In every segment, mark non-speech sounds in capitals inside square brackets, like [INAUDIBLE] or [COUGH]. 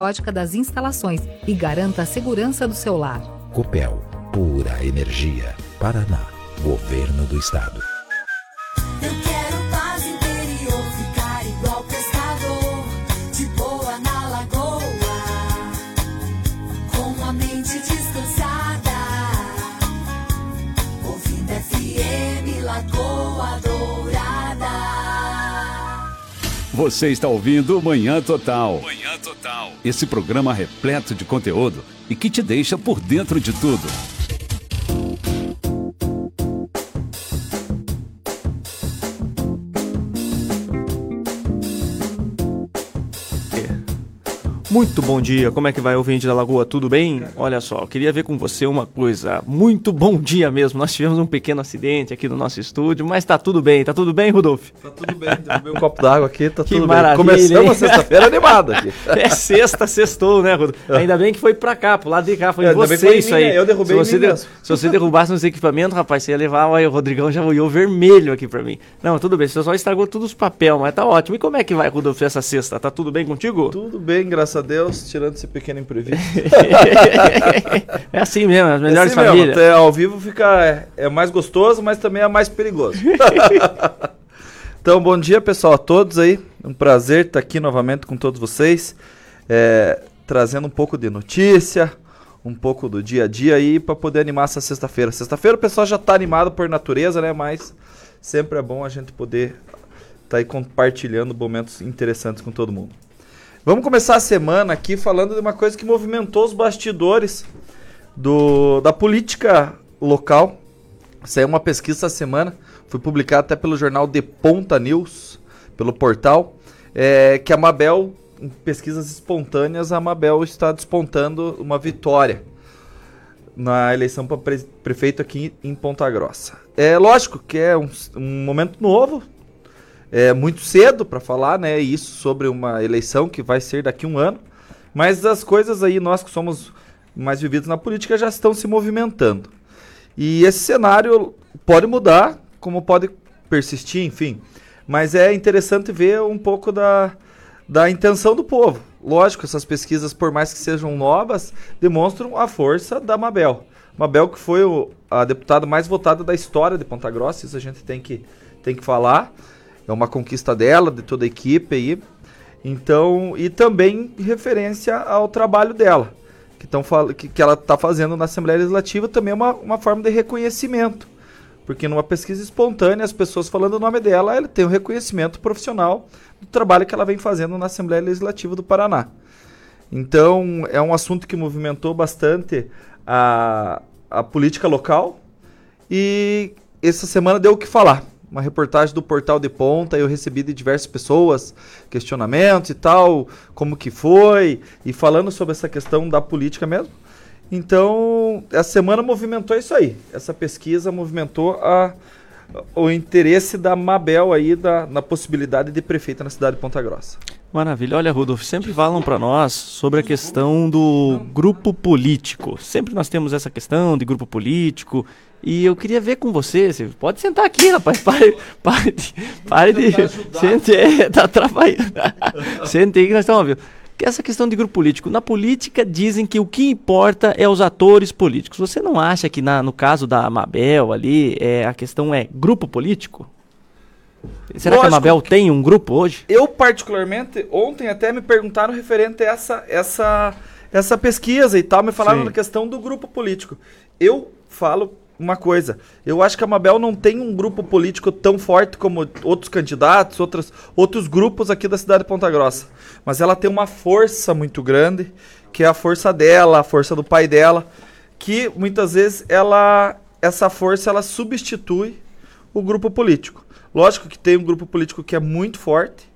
lógica das instalações e garanta a segurança do seu lar. Copel, pura energia. Paraná, Governo do Estado. Eu quero paz interior, ficar igual pescador, de boa na lagoa, com a mente descansada, ouvindo FM Lagoa Dourada. Você está ouvindo Manhã Total. Manhã Total. Esse programa repleto de conteúdo e que te deixa por dentro de tudo. Muito bom dia, como é que vai ouvinte da Lagoa? Tudo bem? Olha só, eu queria ver com você uma coisa. Muito bom dia mesmo. Nós tivemos um pequeno acidente aqui no nosso estúdio, mas tá tudo bem. Tá tudo bem, Rudolf? Tá tudo bem, derrubei um copo d'água aqui, tá [LAUGHS] Que tudo maravilha, bem. Começamos a sexta-feira animada aqui. [LAUGHS] É sexta, sextou, né, Rudolf? Ainda bem que foi pra cá, pro lado de cá. Foi É, você foi isso mim, aí. né? Eu derrubei se você, de- se você derrubasse nos equipamentos, rapaz, você ia levar aí, o Rodrigão já olhou vermelho aqui pra mim. Não, tudo bem, você só estragou todos os papel, mas tá ótimo. E como é que vai, Rudolf, essa sexta? Tá tudo bem contigo? Tudo bem, graças a Deus, tirando esse pequeno imprevisto. [LAUGHS] é assim mesmo, as É melhores assim mesmo, famílias. até ao vivo fica é, é mais gostoso, mas também é mais perigoso. [LAUGHS] então, bom dia, pessoal, a todos aí. Um prazer estar aqui novamente com todos vocês, é, trazendo um pouco de notícia, um pouco do dia a dia aí para poder animar essa sexta-feira. Sexta-feira o pessoal já está animado por natureza, né? Mas sempre é bom a gente poder estar aí compartilhando momentos interessantes com todo mundo. Vamos começar a semana aqui falando de uma coisa que movimentou os bastidores do, da política local. Saiu uma pesquisa essa semana, foi publicada até pelo jornal De Ponta News, pelo portal, é, que a Mabel, em pesquisas espontâneas, a Mabel está despontando uma vitória na eleição para prefeito aqui em Ponta Grossa. É lógico que é um, um momento novo, é muito cedo para falar, né, isso sobre uma eleição que vai ser daqui a um ano, mas as coisas aí, nós que somos mais vividos na política, já estão se movimentando. E esse cenário pode mudar, como pode persistir, enfim. Mas é interessante ver um pouco da, da intenção do povo. Lógico, essas pesquisas, por mais que sejam novas, demonstram a força da Mabel. Mabel que foi o- a deputada mais votada da história de Ponta Grossa, isso a gente tem que, tem que falar. É uma conquista dela, de toda a equipe aí. Então, e também referência ao trabalho dela, que, tão, que, que ela está fazendo na Assembleia Legislativa, também é uma, uma forma de reconhecimento. Porque numa pesquisa espontânea, as pessoas falando o nome dela, ela tem o reconhecimento profissional do trabalho que ela vem fazendo na Assembleia Legislativa do Paraná. Então, é um assunto que movimentou bastante a, a política local e essa semana deu o que falar. Uma reportagem do Portal de Ponta, eu recebi de diversas pessoas questionamentos e tal, como que foi, e falando sobre essa questão da política mesmo. Então, essa semana movimentou isso aí. Essa pesquisa movimentou a, o interesse da Mabel aí da, na possibilidade de prefeita na cidade de Ponta Grossa. Maravilha. Olha, Rudolf, sempre falam para nós sobre a questão do grupo político. Sempre nós temos essa questão de grupo político. E eu queria ver com você, você pode sentar aqui, rapaz, pare, pare, de- pare de, [LAUGHS] sente, é, tá trabalhando, [LAUGHS] sente aí que nós estamos ouvindo. Que essa questão de grupo político, na política dizem que o que importa é os atores políticos. Você não acha que na, no caso da Mabel ali, é, a questão é grupo político? Será que a Lógico Mabel tem um grupo hoje? Eu, particularmente, ontem até me perguntaram referente a essa, essa, essa pesquisa e tal, me falaram Sim. na questão do grupo político. Eu falo uma coisa, eu acho que a Mabel não tem um grupo político tão forte como outros candidatos, outros, outros grupos aqui da cidade de Ponta Grossa. Mas ela tem uma força muito grande, que é a força dela, a força do pai dela, que muitas vezes ela essa força ela substitui o grupo político. Lógico que tem um grupo político que é muito forte,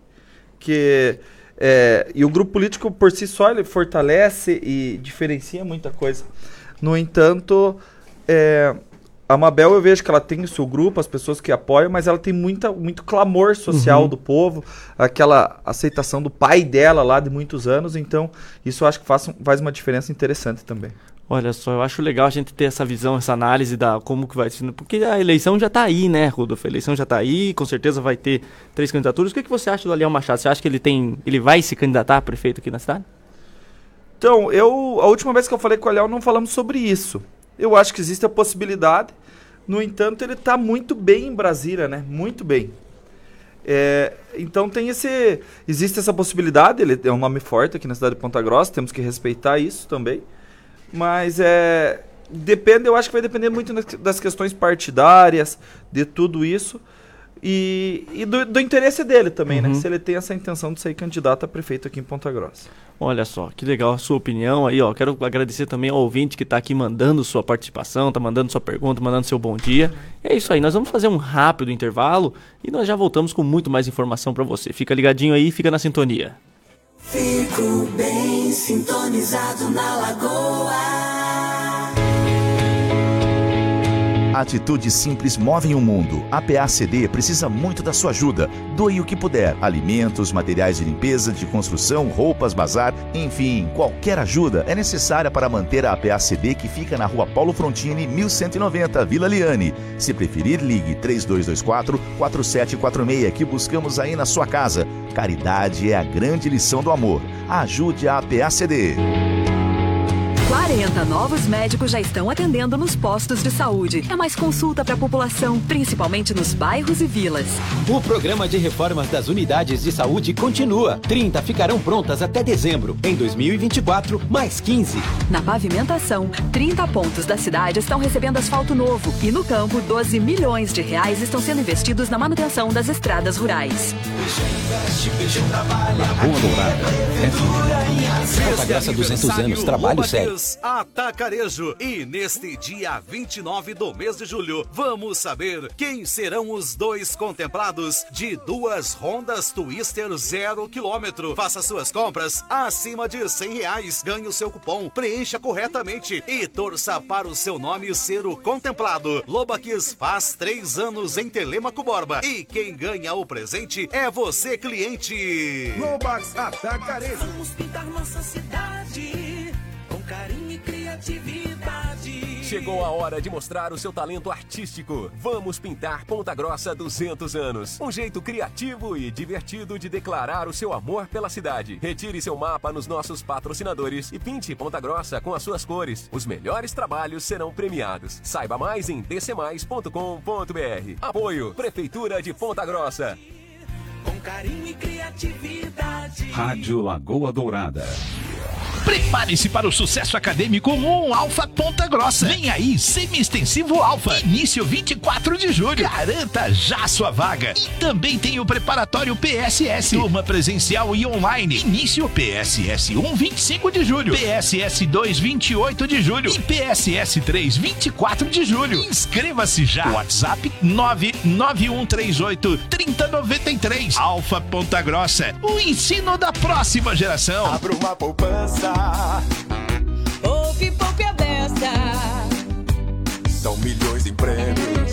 que é, e o grupo político por si só ele fortalece e diferencia muita coisa. No entanto, é, a Mabel eu vejo que ela tem o seu grupo, as pessoas que apoiam, mas ela tem muita, muito clamor social Uhum. do povo, aquela aceitação do pai dela lá de muitos anos, então isso eu acho que faz, faz uma diferença interessante também. Olha só, eu acho legal a gente ter essa visão, essa análise da como que vai ser, porque a eleição já tá aí, né, Rudolf? A eleição já tá aí, com certeza vai ter três candidaturas. O que, que você acha do Aliel Machado? Você acha que ele tem, ele vai se candidatar a prefeito aqui na cidade? Então, eu a última vez que eu falei com o Léo não falamos sobre isso. Eu acho que existe a possibilidade. No entanto, ele está muito bem em Brasília, né? Muito bem. É, então tem esse. Existe essa possibilidade, ele é um nome forte aqui na cidade de Ponta Grossa, temos que respeitar isso também. Mas é. Depende, eu acho que vai depender muito das questões partidárias, de tudo isso. E, e do, do interesse dele também, né? Uhum. Se ele tem essa intenção de ser candidato a prefeito aqui em Ponta Grossa. Olha só, que legal a sua opinião aí, ó. Quero agradecer também ao ouvinte que tá aqui mandando sua participação, tá mandando sua pergunta, mandando seu bom dia. É isso aí, nós vamos fazer um rápido intervalo e nós já voltamos com muito mais informação pra você. Fica ligadinho aí, fica na sintonia. Fico bem sintonizado na lagoa. Atitudes simples movem o mundo. A PACD precisa muito da sua ajuda. Doe o que puder: alimentos, materiais de limpeza, de construção, roupas, bazar, enfim, qualquer ajuda é necessária para manter a PACD que fica na rua Paulo Frontini, 1190, Vila Liane. Se preferir, ligue 3224 4746 que buscamos aí na sua casa. Caridade é a grande lição do amor. Ajude a PACD. 40 novos médicos já estão atendendo nos postos de saúde. É mais consulta para a população, principalmente nos bairros e vilas. O programa de reformas das unidades de saúde continua. 30 ficarão prontas até dezembro. Em 2024, mais 15. Na pavimentação, 30 pontos da cidade estão recebendo asfalto novo. E no campo, 12 milhões de reais estão sendo investidos na manutenção das estradas rurais. Lagoa Dourada. Ponta Grossa 200 anos, trabalho sério. Atacarejo. E neste dia 29 do mês de julho, vamos saber quem serão os dois contemplados de duas Hondas Twister zero quilômetro. Faça suas compras acima de 100 reais. Ganhe o seu cupom, preencha corretamente e torça para o seu nome ser o contemplado. Lobaquis faz três anos em Telemaco Borba. E quem ganha o presente é você, cliente. Lobax Atacarejo. Vamos pintar nossa cidade carinho e criatividade. Chegou a hora de mostrar o seu talento artístico. Vamos pintar Ponta Grossa 200 anos. Um jeito criativo e divertido de declarar o seu amor pela cidade. Retire seu mapa nos nossos patrocinadores e pinte Ponta Grossa com as suas cores. Os melhores trabalhos serão premiados. Saiba mais em dcmais.com.br. Apoio Prefeitura de Ponta Grossa. Com carinho e criatividade. Rádio Lagoa Dourada. Prepare-se para o sucesso acadêmico com o Alfa Ponta Grossa. Vem aí, semi-extensivo Alfa. Início 24 de julho. Garanta já sua vaga. E também tem o preparatório PSS. Turma presencial e online. Início PSS 1, 25 de julho. PSS 2, 28 de julho. E PSS 3, 24 de julho. Inscreva-se já. WhatsApp 99138 3093. Alfa Ponta Grossa. O ensino da próxima geração. Abra uma poupança. Poupe, poupe a beça. São milhões em prêmios.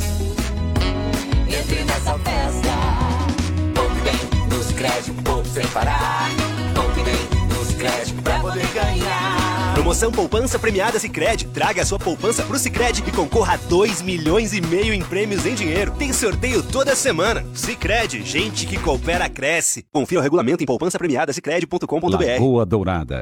Entre nessa festa. Poupe bem nos créditos, poupe sem parar. Poupe bem nos créditos pra poder ganhar. Promoção Poupança Premiada Sicredi. Traga a sua poupança pro Sicredi e concorra a 2 milhões e meio em prêmios em dinheiro. Tem sorteio toda semana. Sicredi, gente que coopera cresce. Confira o regulamento em poupançapremiadasicredi.com.br. Lagoa Dourada.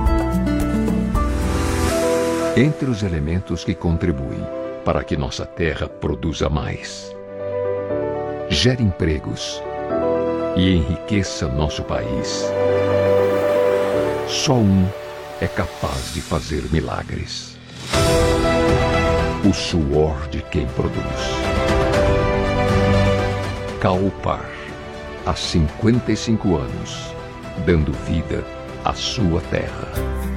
Entre os elementos que contribuem para que nossa terra produza mais, gere empregos e enriqueça nosso país, só um é capaz de fazer milagres: o suor de quem produz. Caupar, há 55 anos, dando vida à sua terra.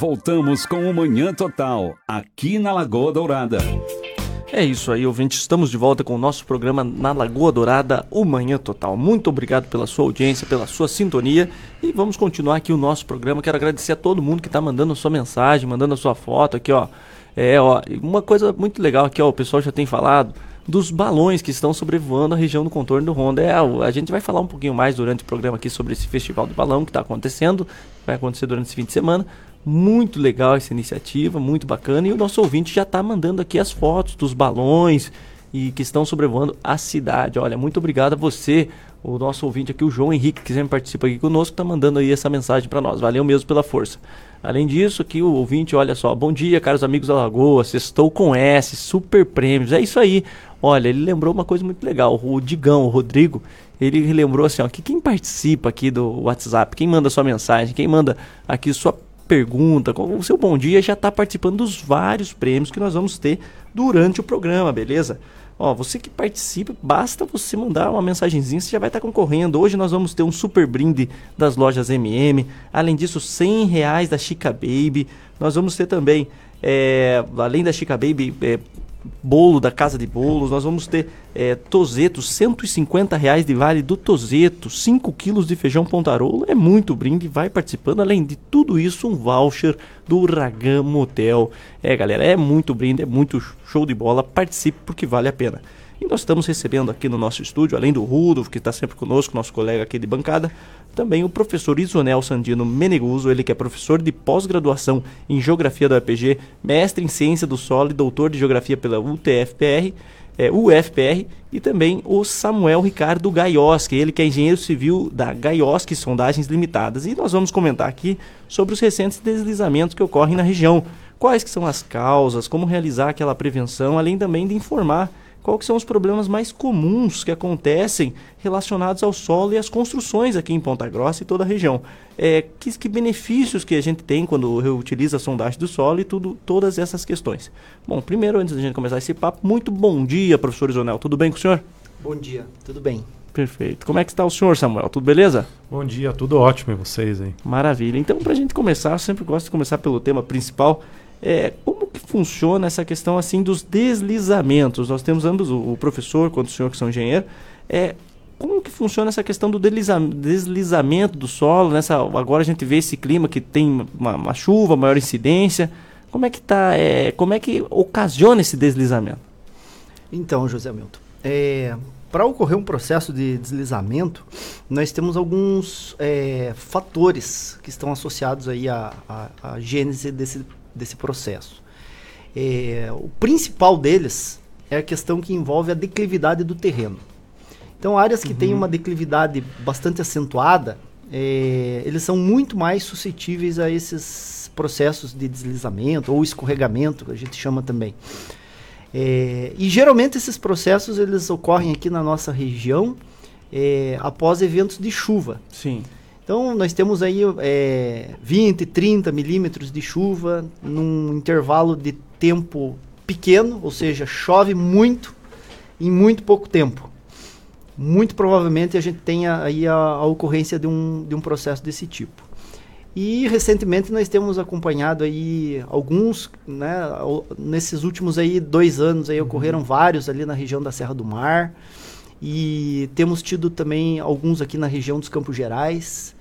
Voltamos com o Manhã Total, aqui na Lagoa Dourada. É isso aí, ouvinte. Estamos de volta com o nosso programa na Lagoa Dourada, o Manhã Total. Muito obrigado pela sua audiência, pela sua sintonia. E vamos continuar aqui o nosso programa. Quero agradecer a todo mundo que está mandando a sua mensagem, mandando a sua foto aqui, ó. É, ó, uma coisa muito legal aqui, ó, o pessoal já tem falado dos balões que estão sobrevoando a região do contorno do Honda. É, a gente vai falar um pouquinho mais durante o programa aqui sobre esse festival de balão que está acontecendo, vai acontecer durante esse fim de semana. Muito legal essa iniciativa, muito bacana. E o nosso ouvinte já está mandando aqui as fotos dos balões e que estão sobrevoando a cidade. Olha, muito obrigado a você, o nosso ouvinte aqui, o João Henrique, que sempre participa aqui conosco, está mandando aí essa mensagem para nós. Valeu mesmo pela força. Além disso, aqui o ouvinte, olha só, bom dia, caros amigos da Lagoa, estou com S, super prêmios, é isso aí. Olha, ele lembrou uma coisa muito legal, o Digão, o Rodrigo, ele lembrou assim, ó, que quem participa aqui do WhatsApp, quem manda sua mensagem, quem manda aqui sua pergunta, o seu bom dia, já está participando dos vários prêmios que nós vamos ter durante o programa, beleza? Ó, você que participa, basta você mandar uma mensagenzinha, você já vai estar tá concorrendo. Hoje nós vamos ter um super brinde das lojas MM. Além disso, 100 reais da Chica Baby. Nós vamos ter também, é, além da Chica Baby, é, bolo da Casa de Bolos, nós vamos ter é, Tozeto, 150 reais de vale do Tozeto, 5 quilos de feijão pontarolo, é muito brinde, vai participando, além de tudo isso, um voucher do Ragam Motel. É galera, é muito brinde, é muito show de bola, participe porque vale a pena. E nós estamos recebendo aqui no nosso estúdio, além do Rudolf, que está sempre conosco, nosso colega aqui de bancada, também o professor Isonel Sandino Meneguso, ele que é professor de pós-graduação em Geografia da UEPG, mestre em Ciência do Solo e doutor de Geografia pela UTFPR, é, UFPR, e também o Samuel Ricardo Gaioski, ele que é engenheiro civil da Gaioski Sondagens Limitadas. E nós vamos comentar aqui sobre os recentes deslizamentos que ocorrem na região, quais que são as causas, como realizar aquela prevenção, além também de informar quais são os problemas mais comuns que acontecem relacionados ao solo e às construções aqui em Ponta Grossa e toda a região. É, que, que, benefícios que a gente tem quando reutiliza a sondagem do solo e tudo, todas essas questões. Bom, primeiro, antes da gente começar esse papo, muito bom dia, professor Isonel. Tudo bem com o senhor? Bom dia, tudo bem. Perfeito. Como é que está o senhor, Samuel? Tudo beleza? Bom dia, tudo ótimo e vocês aí? Maravilha. Então, para a gente começar, eu sempre gosto de começar pelo tema principal, é, como que funciona essa questão assim dos deslizamentos? Nós temos ambos, o, professor quanto o senhor que são engenheiro, é, como que funciona essa questão do deslizamento do solo? Nessa, agora a gente vê esse clima que tem uma, uma chuva, maior incidência. Como é que tá? É, como é que ocasiona esse deslizamento? Então, José Milton, é, para ocorrer um processo de deslizamento, nós temos alguns é, fatores que estão associados aí à, à, à gênese desse desse processo. É, o principal deles é a questão que envolve a declividade do terreno. Então, áreas que uhum. têm uma declividade bastante acentuada, é, eles são muito mais suscetíveis a esses processos de deslizamento ou escorregamento, que a gente chama também. É, e geralmente esses processos eles ocorrem aqui na nossa região é, após eventos de chuva. Sim. Então, nós temos aí é, 20, 30 milímetros de chuva num intervalo de tempo pequeno, ou seja, chove muito em muito pouco tempo. Muito provavelmente a gente tenha aí a, a ocorrência de um, de um processo desse tipo. E recentemente nós temos acompanhado aí alguns, né, nesses últimos aí dois anos aí ocorreram uhum. vários ali na região da Serra do Mar e temos tido também alguns aqui na região dos Campos Gerais.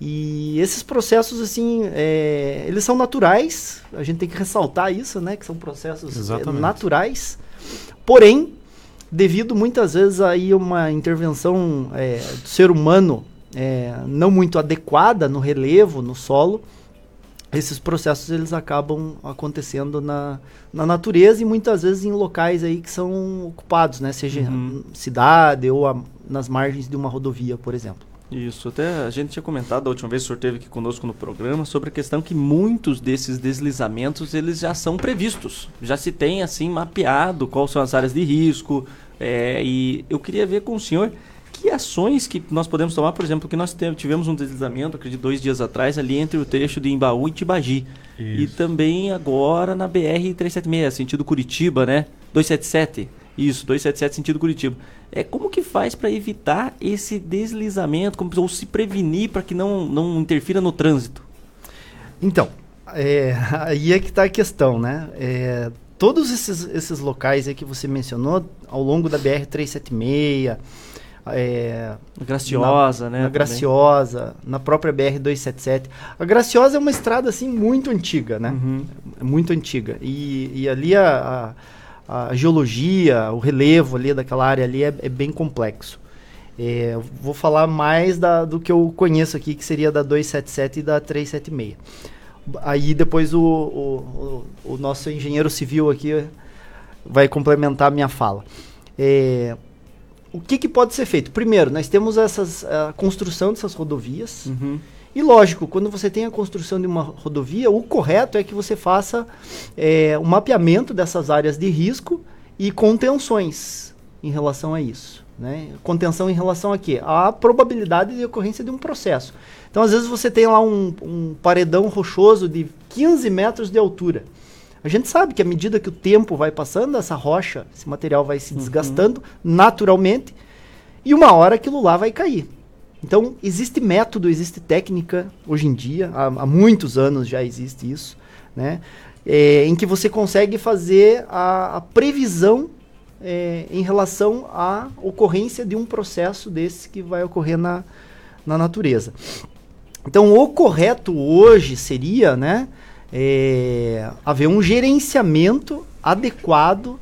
E esses processos, assim, é, eles são naturais, a gente tem que ressaltar isso, né? Que são processos é, naturais. Porém, devido muitas vezes aí uma intervenção é, do ser humano é, não muito adequada no relevo, no solo, esses processos eles acabam acontecendo na, na natureza e muitas vezes em locais aí que são ocupados, né? Seja uhum. cidade ou a, nas margens de uma rodovia, por exemplo. Isso, até a gente tinha comentado a última vez, o senhor esteve aqui conosco no programa, sobre a questão que muitos desses deslizamentos, eles já são previstos. Já se tem, assim, mapeado quais são as áreas de risco. É, e eu queria ver com o senhor que ações que nós podemos tomar, por exemplo, que nós tivemos um deslizamento, acredito, dois dias atrás, ali entre o trecho de Embaú e Tibagi. Isso. E também agora na BR-376, sentido Curitiba, né? 277. Isso, 277 sentido Curitiba. É como que faz para evitar esse deslizamento, como, ou se prevenir para que não, não interfira no trânsito? Então, É, aí é que está a questão, né? É, todos esses, esses locais aí que você mencionou, ao longo da BR-376, é, Graciosa, na, né, Na também. Graciosa, na própria BR-277. A Graciosa é uma estrada, assim, muito antiga, né? É Muito antiga. E, e ali a, a, a geologia, o relevo ali daquela área ali é, é bem complexo. É, vou falar mais da, do que eu conheço aqui, que seria da 277 e da 376. Aí depois o, o, o, nosso engenheiro civil aqui vai complementar a minha fala. É, o que, que pode ser feito? Primeiro, nós temos essas, a construção dessas rodovias. E lógico, quando você tem a construção de uma rodovia, o correto é que você faça é, um mapeamento dessas áreas de risco e contenções em relação a isso. Né? Contenção em relação a quê? A probabilidade de ocorrência de um processo. Então, às vezes, você tem lá um, um paredão rochoso de 15 metros de altura. A gente sabe que à medida que o tempo vai passando, essa rocha, esse material vai se desgastando naturalmente, e uma hora aquilo lá vai cair. Então, existe método, existe técnica hoje em dia, há, há muitos anos já existe isso, né? É, em que você consegue fazer a, a previsão é, em relação à ocorrência de um processo desse que vai ocorrer na, na natureza. Então, o correto hoje seria, né, é, haver um gerenciamento adequado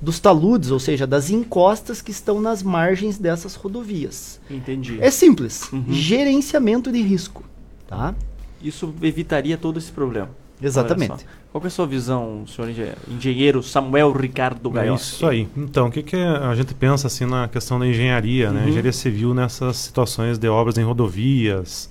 dos taludes, ou seja, das encostas que estão nas margens dessas rodovias. Entendi. É simples, gerenciamento de risco, tá? Isso evitaria todo esse problema. Exatamente. Qual que é a sua visão, senhor engenheiro, Samuel Ricardo É Gaioschi? isso aí. Então, o que, que a gente pensa assim na questão da engenharia, né? Uhum. Engenharia civil nessas situações de obras em rodovias,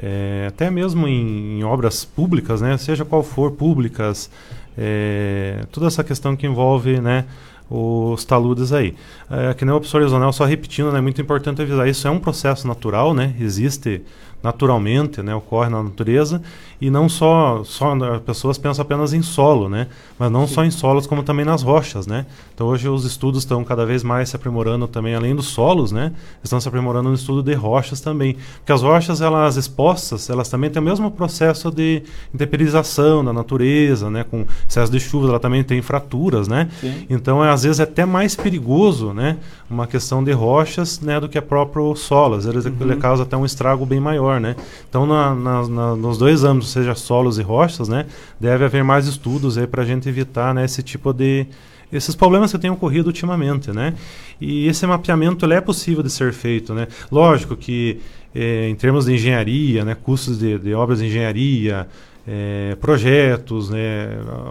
é, até mesmo em, em obras públicas, né? Seja qual for, públicas, é, toda essa questão que envolve, né? Os taludes aí. É, que nem o professor Isonel, só repetindo, né? É muito importante avisar, isso é um processo natural, né? Existe naturalmente, né, ocorre na natureza e não só só as pessoas pensam apenas em solo, né, mas não só em solos como também nas rochas, né. Então hoje os estudos estão cada vez mais se aprimorando também além dos solos, né, estão se aprimorando no estudo de rochas também, porque as rochas elas expostas elas também têm o mesmo processo de intemperização da natureza, né, com excesso de chuva, ela também tem fraturas, né. Sim. Então é às vezes até mais perigoso, né, uma questão de rochas, né, do que a próprio solo, às vezes ele causa até um estrago bem maior, né? Então, na, na- na- nos dois âmbitos, seja solos e rochas, né, deve haver mais estudos aí para a gente evitar né, esse tipo de esses problemas que têm ocorrido ultimamente, né? E esse mapeamento é possível de ser feito, né? Lógico que eh, em termos de engenharia, né, custos de, de obras de engenharia, eh, projetos, né,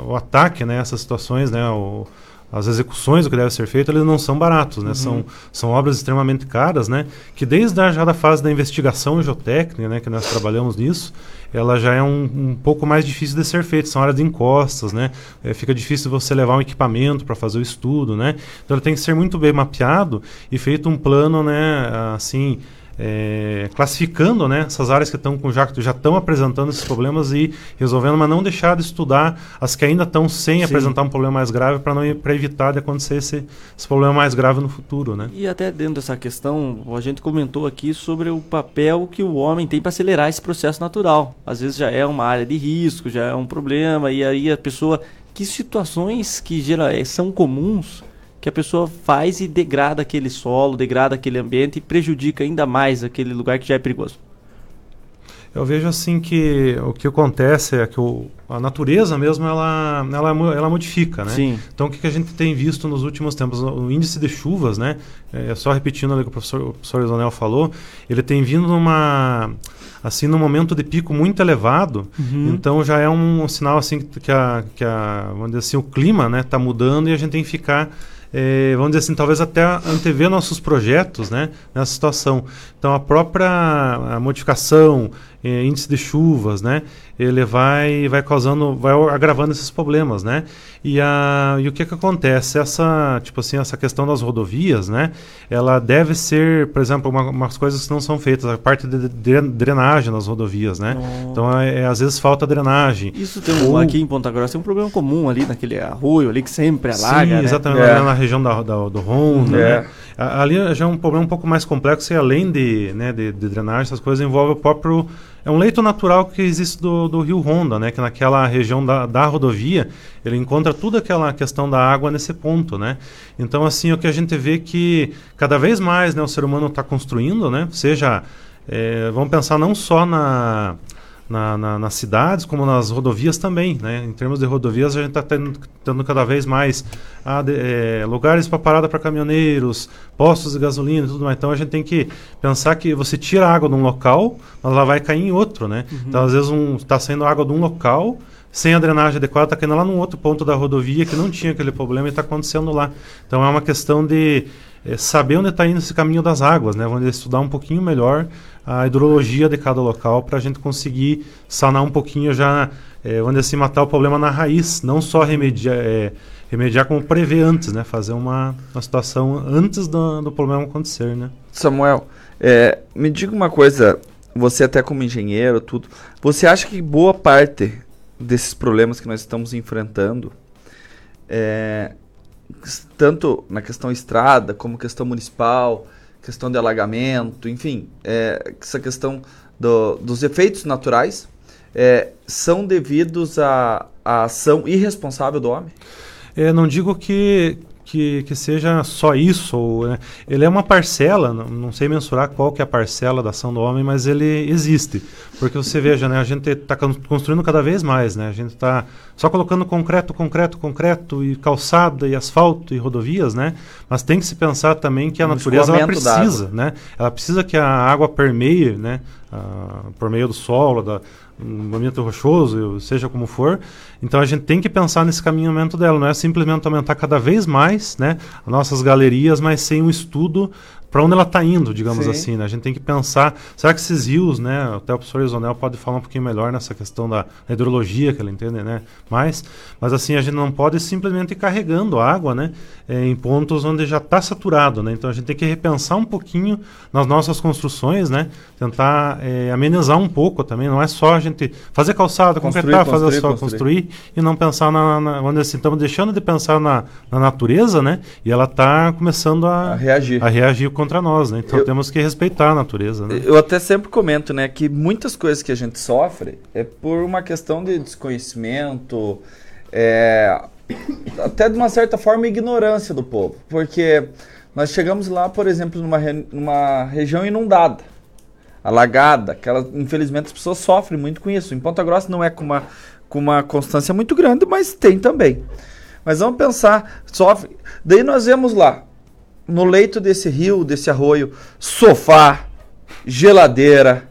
o ataque né, a essas situações, né, o, as execuções do que deve ser feito, eles não são baratos, né? Uhum. São, são obras extremamente caras, né? Que desde a, já da fase da investigação geotécnica, né? Que nós trabalhamos nisso, ela já é um, um pouco mais difícil de ser feita. São áreas de encostas, né? É, fica difícil você levar um equipamento para fazer o estudo, né? Então ele tem que ser muito bem mapeado e feito um plano, né? Assim, é, classificando né, essas áreas que estão com já já estão apresentando esses problemas e resolvendo, mas não deixar de estudar as que ainda estão sem Sim. apresentar um problema mais grave para não para evitar de acontecer esse, esse problema mais grave no futuro, né? E até dentro dessa questão, a gente comentou aqui sobre o papel que o homem tem para acelerar esse processo natural. Às vezes já é uma área de risco, já é um problema, e aí a pessoa. Que situações que gera, eh, são comuns que a pessoa faz e degrada aquele solo, degrada aquele ambiente e prejudica ainda mais aquele lugar que já é perigoso? Eu vejo assim que o que acontece é que o, a natureza mesmo ela, ela, ela modifica, né? Sim. Então o que, que a gente tem visto nos últimos tempos? O índice de chuvas, né? É, só repetindo ali o que o professor, o professor Isonel falou, ele tem vindo numa assim num momento de pico muito elevado, Uhum. então já é um, sinal assim que, que a, que a vamos dizer assim o clima, né, está mudando e a gente tem que ficar eh, vamos dizer assim, talvez até antever nossos projetos né, nessa situação. Então, a própria a modificação, eh, índice de chuvas, né, ele vai, vai causando, vai agravando esses problemas, né? E, a, e o que que acontece? Essa, tipo assim, essa questão das rodovias, né, ela deve ser, por exemplo, uma, umas coisas que não são feitas, a parte de dre- drenagem nas rodovias, né? Oh. Então, é, é, às vezes falta drenagem. Isso tem um, Ou- aqui em Ponta Grossa tem um problema comum ali naquele arroio ali que sempre alaga, Sim, né? exatamente, É. lá na região da, da- do Honda, É. né? A- ali já é um problema um pouco mais complexo e além de, né, de, de drenagem, essas coisas envolve o próprio... É um leito natural que existe do, do Rio Honda, né? Que naquela região da, da rodovia, ele encontra toda aquela questão da água nesse ponto, né? Então, assim, o que a gente vê que cada vez mais né, o ser humano está construindo, né? Seja, eh, vamos pensar não só na, na, na- nas cidades, como nas rodovias também, né? Em termos de rodovias, a gente está tendo, tendo cada vez mais ah, de- eh, lugares para parada para caminhoneiros, postos de gasolina e tudo mais. Então, a gente tem que pensar que você tira água de um local, mas ela vai cair em outro, né? Uhum. Então, às vezes, está saindo água de um local, sem a drenagem adequada, está caindo lá num outro ponto da rodovia que não tinha aquele problema e está acontecendo lá. Então, é uma questão de eh, saber onde está indo esse caminho das águas, né? Vamos estudar um pouquinho melhor a hidrologia de cada local para a gente conseguir sanar um pouquinho já, eh, vamos assim, matar o problema na raiz, não só remediar, eh, remediar como prever antes, né? Fazer uma, uma situação antes do, do problema acontecer, né? Samuel, é, me diga uma coisa, você até como engenheiro, tudo, você acha que boa parte desses problemas que nós estamos enfrentando, é, tanto na questão estrada, como questão municipal, questão de alagamento, enfim, é, essa questão do- dos efeitos naturais, é, são devidos à, ação irresponsável do homem? É, não digo que, que, que seja só isso. Ou, né, ele é uma parcela, não, não sei mensurar qual que é a parcela da ação do homem, mas ele existe. Porque você veja, né, a gente está construindo cada vez mais, né? A gente está só colocando concreto, concreto, concreto e calçada e asfalto e rodovias, né? Mas tem que se pensar também que a No natureza ela precisa, né? Ela precisa que a água permeie, né? ah, por meio do solo, da um ambiente rochoso, seja como for. Então a gente tem que pensar nesse caminhamento dela, não é simplesmente aumentar cada vez mais, né, as nossas galerias, mas sem um estudo para onde ela está indo, digamos Sim. assim. Né? A gente tem que pensar, será que esses rios, né, até o professor Isonel pode falar um pouquinho melhor nessa questão da, da hidrologia, que ele entende, né, mais, mas assim, a gente não pode simplesmente ir carregando água, né, eh, em pontos onde já está saturado, né, então a gente tem que repensar um pouquinho nas nossas construções, né, tentar eh, amenizar um pouco também, não é só a gente fazer calçada, Construir, concretar, fazer construir, só construir. construir e não pensar na, na dizer assim, estamos deixando de pensar na, na natureza, né, e ela está começando a, A reagir. a reagir contra nós, né, então Eu- temos que respeitar a natureza, né. Eu até sempre comento, né, que muitas coisas que a gente sofre é por uma questão de desconhecimento, é, até de uma certa forma ignorância do povo, porque nós chegamos lá, por exemplo, numa, re- numa região inundada, alagada, aquela, infelizmente as pessoas sofrem muito com isso. Em Ponta Grossa não é com uma, com uma constância muito grande, mas tem também. Mas vamos pensar, sofre. Daí nós vemos lá, no leito desse rio, desse arroio, sofá, geladeira,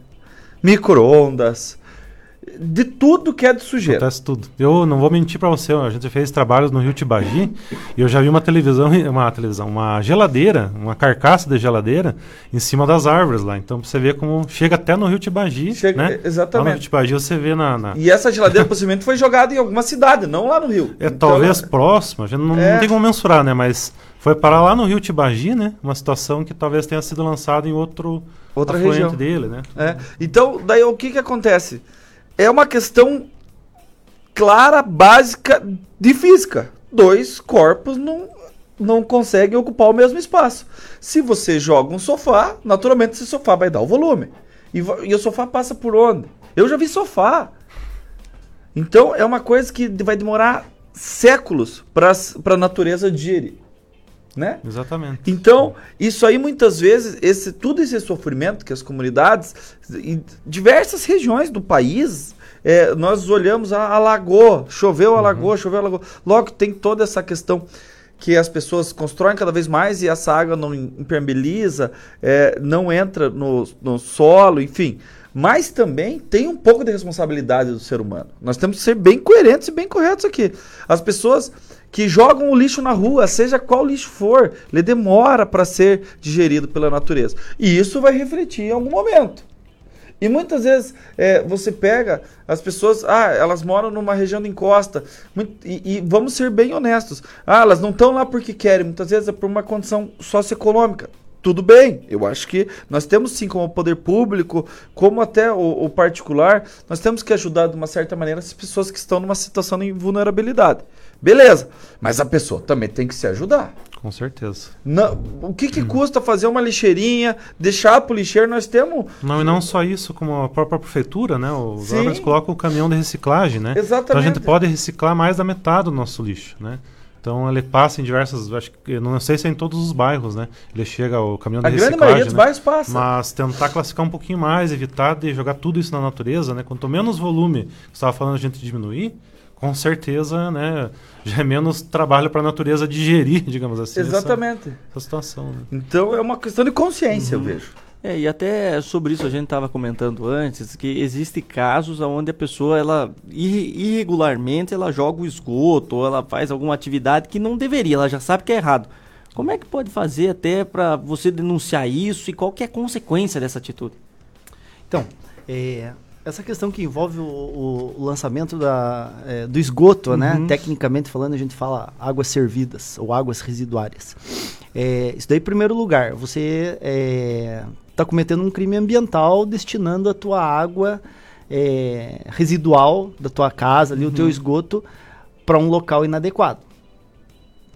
micro-ondas, de tudo que é de sujeira. Acontece tudo. Eu não vou mentir pra você, a gente fez trabalhos no Rio Tibagi e eu já vi uma televisão, uma televisão, uma geladeira, uma carcaça de geladeira em cima das árvores lá. Então você ver como chega até no Rio Tibagi, Chega- né? exatamente. Lá no Rio Tibagi você vê na, na- E essa geladeira possivelmente foi jogada em alguma cidade, não lá no rio. é Então, talvez próximo, a gente não, É. não tem como mensurar, né? Mas foi parar lá no Rio Tibagi, né? Uma situação que talvez tenha sido lançada em outro outra afluente região dele, né? É. Então, daí o que que acontece? É uma questão clara, básica de física. Dois corpos não não conseguem ocupar o mesmo espaço. Se você joga um sofá, naturalmente esse sofá vai dar o volume. E, e o sofá passa por onde? Eu já vi sofá. Então é uma coisa que vai demorar séculos para a natureza digerir, né? Exatamente. Então, isso aí muitas vezes, esse, todo esse sofrimento que as comunidades, em diversas regiões do país, é, nós olhamos, a, alagou, choveu, alagou, choveu, alagou. Logo tem toda essa questão que as pessoas constroem cada vez mais e essa água não im- impermeabiliza, é, não entra no, no solo, enfim. Mas também tem um pouco de responsabilidade do ser humano. Nós temos que ser bem coerentes e bem corretos aqui. As pessoas que jogam o lixo na rua, seja qual lixo for, ele demora para ser digerido pela natureza. E isso vai refletir em algum momento. E muitas vezes é, você pega as pessoas, ah, elas moram numa região de encosta, muito- e, e vamos ser bem honestos, ah, elas não estão lá porque querem, muitas vezes é por uma condição socioeconômica. Tudo bem, eu acho que nós temos sim, como poder público, como até o, o particular, nós temos que ajudar de uma certa maneira as pessoas que estão numa situação de vulnerabilidade. Beleza, mas a pessoa também tem que se ajudar. Com certeza. Não, o que, que custa fazer uma lixeirinha, deixar pro lixeiro? Nós temos. Não, e não só isso, como a própria prefeitura, né? Os órgãos colocam o caminhão de reciclagem, né? Então a Exatamente. gente pode reciclar mais da metade do nosso lixo, né? Então ele passa em diversas, acho que não sei se é em todos os bairros, né? Ele chega o caminhão de A grande reciclagem, maioria dos né? bairros passa. Mas tentar classificar um pouquinho mais, evitar de jogar tudo isso na natureza, né? Quanto menos volume, você estava falando a gente diminuir, com certeza, né? Já é menos trabalho para a natureza digerir, [LAUGHS] digamos assim. essa- Exatamente. Essa, situação. Né? Então é uma questão de consciência, eu vejo. É, e até sobre isso a gente estava comentando antes, que existe casos onde a pessoa, ela irre- irregularmente, ela joga o esgoto, ou ela faz alguma atividade que não deveria, ela já sabe que é errado. Como é que pode fazer até para você denunciar isso e qual que é a consequência dessa atitude? Então, é, essa questão que envolve o, o- lançamento da, é, do esgoto, né? Uhum. Tecnicamente falando, a gente fala águas servidas ou águas residuárias. É, isso daí, em primeiro lugar, você está cometendo um crime ambiental destinando a tua água é, residual da tua casa, ali, o teu Uhum. esgoto, para um local inadequado.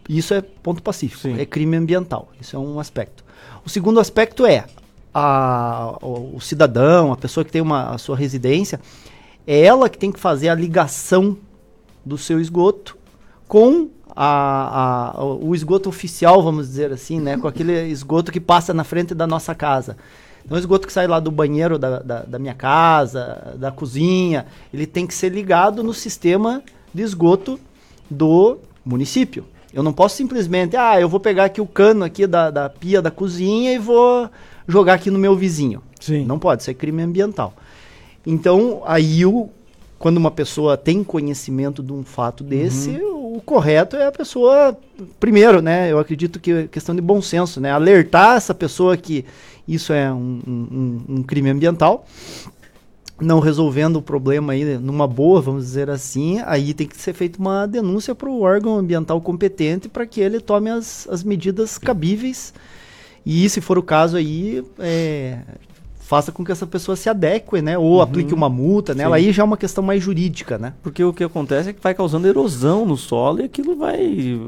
Isso é ponto pacífico, é crime ambiental. Isso é um aspecto. O segundo aspecto é a- o, o cidadão, a pessoa que tem uma, a sua residência, é ela que tem que fazer a ligação do seu esgoto com a, a- o esgoto oficial, vamos dizer assim, né? Com aquele esgoto que passa na frente da nossa casa. Então, o esgoto que sai lá do banheiro da, da, da minha casa, da cozinha, ele tem que ser ligado no sistema de esgoto do município. Eu não posso simplesmente, ah, eu vou pegar aqui o cano aqui da, da pia da cozinha e vou jogar aqui no meu vizinho. Sim. Não pode, isso é crime ambiental. Então, aí o, quando uma pessoa tem conhecimento de um fato desse, o correto é a pessoa, primeiro, né? Eu acredito que é questão de bom senso, né? Alertar essa pessoa que isso é um, um- um- um crime ambiental, não resolvendo o problema aí numa boa, vamos dizer assim, aí tem que ser feita uma denúncia para o órgão ambiental competente para que ele tome as, as medidas cabíveis e, se for o caso aí, é, faça com que essa pessoa se adeque, né? Ou Uhum. aplique uma multa, né? Sim. Aí já é uma questão mais jurídica, né? Porque o que acontece é que vai causando erosão no solo e aquilo vai.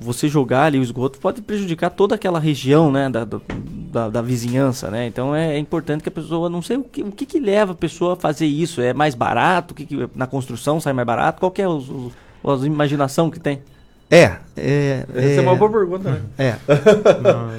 Você jogar ali o esgoto pode prejudicar toda aquela região, né? Da, da, da vizinhança, né? Então é, importante que a pessoa. Não sei o que, o que, que leva a pessoa a fazer isso. É mais barato? O que que- na construção sai mais barato? Qual é as imaginação que tem? É, é. Essa é uma boa pergunta, né? É.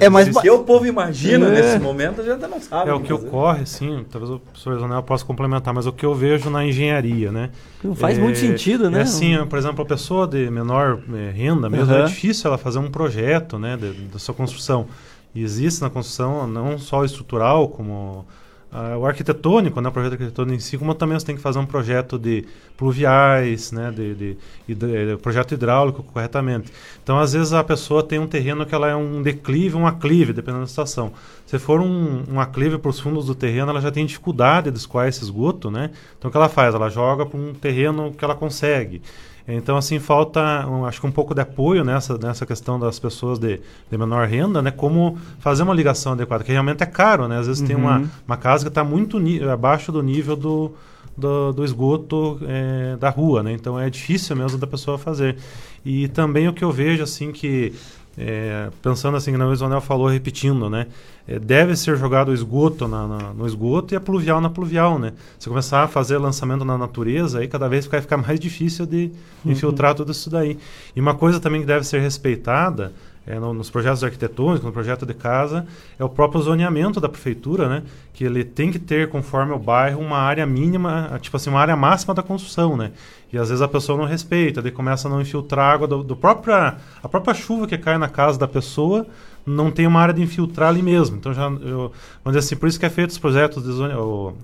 [LAUGHS] é mais Se o povo imagina É. nesse momento, a gente ainda não sabe. É o que fazer. ocorre, sim. Talvez o professor Zonel possa complementar, mas o que eu vejo na engenharia, né? Não faz muito sentido, né? É assim, por exemplo, a pessoa de menor eh, renda mesmo, é Aham. difícil ela fazer um projeto, né, de- da sua construção. E existe na construção não só estrutural, como ah, o arquitetônico, né, o projeto arquitetônico em si, como também você tem que fazer um projeto de pluviais, né, de, de, hidr- eh, projeto hidráulico corretamente. Então, às vezes a pessoa tem um terreno que ela é um declive, um aclive, dependendo da situação. Se for um, um aclive para os fundos do terreno, ela já tem dificuldade de escoar esse esgoto, né? Então, o que ela faz? Ela joga para um terreno que ela consegue. Então, assim, falta, um, acho que um pouco de apoio nessa, nessa questão das pessoas de, de menor renda, né? Como fazer uma ligação adequada, que realmente é caro, né? Às vezes tem uma, Uhum. uma casa que está muito abaixo do nível do, do, do esgoto eh, da rua, né? Então, é difícil mesmo da pessoa fazer. E também o que eu vejo, assim, que... eh, pensando assim, que o Isonel falou, repetindo, né? Eh, deve ser jogado o esgoto na, na- no esgoto e a pluvial na pluvial, né? Se começar a fazer lançamento na natureza, aí cada vez vai ficar mais difícil de Uhum. infiltrar tudo isso daí. E uma coisa também que deve ser respeitada é, no- nos projetos arquitetônicos, no projeto de casa, é o próprio zoneamento da prefeitura, né? Que ele tem que ter, conforme o bairro, uma área mínima, tipo assim, uma área máxima da construção, né? E às vezes a pessoa não respeita, daí começa a não infiltrar água do, do própria, a própria chuva que cai na casa da pessoa não tem uma área de infiltrar ali mesmo. Então já, eu, vamos dizer assim, por isso que é feito os projetos de zone,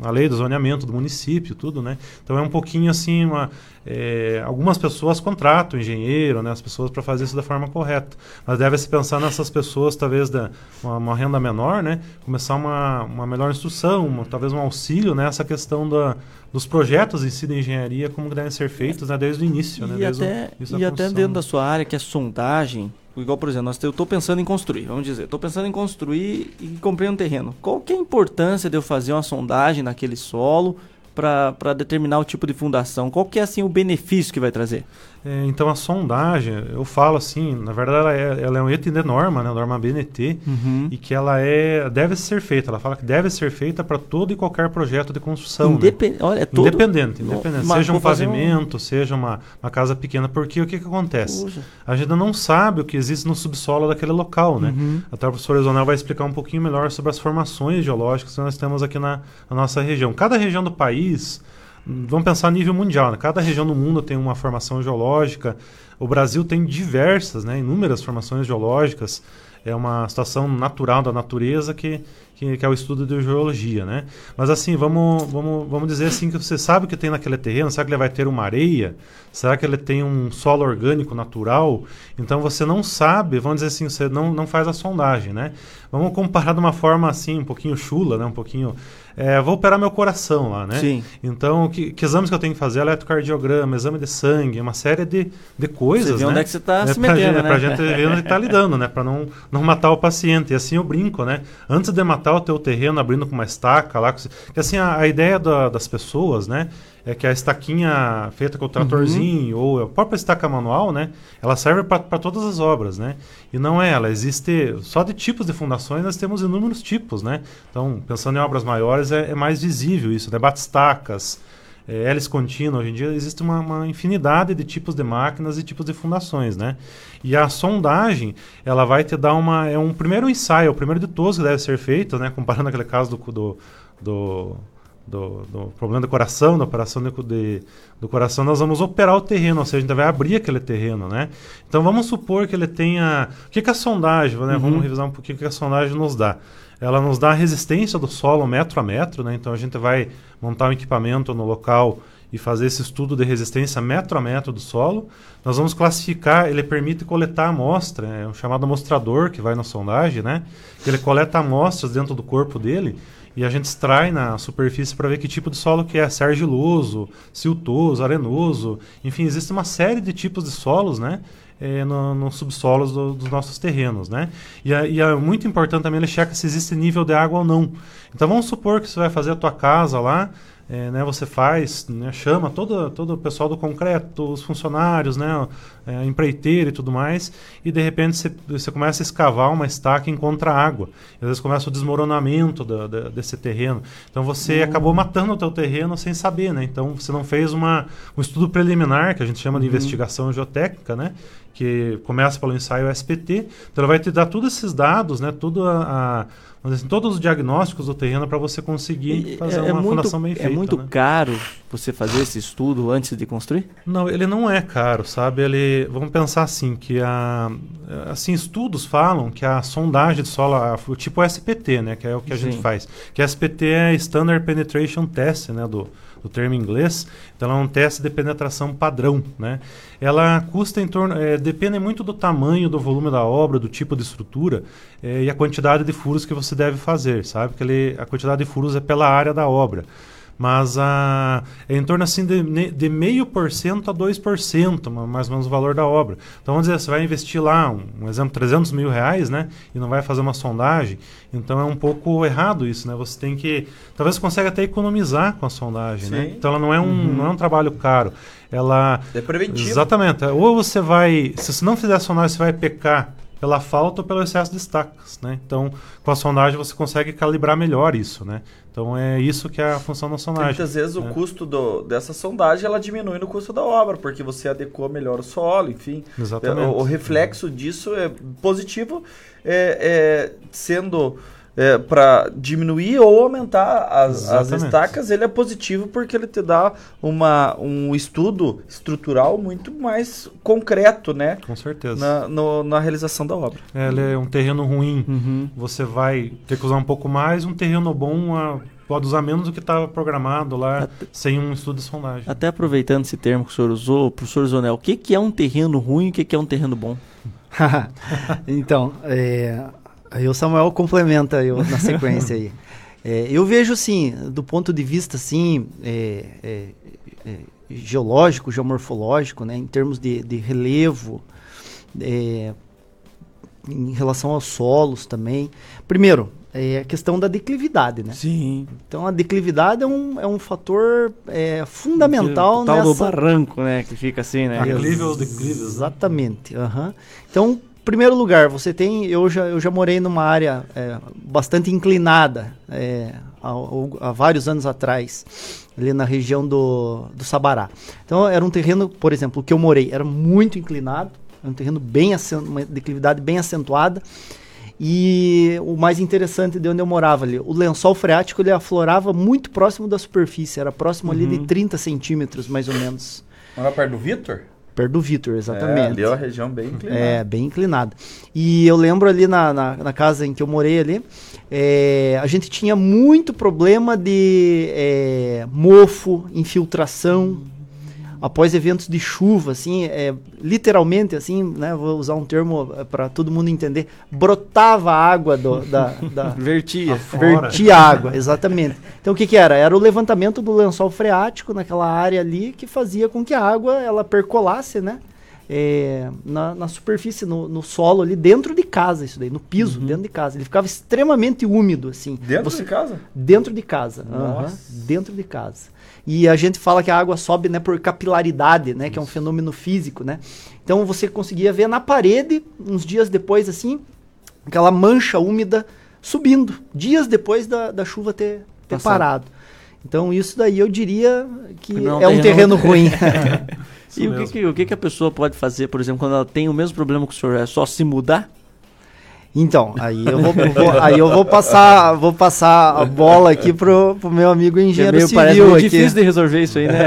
a lei do zoneamento do município, tudo, né? Então é um pouquinho assim, uma, é, algumas pessoas contratam engenheiro, né, as pessoas para fazer isso da forma correta. Mas deve se pensar nessas pessoas, talvez da uma, uma renda menor, né? Começar uma, uma melhor instrução, uma- talvez um auxílio nessa questão da, dos projetos em si da engenharia, como devem ser feitos, né, desde o início, né? E o- até, a e até dentro da sua área, que é sondagem, igual, por exemplo, nós eu estou pensando em construir, vamos dizer, estou pensando em construir e comprei um terreno. Qual que é a importância de eu fazer uma sondagem naquele solo para determinar o tipo de fundação? Qual que é, assim, o benefício que vai trazer? É, então a sondagem, eu falo assim, na verdade ela é, ela é um item de norma, né, norma BNT, Uhum. e que ela é deve ser feita. Ela fala que deve ser feita para todo e qualquer projeto de construção. né? Indepen- olha, é todo- Independente, independente. Mas seja um fazer um- pavimento, seja uma, uma casa pequena, porque o que, que acontece? Puxa. A gente não sabe o que existe no subsolo daquele local, né? Uhum. Até o professor Isonel vai explicar um pouquinho melhor sobre as formações geológicas que nós temos aqui na, na nossa região. Cada região do país, vamos pensar a nível mundial, né? cada região do mundo tem uma formação geológica. O Brasil tem diversas, né? inúmeras formações geológicas. É uma situação natural da natureza que, que, que é o estudo de geologia, né? Mas assim, vamos, vamos, vamos dizer assim que você sabe o que tem naquele terreno, será que ele vai ter uma areia? Será que ele tem um solo orgânico natural? Então você não sabe, vamos dizer assim, você não, não faz a sondagem, né? Vamos comparar de uma forma assim, um pouquinho chula, né? Um pouquinho... É, vou operar meu coração lá, né? Sim. Então, que, que exames que eu tenho que fazer? Eletrocardiograma, exame de sangue, uma série de, de coisas, Você vê né? onde é que você tá É se pra metendo, gente, né? Pra gente ver onde está lidando, né? Para não, não matar o paciente. E assim eu brinco, né? Antes de matar o teu terreno abrindo com uma estaca lá, que assim a, a ideia da- das pessoas, né? É que a estaquinha feita com o tratorzinho ou a própria estaca manual, né? Ela serve para todas as obras, né? E não é, ela existe só de tipos de fundações nós temos inúmeros tipos, né? Então pensando em obras maiores é, é mais visível isso, né? Batistacas, é, hélice contínua, hoje em dia existe uma, uma infinidade de tipos de máquinas e tipos de fundações, né? E a sondagem, ela vai te dar uma... É um primeiro ensaio, o primeiro de todos que deve ser feito, né? Comparando aquele caso do... do, do do, do problema do coração, da operação de, de- do coração, nós vamos operar o terreno, ou seja, a gente vai abrir aquele terreno, né? Então vamos supor que ele tenha... O que, que a sondagem, né? Uhum. Vamos revisar um pouquinho o que a sondagem nos dá. Ela nos dá a resistência do solo metro a metro, né? Então a gente vai montar um equipamento no local e fazer esse estudo de resistência metro a metro do solo. Nós vamos classificar, ele permite coletar amostra, é um chamado amostrador que vai na sondagem, né? Que ele coleta amostras dentro do corpo dele e a gente extrai na superfície para ver que tipo de solo que é, se é argiloso, siltoso, arenoso, enfim, existe uma série de tipos de solos, né? no, nos subsolos do- dos nossos terrenos, né? E, é- e é muito importante também ele checa se existe nível de água ou não. Então vamos supor que você vai fazer a tua casa lá, eh, né? Você faz, né, chama todo, todo o pessoal do concreto, os funcionários, né? eh, empreiteiro e tudo mais, e de repente você, você começa a escavar uma estaca e encontra água. E às vezes começa o desmoronamento da- da- desse terreno. Então você acabou matando o teu terreno sem saber, né? Então você não fez uma, um estudo preliminar, que a gente chama de Uhum. investigação geotécnica, né? Que começa pelo ensaio SPT. Então ele vai te dar todos esses dados, né? Tudo a, a- dizer assim, todos os diagnósticos do terreno para você conseguir fazer é, é uma muito, fundação bem é feita. muito né? caro você fazer esse estudo antes de construir? Não, ele não é caro, sabe? Ele, vamos pensar assim que a, assim estudos falam que a sondagem de solo, a- o tipo SPT, né, que é o que a gente Sim. faz, que SPT é Standard Penetration Test, né, do, do termo em inglês. Então ela é um teste de penetração padrão, né? Ela custa em torno, é, depende muito do tamanho, do volume da obra, do tipo de estrutura é, e a quantidade de furos que você deve fazer, sabe? Que ele, a quantidade de furos é pela área da obra mas a, é em torno assim de, de meio por cento a 2%, ma- mais ou menos o valor da obra. Então vamos dizer, você vai investir lá, um, um exemplo, 300 mil reais, né? E não vai fazer uma sondagem, então é um pouco errado isso, né? Você tem que, talvez você consiga até economizar com a sondagem, né? Sim. Então ela não é um, Uhum. não é um trabalho caro, ela... É preventivo. Exatamente, ou você vai, se você não fizer a sondagem, você vai pecar pela falta ou pelo excesso de estacas, né? Então, com a sondagem você consegue calibrar melhor isso, né? Então é isso que é a função da sondagem. Muitas vezes o né? custo do- dessa sondagem ela diminui no custo da obra, porque você adequa melhor o solo, enfim. Exatamente. O, o reflexo disso é positivo, é, é, sendo para diminuir ou aumentar as, as estacas, ele é positivo porque ele te dá uma, um estudo estrutural muito mais concreto, né? Com certeza. Na, no- na realização da obra. É, ele é um terreno ruim, Uhum. você vai ter que usar um pouco mais, um terreno bom ah, pode usar menos do que estava programado lá, sem um estudo de sondagem. Até aproveitando esse termo que o senhor usou, professor Zonel, o que, que é um terreno ruim e o que, que é um terreno bom? [LAUGHS] então, é, aí o Samuel complementa eu na sequência aí. [LAUGHS] É, eu vejo assim, do ponto de vista assim, é, é, é, geológico, geomorfológico, né, em termos de, de relevo, é, em relação aos solos também. Primeiro, é a questão da declividade, né? Sim. Então a declividade é um, é um fator é, fundamental o tal do nessa... barranco, né? Que fica assim, né? Aclive ou declive. Exatamente. aham. Então, primeiro lugar, você tem. Eu já, eu já morei numa área é, bastante inclinada é, há, há vários anos atrás, ali na região do, do Sabará. Então, era um terreno, por exemplo, o que eu morei era muito inclinado, era um terreno bem uma declividade bem acentuada. E o mais interessante de onde eu morava ali, o lençol freático ele aflorava muito próximo da superfície, era próximo ali de Uhum. 30 centímetros, mais ou menos. Mora perto do Vitor? Perto do Vitor, exatamente. É, ali é uma região bem inclinada. É, bem inclinada. E eu lembro ali na, na, na casa em que eu morei ali, é, a gente tinha muito problema de é, mofo, infiltração. Após eventos de chuva, assim, é, literalmente, assim, né, vou usar um termo para todo mundo entender, brotava a água do, da, da [LAUGHS] Vertia. Afora. vertia água, exatamente. Então o que que era? Era o levantamento do lençol freático naquela área ali que fazia com que a água ela percolasse, né? é, na, na superfície, no, no solo ali, dentro de casa, isso daí, no piso, dentro de casa. Ele ficava extremamente úmido, assim. Dentro de casa? Dentro de casa. Nossa. dentro de casa. E a gente fala que a água sobe, né, por capilaridade, né, que é um fenômeno físico, né? Então você conseguia ver na parede, uns dias depois, assim, aquela mancha úmida subindo, dias depois da, da chuva ter, ter Passado. parado. Então isso daí eu diria que Não, é um terreno ruim. [LAUGHS] e o que, que, o que, que a pessoa pode fazer, por exemplo, quando ela tem o mesmo problema que o senhor? É só se mudar? Então, aí eu vou, vou- aí eu vou passar, vou passar a bola aqui pro, pro meu amigo engenheiro meio- parece civil muito aqui. difícil de resolver isso aí, né?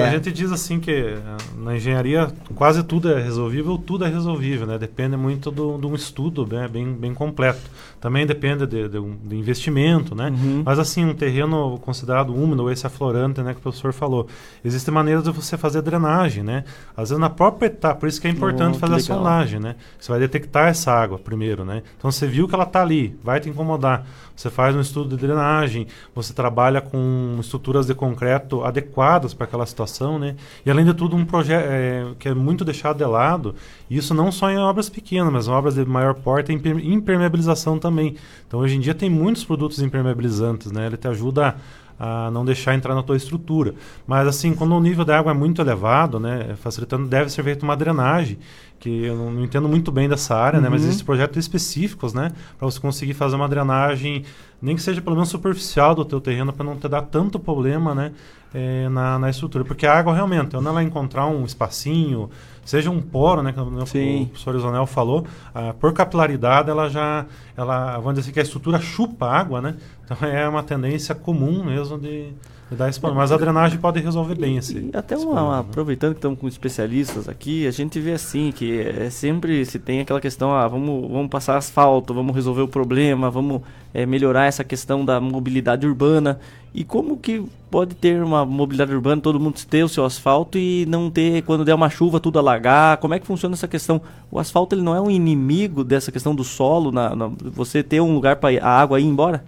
É. A gente diz assim que na engenharia quase tudo é resolvível, tudo é resolvível, né? Depende muito do- de um estudo né? bem, bem completo. Também depende de, de um- de investimento, né? Uhum. Mas assim, um terreno considerado úmido, ou esse aflorante, né, que o professor falou, existem maneiras de você fazer drenagem, né? Às vezes na própria etapa, por isso que é importante Oh, que fazer a sondagem, né? Você vai detectar essa água primeiro, né? Então você viu que ela está ali, vai te incomodar. Você faz um estudo de drenagem, você trabalha com estruturas de concreto adequadas para aquela situação, né? E além de tudo, um projeto que é muito deixado de lado, isso não só em obras pequenas, mas em obras de maior porte, é imper- impermeabilização também. Então hoje em dia tem muitos produtos impermeabilizantes, né? Ele te ajuda a não deixar entrar na tua estrutura. Mas assim, quando o nível da água é muito elevado, né, facilitando, deve ser feita uma drenagem, que eu não, não entendo muito bem dessa área, né, mas Uhum. existem projetos específicos, né, para você conseguir fazer uma drenagem, nem que seja pelo menos superficial do teu terreno, para não te dar tanto problema, né, eh, na, na estrutura. Porque a água realmente, quando ela encontrar um espacinho, seja um poro, né, como Sim. o professor Isonel falou, ah, por capilaridade ela já, ela, vamos dizer assim, que a estrutura chupa a água, né, então é uma tendência comum mesmo de, problema. Mas a drenagem pode resolver bem esse. Até esse uma, problema, uma- né? aproveitando que estamos com especialistas aqui, a gente vê assim que é sempre se tem aquela questão, ah, vamos, vamos passar asfalto, vamos resolver o problema, vamos é, melhorar essa questão da mobilidade urbana. E como que pode ter uma mobilidade urbana, todo mundo ter o seu asfalto e não ter, quando der uma chuva, tudo alagar? Como é que funciona essa questão? O asfalto ele não é um inimigo dessa questão do solo, na, na- você ter um lugar para a água ir embora?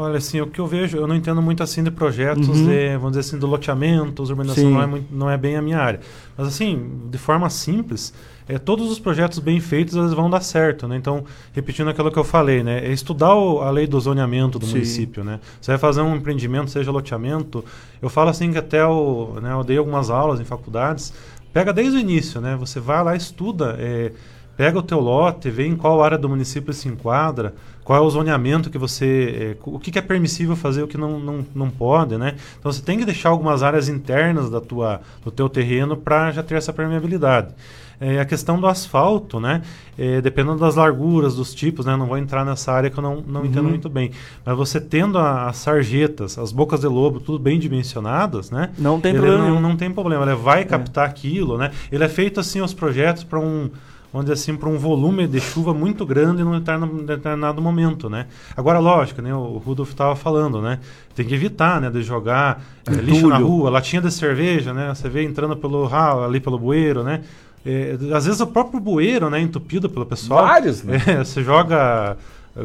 Olha, assim, o que eu vejo, eu não entendo muito assim de projetos Uhum. de, vamos dizer assim, do loteamento, urbanização Sim. não é, muito, não é bem a minha área. Mas assim, de forma simples, é, todos os projetos bem feitos eles vão dar certo, né? Então, repetindo aquilo que eu falei, né? É estudar o- a lei do zoneamento do Sim. município, né? Você vai fazer um empreendimento, seja loteamento, eu falo assim que até o, né, eu dei algumas aulas em faculdades, pega desde o início, né? Você vai lá, estuda, é, pega o teu lote, vê em qual área do município se enquadra, qual é o zoneamento que você. é, o que, que é permissível fazer, o que não, não, não pode, né? Então você tem que deixar algumas áreas internas da tua, do teu terreno para já ter essa permeabilidade. É, a questão do asfalto, né? É, dependendo das larguras, dos tipos, né? Não vou entrar nessa área que eu não, não entendo Uhum. muito bem. Mas você tendo a- as sarjetas, as bocas de lobo, tudo bem dimensionadas, né? Não tem problema Não, não tem problema. Ele vai captar aquilo, né? Ele é feito assim os projetos para um dizer assim, para um volume de chuva muito grande num determinado, momento, né? Agora, lógico, né? O Rudolf estava falando, né? Tem que evitar, né? De jogar eh, lixo na rua, latinha de cerveja, né? Você vê entrando pelo ralo, ali pelo bueiro, né? Eh, às vezes o próprio bueiro, né? Entupido pelo pessoal. Vários, né? É, você joga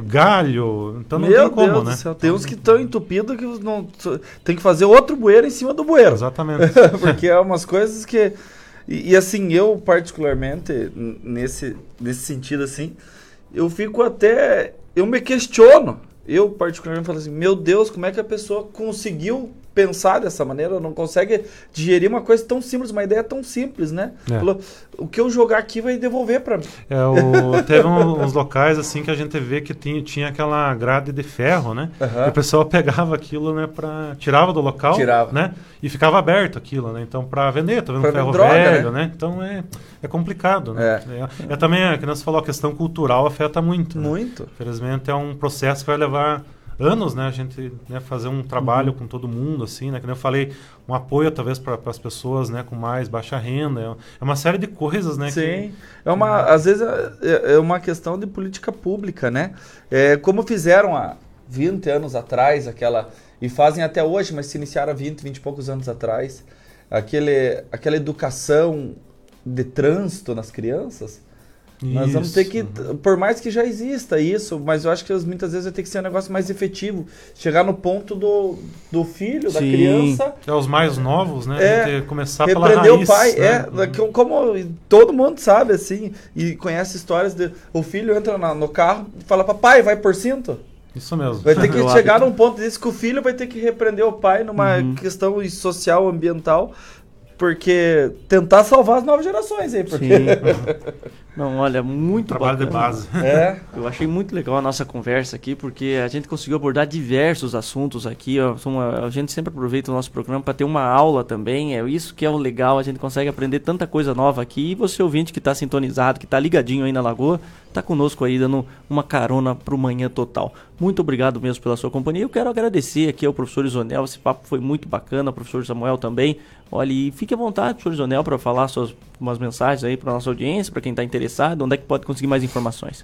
galho, então não Meu tem como, Deus né? do céu, tem uns que estão entupidos que não tem que fazer outro bueiro em cima do bueiro. Exatamente. [LAUGHS] Porque é umas coisas que e, e, assim, eu particularmente nesse nesse sentido assim, eu fico até. Eu me questiono. Eu, particularmente, falo assim: meu Deus, como é que a pessoa conseguiu pensar dessa maneira? Não consegue digerir uma coisa tão simples, uma ideia tão simples, né? É. Falou, o que eu jogar aqui vai devolver pra mim. É, o, teve um- uns locais assim que a gente vê que tinha, tinha aquela grade de ferro, né? Aham. E o pessoal pegava aquilo, né, para tirava do local, Tirava. né? E ficava aberto aquilo, né? Então para vender, tá vendo Pra ferro droga, velho, né? né? Então é, é complicado, né? É. é também, é, que você falou, a questão cultural afeta muito. né? Muito. Infelizmente é um processo que vai levar anos, né? A gente né, fazer um trabalho Uhum. com todo mundo, assim, né? Que eu falei, um apoio talvez para as pessoas, né? Com mais baixa renda. É, é uma série de coisas, né? Sim. que- É uma, às vezes é, é uma questão de política pública, né? É, como fizeram há 20 anos atrás, aquela. E fazem até hoje, mas se iniciaram há 20, 20 e poucos anos atrás, aquele, aquela educação de trânsito nas crianças. Nós vamos ter que, por mais que já exista isso, mas eu acho que muitas vezes vai ter que ser um negócio mais efetivo. Chegar no ponto do, do filho, da Sim. criança, É os mais novos, né? é, começar pela repreender raiz, o pai, né? é, da- como todo mundo sabe, assim, e conhece histórias de o filho entra na- no carro e fala, papai, vai por cinto? Isso mesmo. Vai ter que [LAUGHS] Eu chegar acho- num ponto desse que o filho vai ter que repreender o pai numa Uhum. questão social, ambiental, porque tentar salvar as novas gerações aí, porque... Sim. [LAUGHS] Não, olha, muito Trabalho de bacana. base. É. Eu achei muito legal a nossa conversa aqui, porque a gente conseguiu abordar diversos assuntos aqui. a gente sempre aproveita o nosso programa para ter uma aula também. É isso que é o legal, a gente consegue aprender tanta coisa nova aqui. E você ouvinte que está sintonizado, que está ligadinho aí na Lagoa, está conosco aí dando uma carona pro Manhã Total. Muito obrigado mesmo pela sua companhia. Eu quero agradecer aqui ao professor Isonel, esse papo foi muito bacana, professor Samuel também. Olha, e fique à vontade, professor Isonel, para falar suas umas mensagens aí para nossa audiência, para quem está interessado, onde é que pode conseguir mais informações.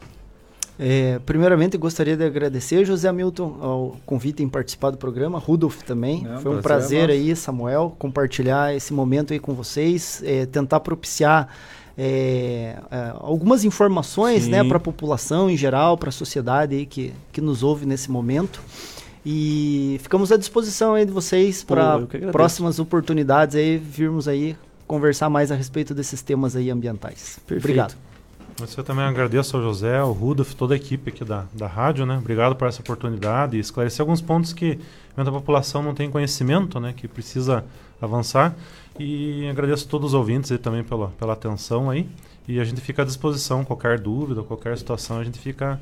É, primeiramente, gostaria de agradecer José Hamilton ao convite em participar do programa, Rudolf também. É, Foi um prazer é prazer aí, Samuel, compartilhar esse momento aí com vocês, é, tentar propiciar é, é, algumas informações Sim. né, para a população em geral, para a sociedade aí que, que nos ouve nesse momento. E ficamos à disposição aí de vocês para próximas oportunidades aí, virmos aí conversar mais a respeito desses temas aí ambientais. Obrigado. Mas eu também agradeço ao José, ao Rudolf, toda a equipe aqui da, da rádio, né? Obrigado por essa oportunidade e esclarecer alguns pontos que a população não tem conhecimento, né? Que precisa avançar. E agradeço a todos os ouvintes aí também pela, pela atenção aí. E a gente fica à disposição, qualquer dúvida, qualquer situação, a gente fica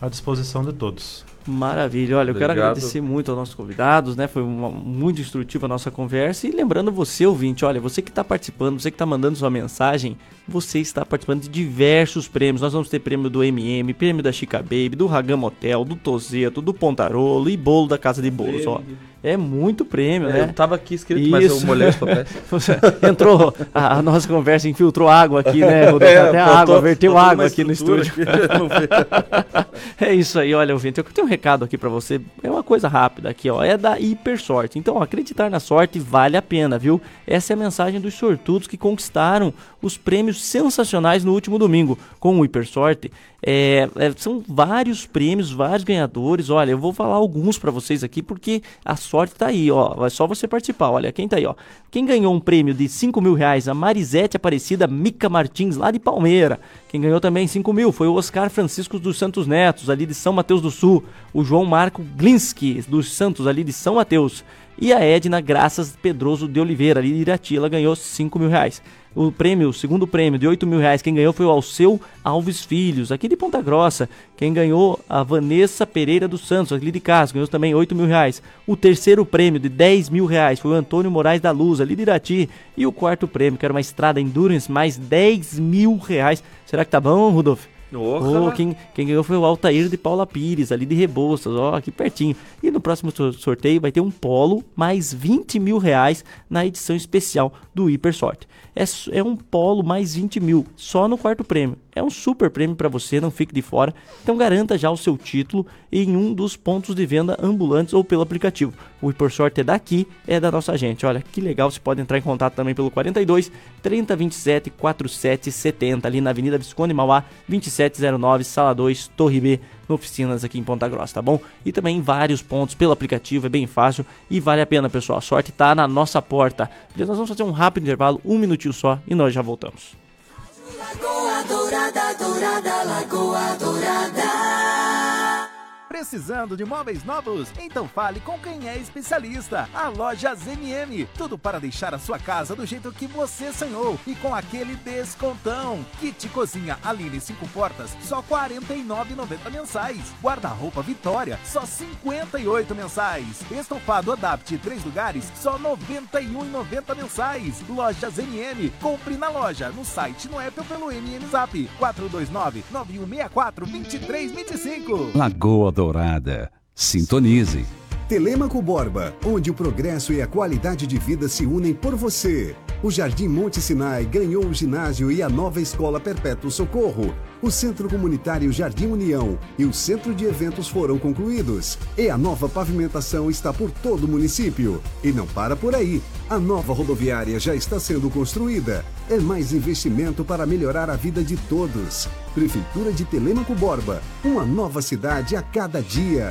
à disposição de todos. Maravilha, olha, eu quero Obrigado. agradecer muito aos nossos convidados, né? Foi uma- muito instrutiva a nossa conversa. E lembrando você, ouvinte, olha, você que está participando, você que está mandando sua mensagem, você está participando de diversos prêmios. Nós vamos ter prêmio do MM, prêmio da Chica Baby, do Ragam Hotel, do Tozeto, do Pontarolo e bolo da Casa de Bolos, ó. É muito prêmio, né? Eu tava aqui escrito, mas eu molhei os papéis. [LAUGHS] Entrou, a, a nossa conversa infiltrou água aqui, né? [LAUGHS] Rodolfo? É, Até faltou- água, verteu água aqui no estúdio. aqui, vi. [LAUGHS] é isso aí, olha, ouvinte, eu tenho um recado aqui pra você, é uma coisa rápida aqui, ó, é da Hipersorte. Então, ó, acreditar na sorte vale a pena, viu? Essa é a mensagem dos sortudos que conquistaram os prêmios sensacionais no último domingo com o Hipersorte. É, é, são vários prêmios, vários ganhadores. Olha, eu vou falar alguns pra vocês aqui porque a sorte tá aí, ó. É só você participar. Olha, quem tá aí, ó. Quem ganhou um prêmio de 5 mil reais? A Marisete Aparecida Mica Martins, lá de Palmeira. Quem ganhou também 5 mil foi o Oscar Francisco dos Santos Netos, ali de São Mateus do Sul. O João Marco Glinski, dos Santos, ali de São Mateus. E a Edna Graças Pedroso de Oliveira, ali de Irati, ela ganhou 5 mil reais. O prêmio, o segundo prêmio de 8 mil reais, quem ganhou foi o Alceu Alves Filhos, aqui de Ponta Grossa. Quem ganhou, a Vanessa Pereira dos Santos, ali de casa, ganhou também 8 mil reais. O terceiro prêmio de 10 mil reais foi o Antônio Moraes da Luz, ali de Irati. E o quarto prêmio, que era uma estrada Endurance, mais 10 mil reais. Será que tá bom, Rudolf? Oh, quem, quem ganhou foi o Altair de Paula Pires, ali de Rebouças, ó, aqui pertinho. E no próximo sor- sorteio vai ter um polo mais 20 mil reais na edição especial do Hiper Sorte. É, é um polo mais 20 mil, só no quarto prêmio. É um super prêmio para você, não fique de fora. Então garanta já o seu título em um dos pontos de venda ambulantes ou pelo aplicativo. O Hiper Sorte é daqui, é da nossa gente. Olha que legal, você pode entrar em contato também pelo 42 3027 4770 ali na Avenida Visconde Mauá 2709, Sala 2, Torre B, no Oficinas aqui em Ponta Grossa, tá bom? E também vários pontos pelo aplicativo, é bem fácil e vale a pena, pessoal. A sorte tá na nossa porta. Nós vamos fazer um rápido intervalo, um minutinho só e nós já voltamos. Lagoa Dourada, dourada, Lagoa Dourada. Precisando de móveis novos? Então fale com quem é especialista. A loja ZMM. Tudo para deixar a sua casa do jeito que você sonhou e com aquele descontão. Kit cozinha Aline 5 portas, só R$ 49,90 mensais. Guarda-roupa Vitória, só R$ 58 mensais. Estofado Adapt 3 lugares, só R$ 91,90 mensais. Loja ZMM. Compre na loja, no site, no app ou pelo MM Zap. 429 9164 2325. Lagoa Dourada. Sintonize. Telemaco Borba, onde o progresso e a qualidade de vida se unem por você. O Jardim Monte Sinai ganhou o ginásio e a nova Escola Perpétuo Socorro. O Centro Comunitário Jardim União e o Centro de Eventos foram concluídos. E a nova pavimentação está por todo o município. E não para por aí. A nova rodoviária já está sendo construída. É mais investimento para melhorar a vida de todos. Prefeitura de Telemaco Borba. Uma nova cidade a cada dia.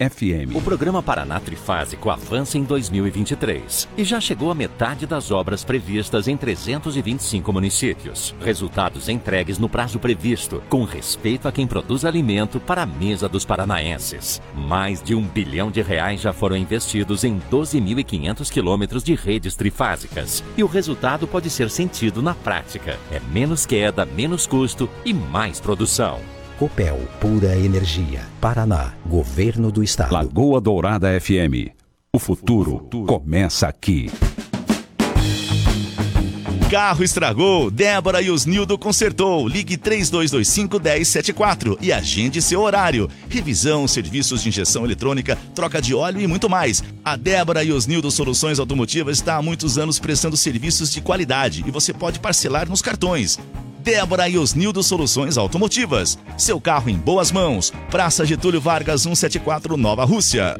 FM. O programa Paraná Trifásico avança em 2023 e já chegou à metade das obras previstas em 325 municípios. Resultados entregues no prazo previsto, com respeito a quem produz alimento para a mesa dos paranaenses. Mais de um bilhão de reais já foram investidos em 12.500 quilômetros de redes trifásicas. E o resultado pode ser sentido na prática. É menos queda, menos custo e mais produção. Copel, pura energia. Paraná, Governo do Estado. Lagoa Dourada FM. O futuro começa aqui. Carro estragou, Débora e Osnildo consertou. Ligue 3225-1074 e agende seu horário. Revisão, serviços de injeção eletrônica, troca de óleo e muito mais. A Débora e Osnildo Soluções Automotivas está há muitos anos prestando serviços de qualidade e você pode parcelar nos cartões. Débora e Osnildo Soluções Automotivas. Seu carro em boas mãos. Praça Getúlio Vargas 174, Nova Rússia.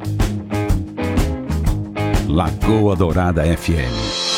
Lagoa Dourada FM.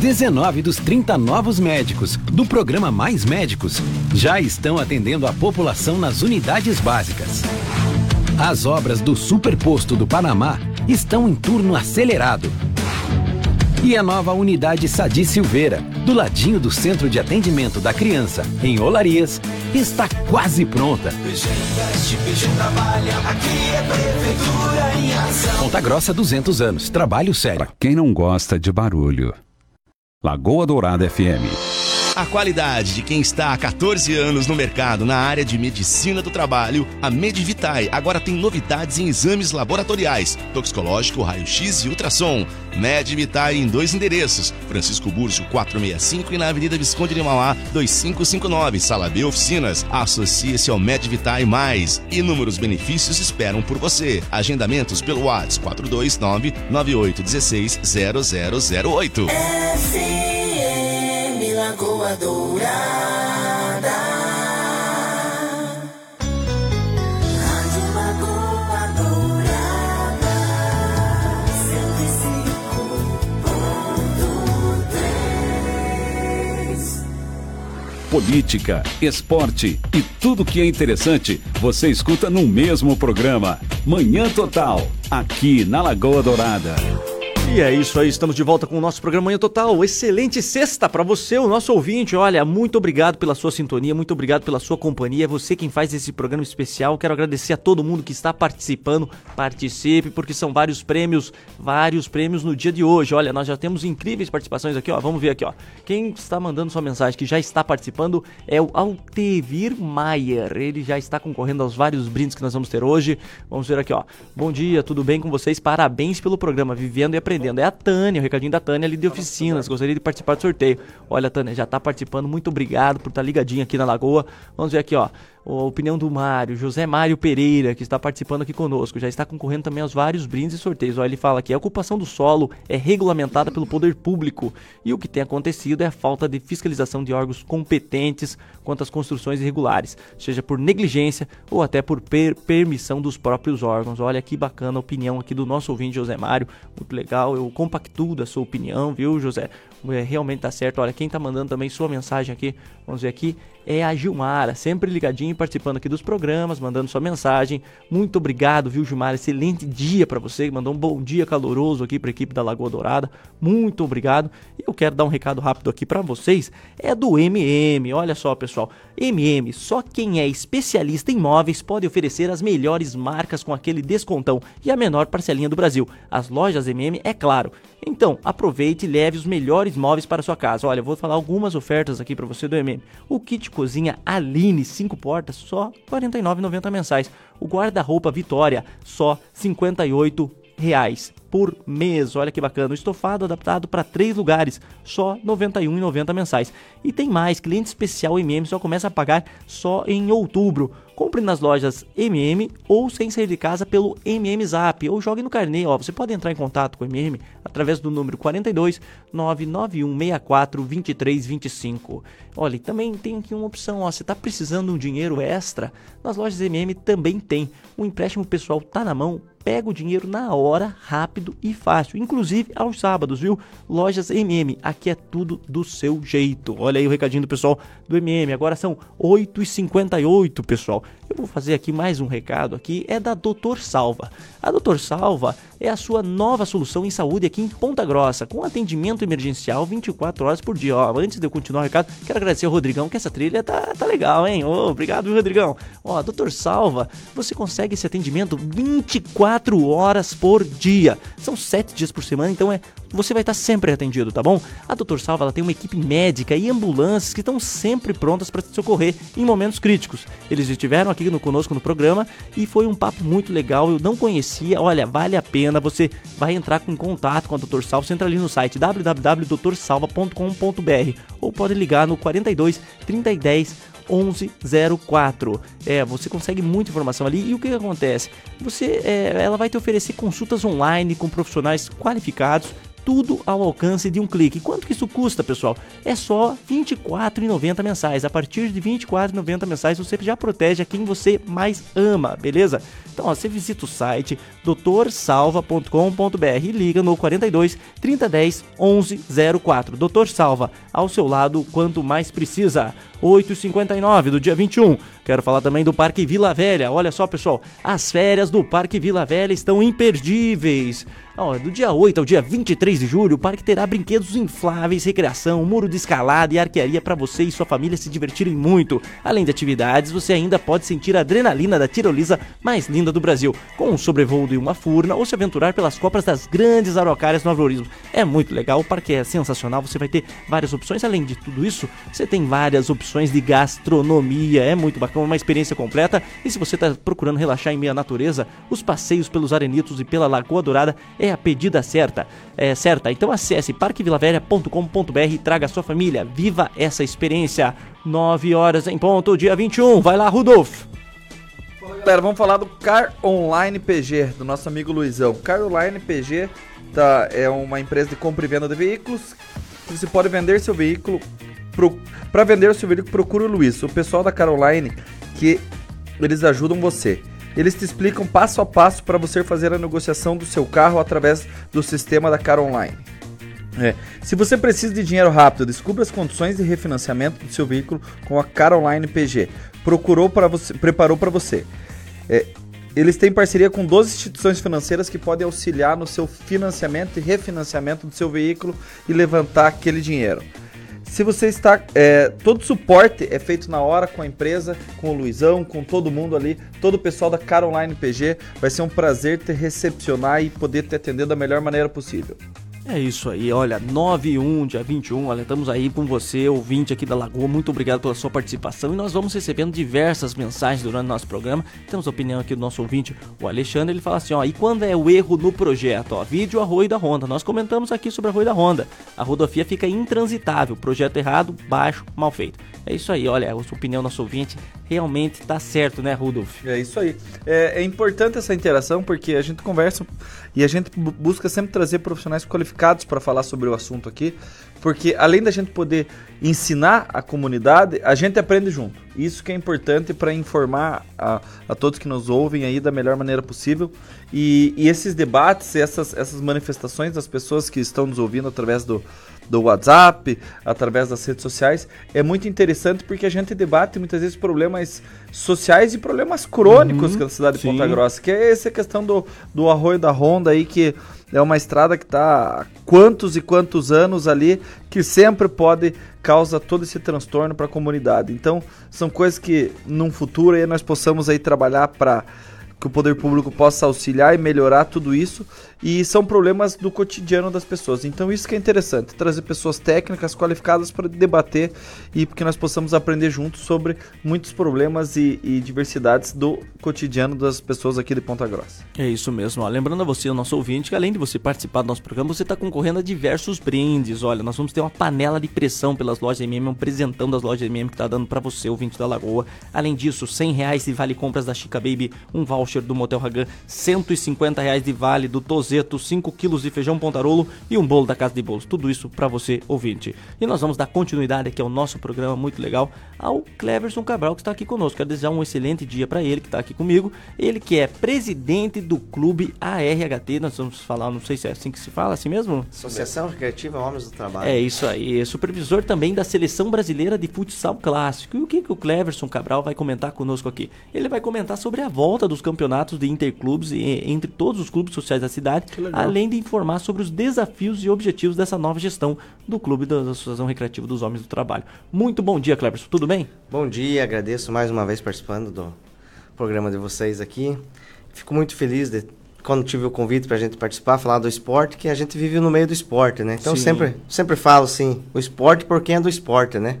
19 dos 30 novos médicos do programa Mais Médicos já estão atendendo a população nas unidades básicas. As obras do Superposto do Panamá estão em turno acelerado. E a nova unidade Sadi Silveira, do ladinho do Centro de Atendimento da Criança, em Olarias, está quase pronta. Ponta Grossa 200 anos, trabalho sério. Quem não gosta de barulho? Lagoa Dourada FM. A qualidade de quem está há 14 anos no mercado na área de medicina do trabalho, a Medivitae agora tem novidades em exames laboratoriais, toxicológico, raio-x e ultrassom. Medivitae em dois endereços, Francisco Burjo 465 e na Avenida Visconde de Mauá 2559, Sala B Oficinas. Associe-se ao Medivitae Mais. Inúmeros benefícios esperam por você. Agendamentos pelo WhatsApp 429 9816 0008. FM Lagoa Dourada. Rádio Dourada. 105.3. Política, esporte e tudo que é interessante você escuta no mesmo programa. Manhã Total, aqui na Lagoa Dourada. E é isso aí, estamos de volta com o nosso programa Manhã Total. Excelente sexta para você, o nosso ouvinte. Olha, muito obrigado pela sua sintonia, muito obrigado pela sua companhia. É você quem faz esse programa especial. Quero agradecer a todo mundo que está participando. Participe, porque são vários prêmios, vários prêmios no dia de hoje. Olha, nós já temos incríveis participações aqui, ó. Vamos ver aqui, ó. Quem está mandando sua mensagem que já está participando é o Altevir Maier. Ele já está concorrendo aos vários brindes que nós vamos ter hoje. Vamos ver aqui, ó. Bom dia, tudo bem com vocês? Parabéns pelo programa Vivendo e Aprendendo. É a Tânia, o recadinho da Tânia ali de oficinas. Gostaria de participar do sorteio. Olha, Tânia, já está participando. Muito obrigado por estar ligadinho aqui na Lagoa. Vamos ver aqui, ó. A opinião do Mário, José Mário Pereira, que está participando aqui conosco, já está concorrendo também aos vários brindes e sorteios. Olha, ele fala que a ocupação do solo é regulamentada pelo poder público e o que tem acontecido é a falta de fiscalização de órgãos competentes quanto às construções irregulares, seja por negligência ou até por per permissão dos próprios órgãos. Olha que bacana a opinião aqui do nosso ouvinte José Mário, muito legal. Eu compactuo da sua opinião, viu, José? É, realmente tá certo. Olha, quem tá mandando também sua mensagem aqui, vamos ver aqui, é a Gilmara, sempre ligadinho, participando aqui dos programas, mandando sua mensagem. Muito obrigado, viu, Gilmara? Excelente dia para você, mandou um bom dia caloroso aqui para a equipe da Lagoa Dourada. Muito obrigado. E eu quero dar um recado rápido aqui para vocês, é do MM. Olha só, pessoal, MM, só quem é especialista em móveis pode oferecer as melhores marcas com aquele descontão e a menor parcelinha do Brasil. As lojas MM, é claro. Então, aproveite e leve os melhores móveis para sua casa. Olha, eu vou falar algumas ofertas aqui para você do MM. O kit cozinha Aline 5 portas, só R$ 49,90 mensais. O guarda-roupa Vitória, só 58 reais por mês. Olha que bacana. O estofado adaptado para três lugares, só R$ 91,90 mensais. E tem mais, cliente especial MM só começa a pagar só em outubro. Compre nas lojas MM ou sem sair de casa pelo MM Zap ou jogue no carnê. Ó, você pode entrar em contato com o MM através do número 42 99164 2325. Olha, e também tem aqui uma opção, ó, você está precisando de um dinheiro extra? Nas lojas MM também tem. O empréstimo pessoal tá na mão, pega o dinheiro na hora, rápido e fácil, inclusive aos sábados, viu? Lojas MM, aqui é tudo do seu jeito. Olha aí o recadinho do pessoal do MM. Agora são 8h58, pessoal. Eu vou fazer aqui mais um recado aqui, é da Doutor Salva. A Doutor Salva é a sua nova solução em saúde aqui em Ponta Grossa, com atendimento emergencial 24 horas por dia. Ó, antes de eu continuar o recado, quero agradecer ao Rodrigão, que essa trilha tá, tá legal, hein? Ô, obrigado, Rodrigão. Ó, Doutor Salva, você consegue esse atendimento 24 horas por dia. São 7 dias por semana, então é você vai estar sempre atendido, tá bom? A Doutor Salva ela tem uma equipe médica e ambulâncias que estão sempre prontas para te socorrer em momentos críticos. Eles estiveram aqui no, conosco no programa e foi um papo muito legal. Eu não conhecia, olha, vale a pena. Você vai entrar em contato com a Doutor Salva. Você entra ali no site www.doutorsalva.com.br ou pode ligar no 42 3010 1104. É, você consegue muita informação ali e o que, que acontece? Você, é, ela vai te oferecer consultas online com profissionais qualificados tudo ao alcance de um clique. Quanto que isso custa, pessoal? É só R$ 24,90 mensais. A partir de R$ 24,90 mensais você já protege a quem você mais ama, beleza? Então, ó, você visita o site doutorsalva.com.br e liga no 42 3010 1104. Doutor Salva, ao seu lado quanto mais precisa. 8h59 do dia 21. Quero falar também do Parque Vila Velha. Olha só, pessoal, as férias do Parque Vila Velha estão imperdíveis. Ó, do dia 8 ao dia 23 de julho, o parque terá brinquedos infláveis, recreação, muro de escalada e arquearia para você e sua família se divertirem muito. Além de atividades, você ainda pode sentir a adrenalina da tirolesa mais linda do Brasil, com um sobrevoo de uma furna ou se aventurar pelas copas das grandes araucárias no arvorismo. É muito legal, o parque é sensacional, você vai ter várias opções. Além de tudo isso, você tem várias opções de gastronomia, é muito bacana, uma experiência completa. E se você está procurando relaxar em meia natureza, os passeios pelos arenitos e pela Lagoa Dourada é a pedida certa. É certa. Então acesse parquevilavelha.com.br e traga a sua família. Viva essa experiência. 9 horas em ponto, dia 21. Vai lá, Rudolf. Galera, vamos falar do Car Online PG, do nosso amigo Luizão. Car Online PG tá, é uma empresa de compra e venda de veículos. Você pode vender seu veículo. Para vender o seu veículo, procura o Luiz. O pessoal da Car Online, que eles ajudam você. Eles te explicam passo a passo para você fazer a negociação do seu carro através do sistema da Car Online. É. Se você precisa de dinheiro rápido, descubra as condições de refinanciamento do seu veículo com a Car Online PG. Procurou para você, preparou para você. É, eles têm parceria com 12 instituições financeiras que podem auxiliar no seu financiamento e refinanciamento do seu veículo e levantar aquele dinheiro. Se você está. É, todo suporte é feito na hora com a empresa, com o Luizão, com todo mundo ali, todo o pessoal da Caroline PG. Vai ser um prazer te recepcionar e poder te atender da melhor maneira possível. É isso aí, olha, 9 e 1, dia 21, olha, estamos aí com você, ouvinte aqui da Lagoa, muito obrigado pela sua participação e nós vamos recebendo diversas mensagens durante o nosso programa. Temos a opinião aqui do nosso ouvinte, o Alexandre, ele fala assim, ó, e quando é o erro no projeto? Ó, vídeo Arroio da Honda, nós comentamos aqui sobre Arroio da Honda, a rodovia fica intransitável, projeto errado, baixo, mal feito. É isso aí, olha, a sua opinião, nosso ouvinte, realmente tá certo, né, Rudolf? É isso aí. É, é importante essa interação porque a gente conversa e a gente bu- busca sempre trazer profissionais qualificados para falar sobre o assunto aqui, porque além da gente poder ensinar a comunidade, a gente aprende junto. Isso que é importante para informar a, a todos que nos ouvem aí da melhor maneira possível. E, e esses debates, essas, essas manifestações das pessoas que estão nos ouvindo através do, do WhatsApp, através das redes sociais, é muito interessante porque a gente debate muitas vezes problemas sociais e problemas crônicos Uhum, que a cidade de sim. Ponta Grossa, que é essa questão do, do arroio da Ronda aí, que é uma estrada que está há quantos e quantos anos ali, que sempre pode causa todo esse transtorno para a comunidade. Então, são coisas que num futuro aí nós possamos aí trabalhar para que o poder público possa auxiliar e melhorar tudo isso. E são problemas do cotidiano das pessoas. Então isso que é interessante, trazer pessoas técnicas qualificadas para debater e que nós possamos aprender juntos sobre muitos problemas e, e diversidades do cotidiano das pessoas aqui de Ponta Grossa. É isso mesmo, ó. lembrando a você, o nosso ouvinte, que além de você participar do nosso programa, você está concorrendo a diversos brindes. Olha, nós vamos ter uma panela de pressão pelas lojas MM, um presentão das lojas MM que está dando para você, ouvinte da Lagoa. Além disso, 100 reais de vale compras da Chica Baby, um voucher do Motel Hagan, 150 reais de vale do Tozeto, 5 quilos de feijão pontarolo e um bolo da Casa de Bolos. Tudo isso para você, ouvinte. E nós vamos dar continuidade aqui ao nosso programa muito legal ao Cleverson Cabral que está aqui conosco. Quero desejar um excelente dia para ele que está aqui comigo. Ele que é presidente do clube ARHT. Nós vamos falar, não sei se é assim que se fala, assim mesmo? Associação Recreativa Homens do Trabalho. É isso aí. É supervisor também da seleção brasileira de futsal clássico. E o que, que o Cleverson Cabral vai comentar conosco aqui? Ele vai comentar sobre a volta dos campeonatos de interclubes entre todos os clubes sociais da cidade, além de informar sobre os desafios e objetivos dessa nova gestão do clube da Associação Recreativa dos Homens do Trabalho. Muito bom dia, Cleverson. Tudo bem? Bom dia, agradeço mais uma vez participando do programa de vocês aqui. Fico muito feliz de quando tive o convite para a gente participar, falar do esporte, que a gente vive no meio do esporte, né? Então Sim. sempre, sempre falo assim, o esporte por quem é do esporte, né?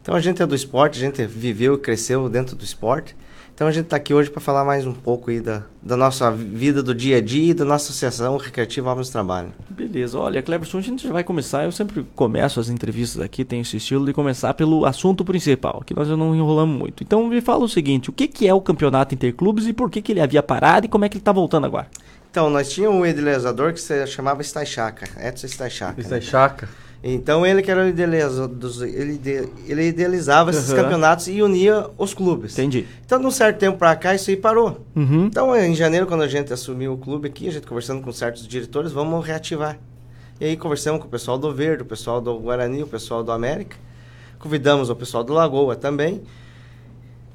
Então a gente é do esporte, a gente viveu e cresceu dentro do esporte. Então a gente está aqui hoje para falar mais um pouco aí da, da nossa vida do dia a dia e da nossa associação recreativa do Trabalho. Beleza, olha, Cleberson, a gente já vai começar. Eu sempre começo as entrevistas aqui, tenho esse estilo de começar pelo assunto principal, que nós já não enrolamos muito. Então me fala o seguinte: o que, que é o campeonato interclubes e por que, que ele havia parado e como é que ele tá voltando agora? Então, nós tínhamos um idealizador que se chamava Staichaka, Edson Staichaka. né? Então, ele que era o idealizador, ele, ele idealizava esses campeonatos e unia os clubes. Entendi. Então, de um certo tempo pra cá, isso aí parou. Uhum. Então, em janeiro, quando a gente assumiu o clube aqui, a gente conversando com certos diretores, vamos reativar. E aí, conversamos com o pessoal do Verde, o pessoal do Guarani, o pessoal do América. Convidamos o pessoal do Lagoa também.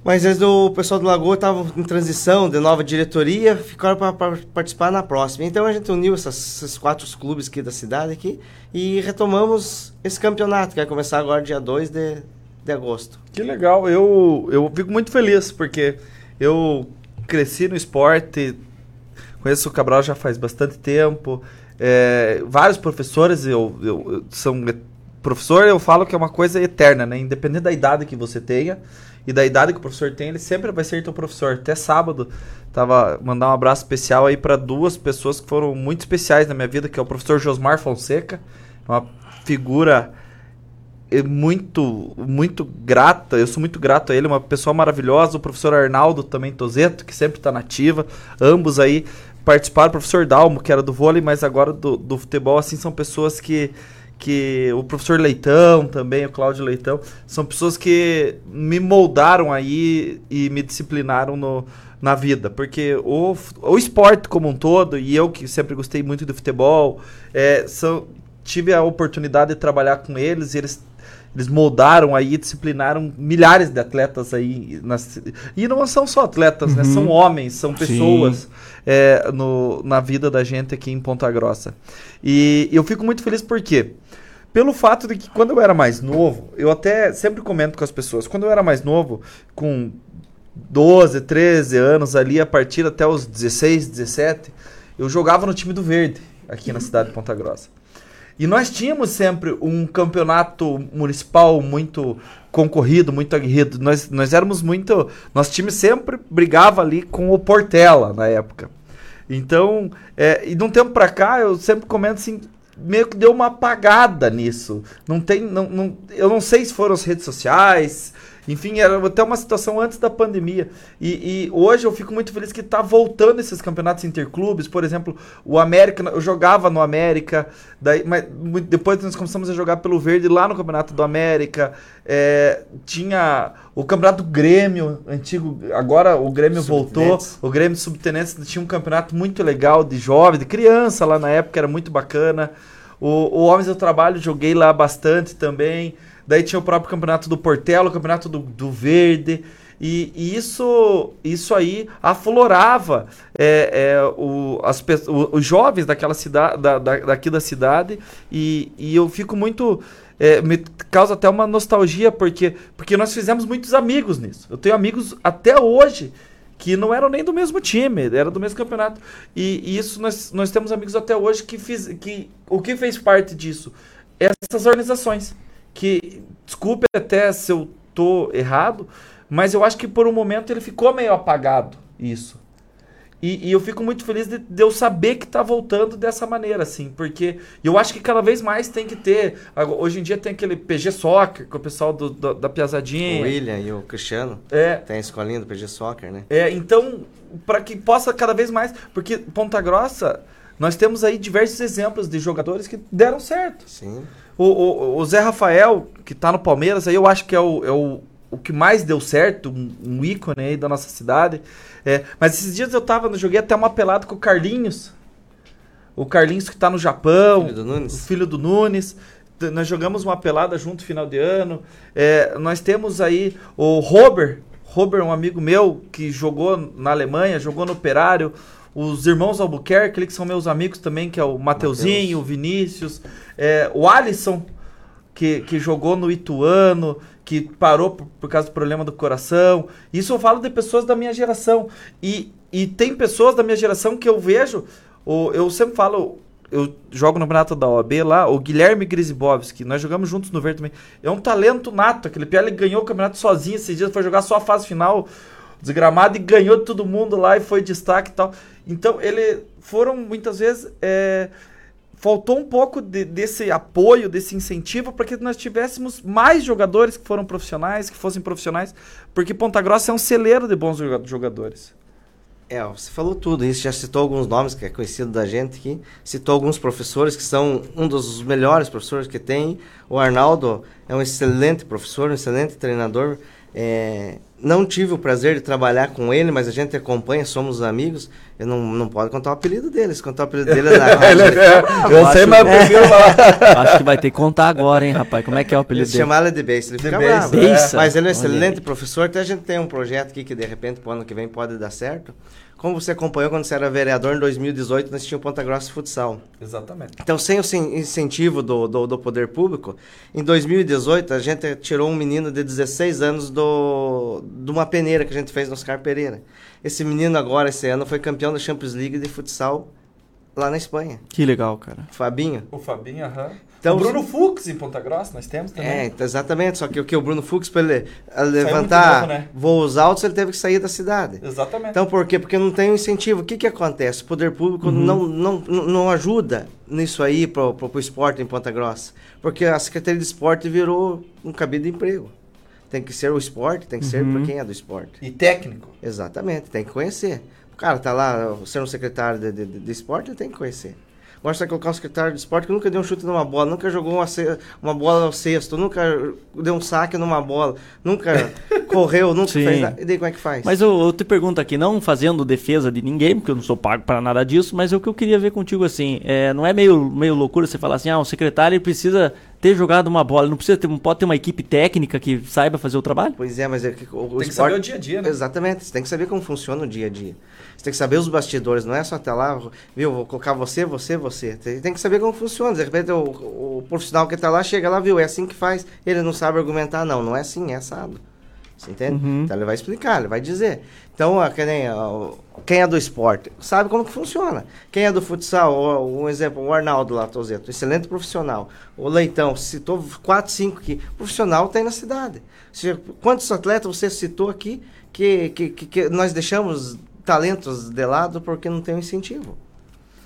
Mas o pessoal do Lagoa estava em transição de nova diretoria, ficaram para participar na próxima. Então a gente uniu essas- esses quatro clubes aqui da cidade aqui e retomamos esse campeonato, que vai começar agora dia 2 de, de agosto. Que legal, eu, eu fico muito feliz, porque eu cresci no esporte, conheço o Cabral já faz bastante tempo, é, vários professores, eu, eu, eu- são professor, eu falo que é uma coisa eterna, né? Independente da idade que você tenha e da idade que o professor tem, ele sempre vai ser teu professor. Até sábado, tava mandar um abraço especial aí para duas pessoas que foram muito especiais na minha vida, que é o professor Josmar Fonseca, uma figura é muito, muito grata, eu sou muito grato a ele, uma pessoa maravilhosa, o professor Arnaldo também Tozeto, que sempre está nativa, ambos aí participaram, o professor Dalmo, que era do vôlei, mas agora do, do futebol, assim, são pessoas que, que, o professor Leitão também, o Cláudio Leitão, são pessoas que me moldaram aí e me disciplinaram no, na vida, porque o, o esporte como um todo, e eu que sempre gostei muito do futebol, é, são, tive a oportunidade de trabalhar com eles, e eles eles moldaram aí, disciplinaram milhares de atletas aí. Nas, e não são só atletas, né? Uhum. São homens, são pessoas é, no, na vida da gente aqui em Ponta Grossa. E eu fico muito feliz porque pelo fato de que quando eu era mais novo, eu até sempre comento com as pessoas, quando eu era mais novo, com 12, 13 anos ali, a partir até os 16, 17, eu jogava no time do Verde, aqui na cidade de Ponta Grossa. E nós tínhamos sempre um campeonato municipal muito concorrido, muito aguerrido. Nós, nós éramos muito. Nosso time sempre brigava ali com o Portela na época. Então, é, e de um tempo pra cá, eu sempre comento assim, meio que deu uma apagada nisso. Não tem. Não, não, eu não sei se foram as redes sociais. Enfim, era até uma situação antes da pandemia. E, e hoje eu fico muito feliz que está voltando esses campeonatos interclubes. Por exemplo, o América, eu jogava no América, daí, mas depois nós começamos a jogar pelo Verde lá no Campeonato do América. É, tinha o Campeonato do Grêmio, antigo, agora o Grêmio voltou. O Grêmio Subtenentes tinha um campeonato muito legal de jovem, de criança lá na época, era muito bacana. O, o Homens do Trabalho joguei lá bastante também. Daí tinha o próprio campeonato do Portelo, o campeonato do, do Verde. E, e isso, isso aí aflorava é, é, o, as, o- os jovens daquela cidade, da, da- daqui da cidade. E, e eu fico muito. é, me causa até uma nostalgia, porque, porque nós fizemos muitos amigos nisso. Eu tenho amigos até hoje que não eram nem do mesmo time, era do mesmo campeonato. E, e isso nós, nós temos amigos até hoje que fiz que o que fez parte disso? Essas organizações que desculpe até se eu tô errado, mas eu acho que por um momento ele ficou meio apagado isso. E, e eu fico muito feliz de, de eu saber que tá voltando dessa maneira, assim, porque eu acho que cada vez mais tem que ter. Hoje em dia tem aquele PG Soccer, com o pessoal do, do- da Piazadinha. O William e o Cristiano. É. Tem a escolinha do PG Soccer, né? É, então, para que possa cada vez mais. Porque Ponta Grossa, nós temos aí diversos exemplos de jogadores que deram certo. Sim. O, o, o Zé Rafael, que tá no Palmeiras, aí eu acho que é o, é o, o que mais deu certo, um, um ícone aí da nossa cidade. É, mas esses dias eu tava, eu joguei até uma pelada com o Carlinhos. O Carlinhos que tá no Japão. Filho do Nunes. O filho do Nunes. Nós jogamos uma pelada junto final de ano. É, nós temos aí o Robert. Robert, um amigo meu que jogou na Alemanha, jogou no Operário. Os irmãos Albuquerque, que são meus amigos também, que é o Mateuzinho, o Vinícius. É, o Alisson, que, que jogou no Ituano, que parou por, por causa do problema do coração. Isso eu falo de pessoas da minha geração. E, e tem pessoas da minha geração que eu vejo. O, eu sempre falo, eu jogo no campeonato da OAB lá, o Guilherme Grisibovski, nós jogamos juntos no Verde também. É um talento nato, aquele piá ele ganhou o campeonato sozinho esses dias, foi jogar só a fase final desgramado e ganhou de todo mundo lá e foi destaque e tal. Então, ele foram muitas vezes. é, faltou um pouco de- desse apoio, desse incentivo, para que nós tivéssemos mais jogadores que foram profissionais, que fossem profissionais, porque Ponta Grossa é um celeiro de bons joga- jogadores. É, você falou tudo. Isso já citou alguns nomes que é conhecido da gente aqui. Citou alguns professores que são um dos melhores professores que tem. O Arnaldo é um excelente professor, um excelente treinador. É, não tive o prazer de trabalhar com ele, mas a gente acompanha, somos amigos. Eu não, não posso contar o apelido dele. Se contar o apelido dele é [LAUGHS] na rádio. Ele é- eu sei, mas eu prefiro falar. [LAUGHS] Acho que vai ter que contar agora, hein, rapaz. Como é que é o apelido Ele dele? chama ele de Base, ele fica bravo. Base. Mas ele é um excelente professor, até a gente tem um projeto aqui que de repente pro ano que vem pode dar certo. Como você acompanhou quando você era vereador em 2018, nós tínhamos Ponta Grossa Futsal. Exatamente. Então, sem o incentivo do, do, do poder público, em 2018 a gente tirou um menino de 16 anos do, de uma peneira que a gente fez no Oscar Pereira. Esse menino agora, esse ano, foi campeão da Champions League de futsal lá na Espanha. Que legal, cara. Fabinho. O Fabinho, aham. Então, o Bruno Fux em Ponta Grossa, nós temos também. É, então, exatamente. Só que o que o Bruno Fux, para ele eh, levantar novo, né? voos altos, ele teve que sair da cidade. Exatamente. Então por quê? Porque não tem um incentivo. O que, que acontece? O poder público Uhum. não, não, não ajuda nisso aí pro, pro esporte em Ponta Grossa. Porque a Secretaria de Esporte virou um cabide de emprego. Tem que ser o esporte, tem que ser Uhum. para quem é do esporte. E técnico. Exatamente, tem que conhecer. O cara tá lá, sendo um secretário de, de, de- de esporte, ele tem que conhecer. Você vai colocar um secretário de esporte que nunca deu um chute numa bola, nunca jogou uma, ce- uma bola ao cesto, nunca deu um saque numa bola, nunca [LAUGHS] correu, nunca Sim. fez nada. E daí como é que faz? Mas eu, eu te pergunto aqui, não fazendo defesa de ninguém, porque eu não sou pago para nada disso, mas o que eu queria ver contigo assim, é, não é meio, meio loucura você falar assim, ah, o secretário precisa ter jogado uma bola, não precisa ter, não pode ter uma equipe técnica que saiba fazer o trabalho? Pois é, mas é que o, o Tem que saber o dia a dia, né? Exatamente, você tem que saber como funciona o dia a dia. Você tem que saber os bastidores, não é só até lá, viu, vou colocar você, você, você. Tem, tem que saber como funciona. De repente o, o profissional que está lá chega lá, viu, é assim que faz. Ele não sabe argumentar, não, não é assim, é assado. Você entende? Uhum. Então ele vai explicar, ele vai dizer. Então, que ó, quem é do esporte sabe como que funciona. Quem é do futsal, um exemplo, o Arnaldo lá, Tozeto, excelente profissional. O Leitão, citou 4, 5 aqui. Profissional tem na cidade. Se- quantos atletas você citou aqui que, que, que, que nós deixamos talentos de lado porque não tem um incentivo?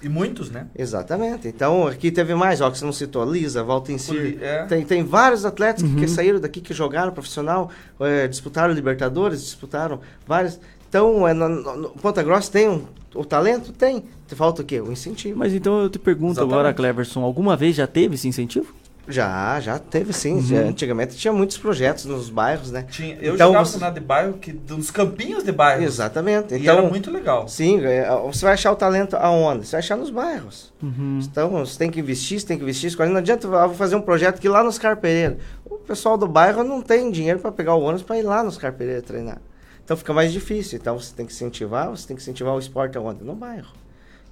E muitos, né? Exatamente. Então, aqui teve mais, ó, que você não citou, Lisa, Volta em Si. Li- é. Tem, tem vários atletas que- Uhum. que, saíram daqui, que jogaram profissional, eh, disputaram Libertadores, disputaram vários. Então, é, no, no- no Ponta Grossa tem um, o talento? Tem. Falta o quê? O incentivo. Mas então eu te pergunto Exatamente. agora, Cleverson, alguma vez já teve esse incentivo? Já, já teve sim. Uhum. Já, antigamente tinha muitos projetos nos bairros, né? Tinha, eu então, jogava você- na de bairro, que, dos campinhos de bairro. Exatamente. E Então, era muito legal. Sim, é, você vai achar o talento aonde? Você vai achar nos bairros. Uhum. Então, você tem que investir, você tem que investir. Não adianta ah, vou fazer um projeto aqui lá nos Carpereiros. O pessoal do bairro não tem dinheiro para pegar o ônibus para ir lá nos Carpereiros treinar. Então, fica mais difícil. Então, você tem que incentivar, você tem que incentivar o esporte aonde? No bairro.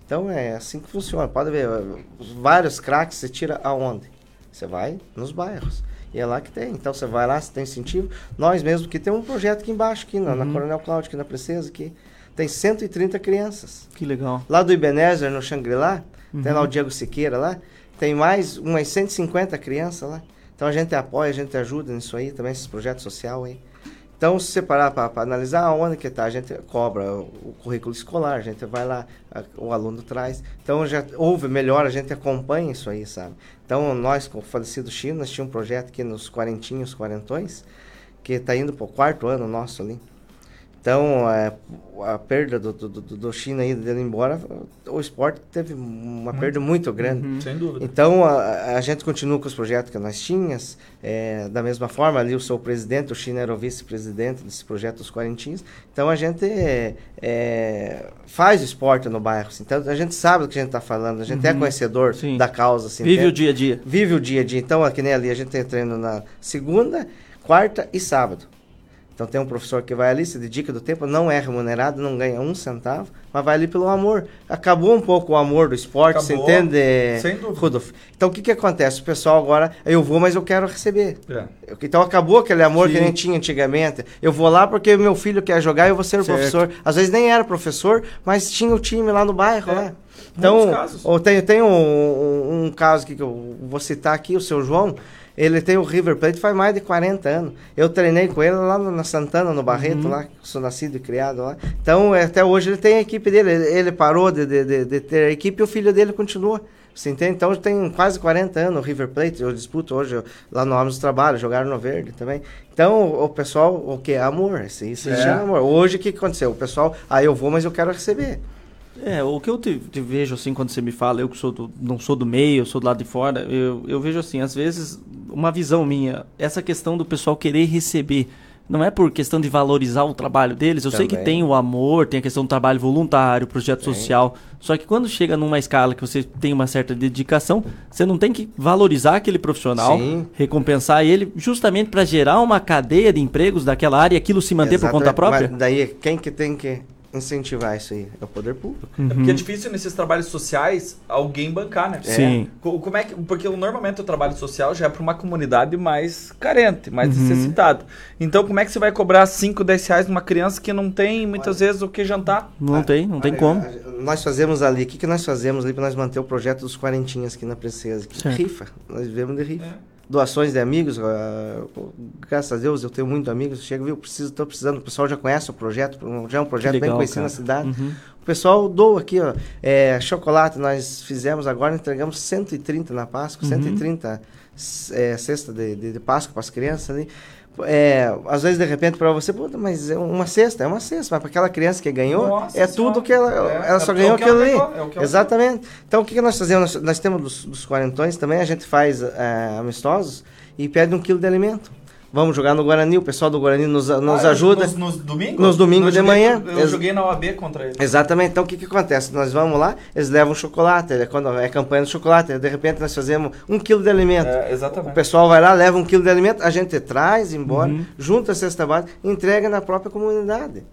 Então, é assim que funciona. Pode ver, os vários craques você tira aonde? Você vai nos bairros. E é lá que tem. Então, você vai lá, você tem incentivo. Nós mesmo que tem um projeto aqui embaixo, aqui na, na Uhum. Coronel Cláudio, aqui na Princesa, aqui. Tem 130 crianças. Que legal. Lá do Ibenezer, no Xangri-Lá, tem Uhum. lá o Diego Siqueira lá, tem mais umas 150 crianças lá. Então a gente apoia, a gente ajuda nisso aí, também esses projetos sociais aí. Então, se você parar para analisar aonde que está, a gente cobra o, currículo escolar, a gente vai lá, a- o aluno traz. Então, já houve melhor, a gente acompanha isso aí, sabe? Então, nós, com o falecido nós tínhamos um projeto aqui nos Quarentinhos, Quarentões, que está indo para o quarto ano nosso ali. Então, é, a perda do, do, do, China dele embora, o esporte teve uma perda muito grande. Uhum. Sem dúvida. Então, a, a gente continua com os projetos que nós tínhamos. é, da mesma forma, ali eu sou o presidente, o China era o vice-presidente desse projeto dos Quarentinhos. Então, a gente é, é, faz o esporte no bairro. assim. Então, a gente sabe do que a gente está falando, a gente é Uhum. conhecedor Sim. da causa. assim, Vive entende? o dia a dia. Vive o dia a dia. Então, aqui nem ali, a gente tem treino na segunda, quarta e sábado. Então tem um professor que vai ali, se dedica do tempo, não é remunerado, não ganha um centavo, mas vai ali pelo amor. Acabou um pouco o amor do esporte, você Acabou. entende, Sem dúvida. Rudolf? Então o que que acontece? O pessoal agora, eu vou, mas eu quero receber. É. Então acabou aquele amor que Sim. nem tinha antigamente. Eu vou lá porque meu filho quer jogar, eu vou ser o professor. Às vezes nem era professor, mas tinha o time lá no bairro, É. né? Então, ou tem, tem um, um- um caso que eu vou citar aqui, o seu João. Ele tem o River Plate faz mais de 40 anos. Eu treinei com ele lá na Santana, no Barreto, Uhum. lá, sou nascido e criado lá. Então, é, até hoje ele tem a equipe dele. Ele, ele parou de, de, de- de ter a equipe e o filho dele continua. Você entende? Então, tem quase 40 anos o River Plate. Eu disputo hoje eu- lá no Homens do Trabalho, jogaram no Verde também. Então, o, pessoal, o que? Amor. Isso, isso É. é. amor. Hoje, o que aconteceu? O pessoal, ah, eu vou, mas eu quero receber. É, o que eu te, te vejo assim quando você me fala, eu que sou do- não sou do meio, eu sou do lado de fora, eu, eu vejo assim, às vezes, uma visão minha, essa questão do pessoal querer receber. Não é por questão de valorizar o trabalho deles, eu sei que Também. tem o amor, tem a questão do trabalho voluntário, projeto Tem. social. Só que quando chega numa escala que você tem uma certa dedicação, você não tem que valorizar aquele profissional, Sim. recompensar ele, justamente para gerar uma cadeia de empregos daquela área e aquilo se manter por conta própria? Mas daí, quem que tem que incentivar isso aí? É o poder público. É porque é difícil nesses trabalhos sociais alguém bancar, né? Sim. Co- Como é que, porque normalmente o trabalho social já é para uma comunidade mais carente, mais Uhum. necessitada. Então, como é que você vai cobrar 5, 10 reais numa criança que não tem muitas vezes o que jantar? Não tem, não tem como. Nós fazemos ali, o que, que nós fazemos ali para nós manter o projeto dos quarentinhas aqui na Princesa? Que rifa, nós vivemos de rifa. É. Doações de amigos, ah, graças a Deus eu tenho muitos amigos, chega, viu, preciso, tô precisando, o pessoal já conhece o projeto, já é um projeto bem legal, conhecido na cara. cidade. Uhum. O pessoal doa aqui, ó, é, chocolate, nós fizemos agora, entregamos 130 na Páscoa, Uhum. 130 é, cesta de, de, de Páscoa para as crianças ali. É, às vezes, de repente, para você, puta, mas é uma cesta, é uma cesta, mas para aquela criança que ganhou, Nossa é tudo que ela, É, ela só é ganhou aquilo ali. é Exatamente. Então, o que, que nós fazemos? Nós, nós temos dos, dos quarentões também, a gente faz é, amistosos e pede um quilo de alimento. Vamos jogar no Guarani, o pessoal do Guarani nos, nos Ah, ajuda. Nos, nos domingos? Nos domingos de manhã. Eu Ex- joguei na OAB contra ele. Exatamente. Então o que, que acontece? Nós vamos lá, eles levam chocolate, é quando é campanha do chocolate, de repente nós fazemos um quilo de alimento. É, exatamente. O pessoal vai lá, leva um quilo de alimento, a gente traz embora, Uhum. junta a cesta básica entrega na própria comunidade.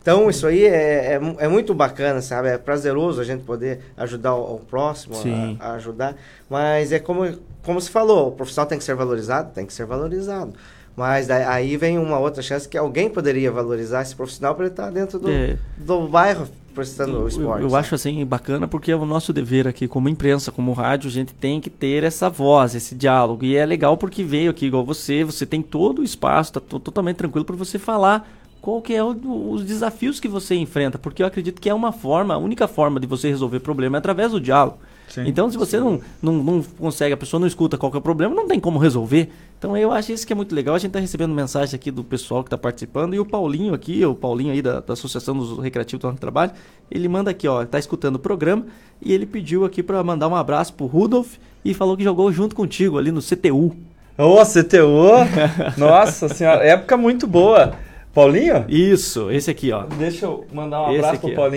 Então isso aí é, é, é muito bacana, sabe? É prazeroso a gente poder ajudar o, o próximo, a, a ajudar. Mas é como, como se falou, o profissional tem que ser valorizado? Tem que ser valorizado. Mas daí- aí vem uma outra chance que alguém poderia valorizar esse profissional para ele estar dentro do, É. do bairro prestando o Eu, esporte. eu acho assim bacana porque é o nosso dever aqui como imprensa, como rádio, a gente tem que ter essa voz, esse diálogo. E é legal porque veio aqui igual você, você tem todo o espaço, tá to- totalmente tranquilo para você falar qual que é o- os desafios que você enfrenta, porque eu acredito que é uma forma, a única forma de você resolver problema é através do diálogo. Sim. então, se você não, não, não consegue, a pessoa não escuta qual que é o problema, não tem como resolver. Então, eu acho isso que é muito legal. A gente está recebendo mensagem aqui do pessoal que está participando. E o Paulinho aqui, o Paulinho aí da, da Associação dos Recreativos do Trabalho, ele manda aqui, ó, tá escutando o programa e ele pediu aqui para mandar um abraço pro Rudolf e falou que jogou junto contigo ali no CTU. Ô, CTU! [LAUGHS] Nossa senhora, época muito boa. Paulinho? Isso, esse aqui, ó. Deixa eu mandar um Esse abraço aqui, pro ó.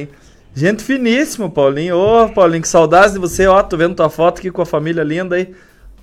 Gente finíssimo, Paulinho. Ô, Paulinho, que saudades de você. Ó, tô vendo tua foto aqui com a família linda aí.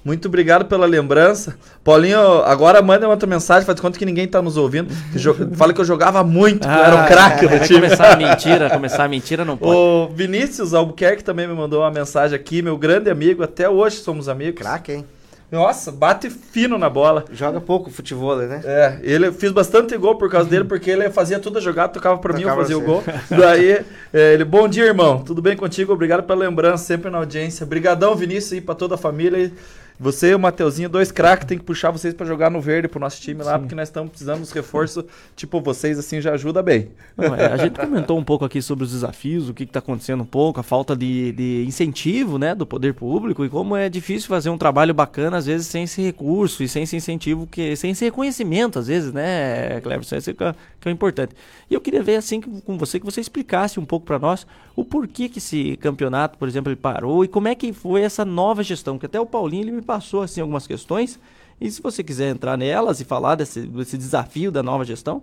Muito obrigado pela lembrança. Paulinho, agora manda outra mensagem, faz conta que ninguém tá nos ouvindo. [LAUGHS] Fala que eu jogava muito, eu era um craque vai do time. começar a mentira, começar a mentira não [LAUGHS] pode. O Vinícius Albuquerque também me mandou uma mensagem aqui, meu grande amigo, até hoje somos amigos. Craque, hein? Nossa, bate fino na bola. Joga pouco futebol, né? É, ele fiz bastante gol por causa dele, porque ele fazia toda a jogada, tocava pra mim, eu fazia o gol. [LAUGHS] Daí, é, ele, bom dia, irmão. Tudo bem contigo? Obrigado pela lembrança, sempre na audiência. Brigadão, Vinícius, aí pra toda a família. E Você e o Mateuzinho, dois craques, tem que puxar vocês pra jogar no verde pro nosso time lá, porque nós estamos precisando dos reforços, tipo vocês, assim, já ajuda bem. Não, é, a gente comentou um pouco aqui sobre os desafios, o que está acontecendo um pouco, a falta de, de incentivo né, do poder público e como é difícil fazer um trabalho bacana, às vezes, sem esse recurso e sem esse incentivo, que, sem esse reconhecimento, às vezes, né, Cleverson? Esse que é, que é o importante. E eu queria ver, assim, com você, que você explicasse um pouco para nós o porquê que esse campeonato, por exemplo, ele parou e como é que foi essa nova gestão, que até o Paulinho ele me passou, assim, algumas questões. E se você quiser entrar nelas e falar desse, desse desafio da nova gestão.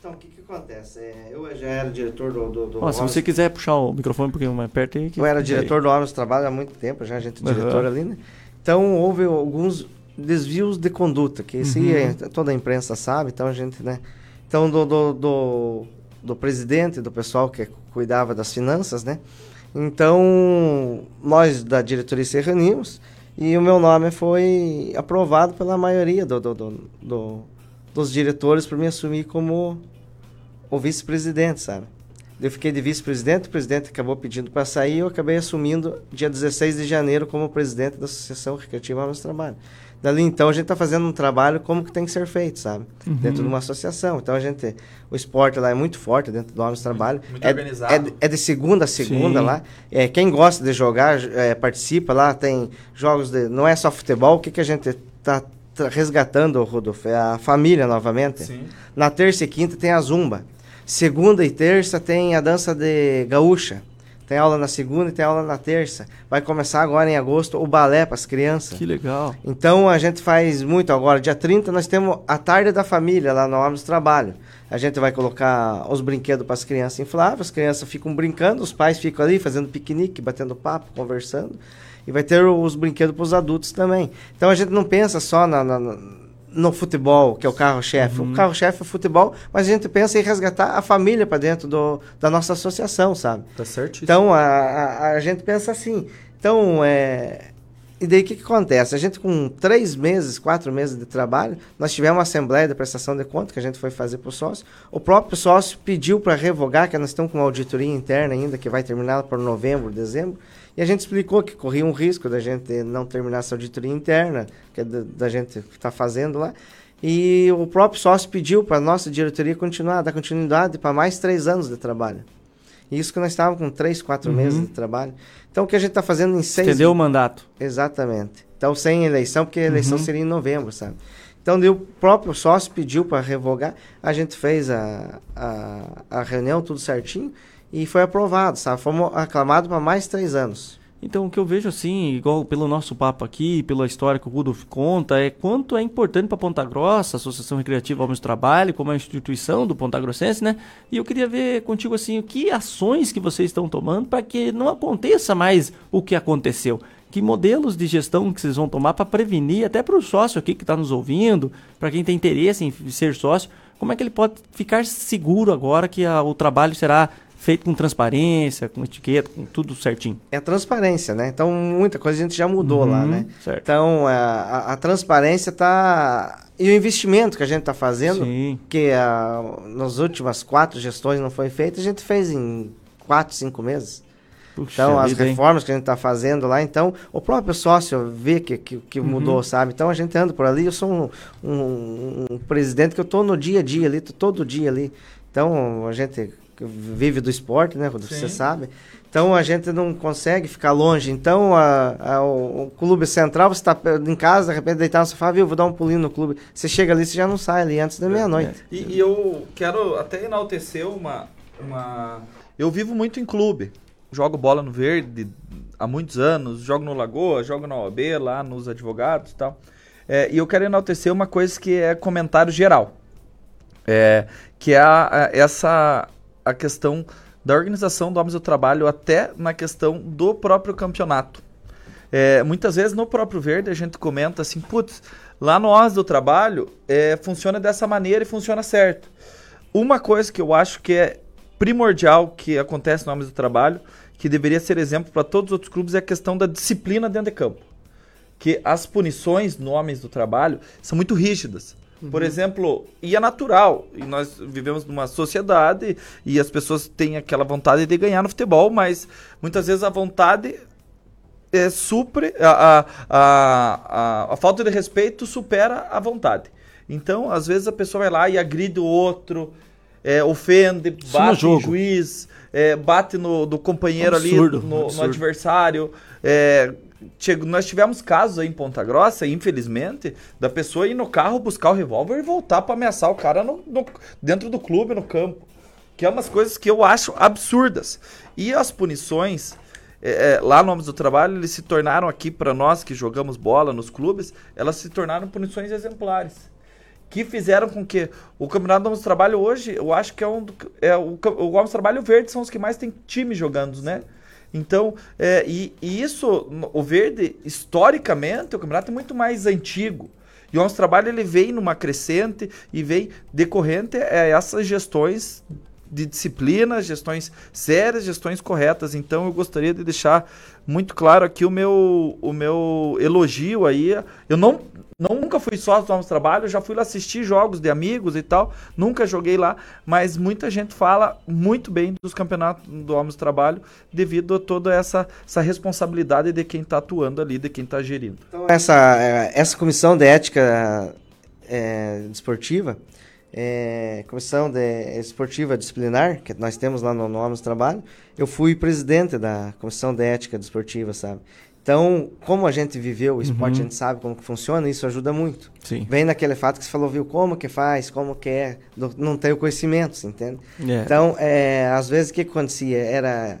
Então, o que, que acontece? É, eu já era diretor do. do, do se você quiser puxar o microfone um pouquinho mais perto aí. que- Eu era diretor do Homens do Trabalho há muito tempo, já a gente é diretor ali, né? Então houve alguns desvios de conduta, que isso Uhum. é- toda a imprensa sabe, então a gente, né? Então do, do, do, do presidente, do pessoal que cuidava das finanças, né? Então nós da diretoria se reunimos e o meu nome foi aprovado pela maioria do, do, do- do- dos diretores para me assumir como o vice-presidente, sabe? Eu fiquei de vice-presidente, o presidente acabou pedindo para sair e eu acabei assumindo dia 16 de janeiro como presidente da Associação Recreativa do Trabalho. Dali então a gente está fazendo um trabalho como que tem que ser feito, sabe? Uhum. Dentro de uma associação. Então a gente, o esporte lá é muito forte dentro do Homens do Trabalho. Muito é, organizado. É, de- é de segunda a segunda Sim. lá. É, quem gosta de jogar é, participa lá, tem jogos de. Não é só futebol, o que, que a gente está resgatando, Rodolfo? É a família novamente. Sim. Na terça e quinta tem a zumba. Segunda e terça tem a dança de gaúcha. Tem aula na segunda e tem aula na terça. Vai começar agora em agosto o balé para as crianças. Que legal. Então a gente faz muito agora. Dia 30 nós temos a tarde da família lá no Homens do Trabalho. A gente vai colocar os brinquedos para as crianças infláveis, as crianças ficam brincando, os pais ficam ali fazendo piquenique, batendo papo, conversando. E vai ter os brinquedos para os adultos também. Então a gente não pensa só na- na- no futebol, que é o carro-chefe. O carro-chefe é o futebol, mas a gente pensa em resgatar a família para dentro do, da nossa associação, sabe? Tá certo. Então, a, a, a gente pensa assim. Então, é... E daí o que, que acontece? A gente com três meses, quatro meses de trabalho, nós tivemos uma assembleia de prestação de conta que a gente foi fazer para o sócio. O próprio sócio pediu para revogar, que nós estamos com uma auditoria interna ainda, que vai terminar por novembro, dezembro. E a gente explicou que corria um risco da gente não terminar essa auditoria interna, que é da, da gente que está fazendo lá. E o próprio sócio pediu para a nossa diretoria continuar, dar continuidade para mais três anos de trabalho. Isso que nós estávamos com três, quatro Uhum. meses de trabalho. Então, o que a gente está fazendo em seis... Estendeu o mandato. Exatamente. Então, sem eleição, porque a eleição Uhum. seria em novembro, sabe? Então, o próprio sócio pediu para revogar, a gente fez a, a, a reunião, tudo certinho, e foi aprovado, sabe? Fomos aclamados para mais três anos. Então, o que eu vejo assim, igual pelo nosso papo aqui, pela história que o Rudolf conta, é quanto é importante para Ponta Grossa, a Associação Recreativa Homens do Trabalho, como a instituição do Ponta Grossense, né? E eu queria ver contigo assim, que ações que vocês estão tomando para que não aconteça mais o que aconteceu. Que modelos de gestão que vocês vão tomar para prevenir, até para o sócio aqui que está nos ouvindo, para quem tem interesse em ser sócio, como é que ele pode ficar seguro agora que a, o trabalho será feito com transparência, com etiqueta, com tudo certinho. É transparência, né? Então, muita coisa a gente já mudou Uhum, lá, né? certo. Então, a, a- a transparência tá... E o investimento que a gente está fazendo, Sim. que a, nas últimas quatro gestões não foi feito, a gente fez em quatro, cinco meses. Puxa então, as vida, hein? reformas que a gente está fazendo lá, então, o próprio sócio vê que, que, que Uhum. mudou, sabe? Então, a gente anda por ali, eu sou um, um- um presidente que eu estou no dia a dia ali, todo dia ali. Então, a gente vive do esporte, né? Quando você Sim. sabe. Então, a gente não consegue ficar longe. Então, a, a- o, o clube central, você está em casa, de repente, deitar no sofá, viu, vou dar um pulinho no clube. Você chega ali, você já não sai ali antes da meia-noite. E, e eu quero até enaltecer uma, uma. Eu vivo muito em clube. Jogo bola no verde há muitos anos, jogo no Lagoa, jogo na OAB, lá nos advogados e tal. É, e eu quero enaltecer uma coisa que é comentário geral. É, que é a- a- essa a questão da organização do Homens do Trabalho até na questão do próprio campeonato. É, muitas vezes no próprio Verde a gente comenta assim, putz, lá no Homens do Trabalho é, funciona dessa maneira e funciona certo. Uma coisa que eu acho que é primordial que acontece no Homens do Trabalho, que deveria ser exemplo para todos os outros clubes, é a questão da disciplina dentro de campo. Que as punições no Homens do Trabalho são muito rígidas. Por Uhum. exemplo, e é natural, e nós vivemos numa sociedade e as pessoas têm aquela vontade de ganhar no futebol, mas muitas vezes a vontade é, supre a, a, a, a, falta de respeito supera a vontade. Então, às vezes a pessoa vai lá e agride o outro, é, ofende, Isso bate no juiz, é, bate no do companheiro Absurdo, ali, no, no adversário. É, nós tivemos casos aí em Ponta Grossa, infelizmente, da pessoa ir no carro buscar o revólver e voltar para ameaçar o cara no- no- dentro do clube, no campo. Que é umas coisas que eu acho absurdas. E as punições, é, é, lá no Homens do Trabalho, eles se tornaram aqui para nós que jogamos bola nos clubes, elas se tornaram punições exemplares. Que fizeram com que o Campeonato do Homens do Trabalho hoje, eu acho que é um. É, o, o Homens do Trabalho Verde são os que mais tem time jogando, né? Então, é, e, e isso, o Verde, historicamente, o campeonato é muito mais antigo. E o nosso trabalho ele vem numa crescente e vem decorrente a essas gestões de disciplina, gestões sérias, gestões corretas. Então eu gostaria de deixar muito claro aqui o meu, o meu elogio aí. Eu não, não nunca fui sócio do trabalho, já fui lá assistir jogos de amigos e tal, nunca joguei lá, mas muita gente fala muito bem dos campeonatos do do Trabalho devido a toda essa, essa responsabilidade de quem está atuando ali, de quem está gerindo. Então, essa, é, essa comissão de ética é, desportiva, é, comissão de esportiva disciplinar, que nós temos lá no, no do Trabalho, eu fui presidente da comissão de ética desportiva, sabe? Então, como a gente viveu o esporte, Uhum. a gente sabe como que funciona, isso ajuda muito. Sim. Vem naquele fato que você falou, viu, como que faz, como que é, não, tem o conhecimento, você entende? É. Então, é, às vezes o que acontecia era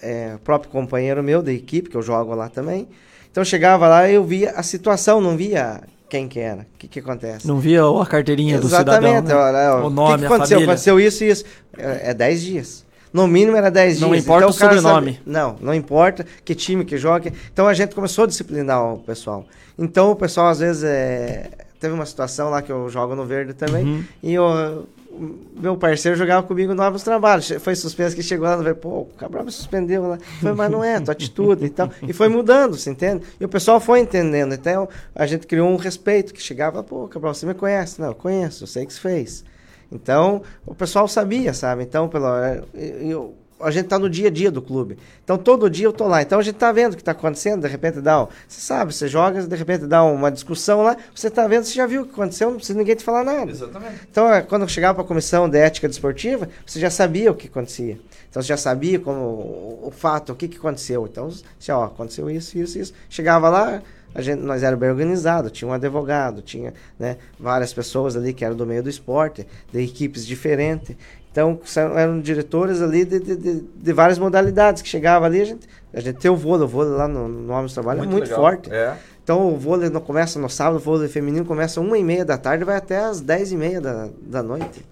é, o próprio companheiro meu da equipe, que eu jogo lá também. Então chegava lá e eu via a situação, não via quem que era, o que que acontece. Não via a carteirinha do cidadão, Exatamente, né? olha, ó, o nome, que que a aconteceu? família. Aconteceu isso e isso. É 10 dias. No mínimo era 10 Não dias. importa o cara sobrenome. sabe- não, não importa que time que joga. Então a gente começou a disciplinar o pessoal. Então o pessoal às vezes é... teve uma situação lá que eu jogo no verde também Uhum. e eu, o meu parceiro jogava comigo no Novos Trabalhos. Foi suspenso que chegou lá no verde, pô, o Cabral me suspendeu lá. Foi, mas não é, tua atitude e tal. E foi mudando, você entende? E o pessoal foi entendendo. Então a gente criou um respeito que chegava, pô, Cabral, você me conhece? Não, eu conheço, eu sei que você fez. Então, o pessoal sabia, sabe? Então, pelo, eu, eu- a gente tá no dia a dia do clube. Então, todo dia eu tô lá. Então, a gente tá vendo o que tá acontecendo. De repente dá um... Você sabe, você joga, de repente dá uma discussão lá. Você tá vendo, você já viu o que aconteceu, não precisa ninguém te falar nada. Exatamente. Então, é, quando eu chegava para a comissão de ética desportiva, você já sabia o que acontecia. Então, você já sabia como o, o fato, o que, que aconteceu. Então, você, ó, aconteceu isso, isso, isso. Chegava lá, a gente, nós era bem organizado, tinha um advogado, tinha né, várias pessoas ali que eram do meio do esporte, de equipes diferentes. Então, eram diretores ali de, de, de, de várias modalidades que chegava ali, a gente, a gente tem o vôlei, o vôlei lá no, no Homens do Trabalho Muito é muito legal. forte. É. Então, o vôlei começa no sábado, o vôlei feminino começa uma e meia da tarde e vai até as dez e meia da, da noite.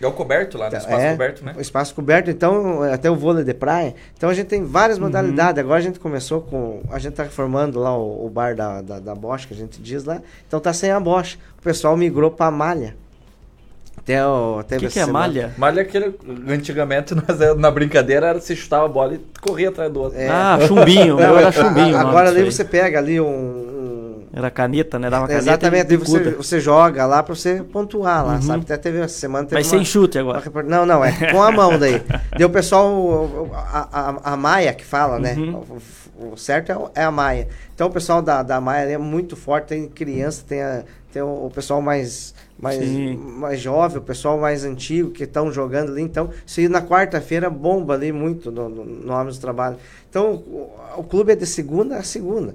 É o coberto lá, no espaço É, coberto, né? O espaço coberto, então, até o vôlei de praia. Então a gente tem várias Uhum. modalidades. Agora a gente começou com. A gente tá formando lá o, o bar da, da, da Bosch, que a gente diz lá. Então tá sem a Bosch. O pessoal migrou pra malha. Até o. Até Que que é malha? Malha é aquele. Antigamente, [LAUGHS] nós, na brincadeira, era se chutava a bola e corria atrás do outro. É. Ah, chumbinho, o meu era [LAUGHS] chumbinho. Agora ali aí. você pega ali um. Era caneta, né? Dava caneta Exatamente, você, você joga lá pra você pontuar lá, Uhum. sabe? Até teve essa semana. Teve Mas sem chute agora. uma Não, não, é com a mão daí. [LAUGHS] Deu o pessoal, a, a, a Maia que fala, né? Uhum. O, o certo é, é a Maia. Então o pessoal da, da Maia é muito forte, tem criança, tem, a- tem o, o pessoal mais, mais, Sim. mais jovem, o pessoal mais antigo que estão jogando ali. Então, aí na quarta-feira bomba ali muito no, no, no do Trabalho. Então, o, o clube é de segunda a segunda.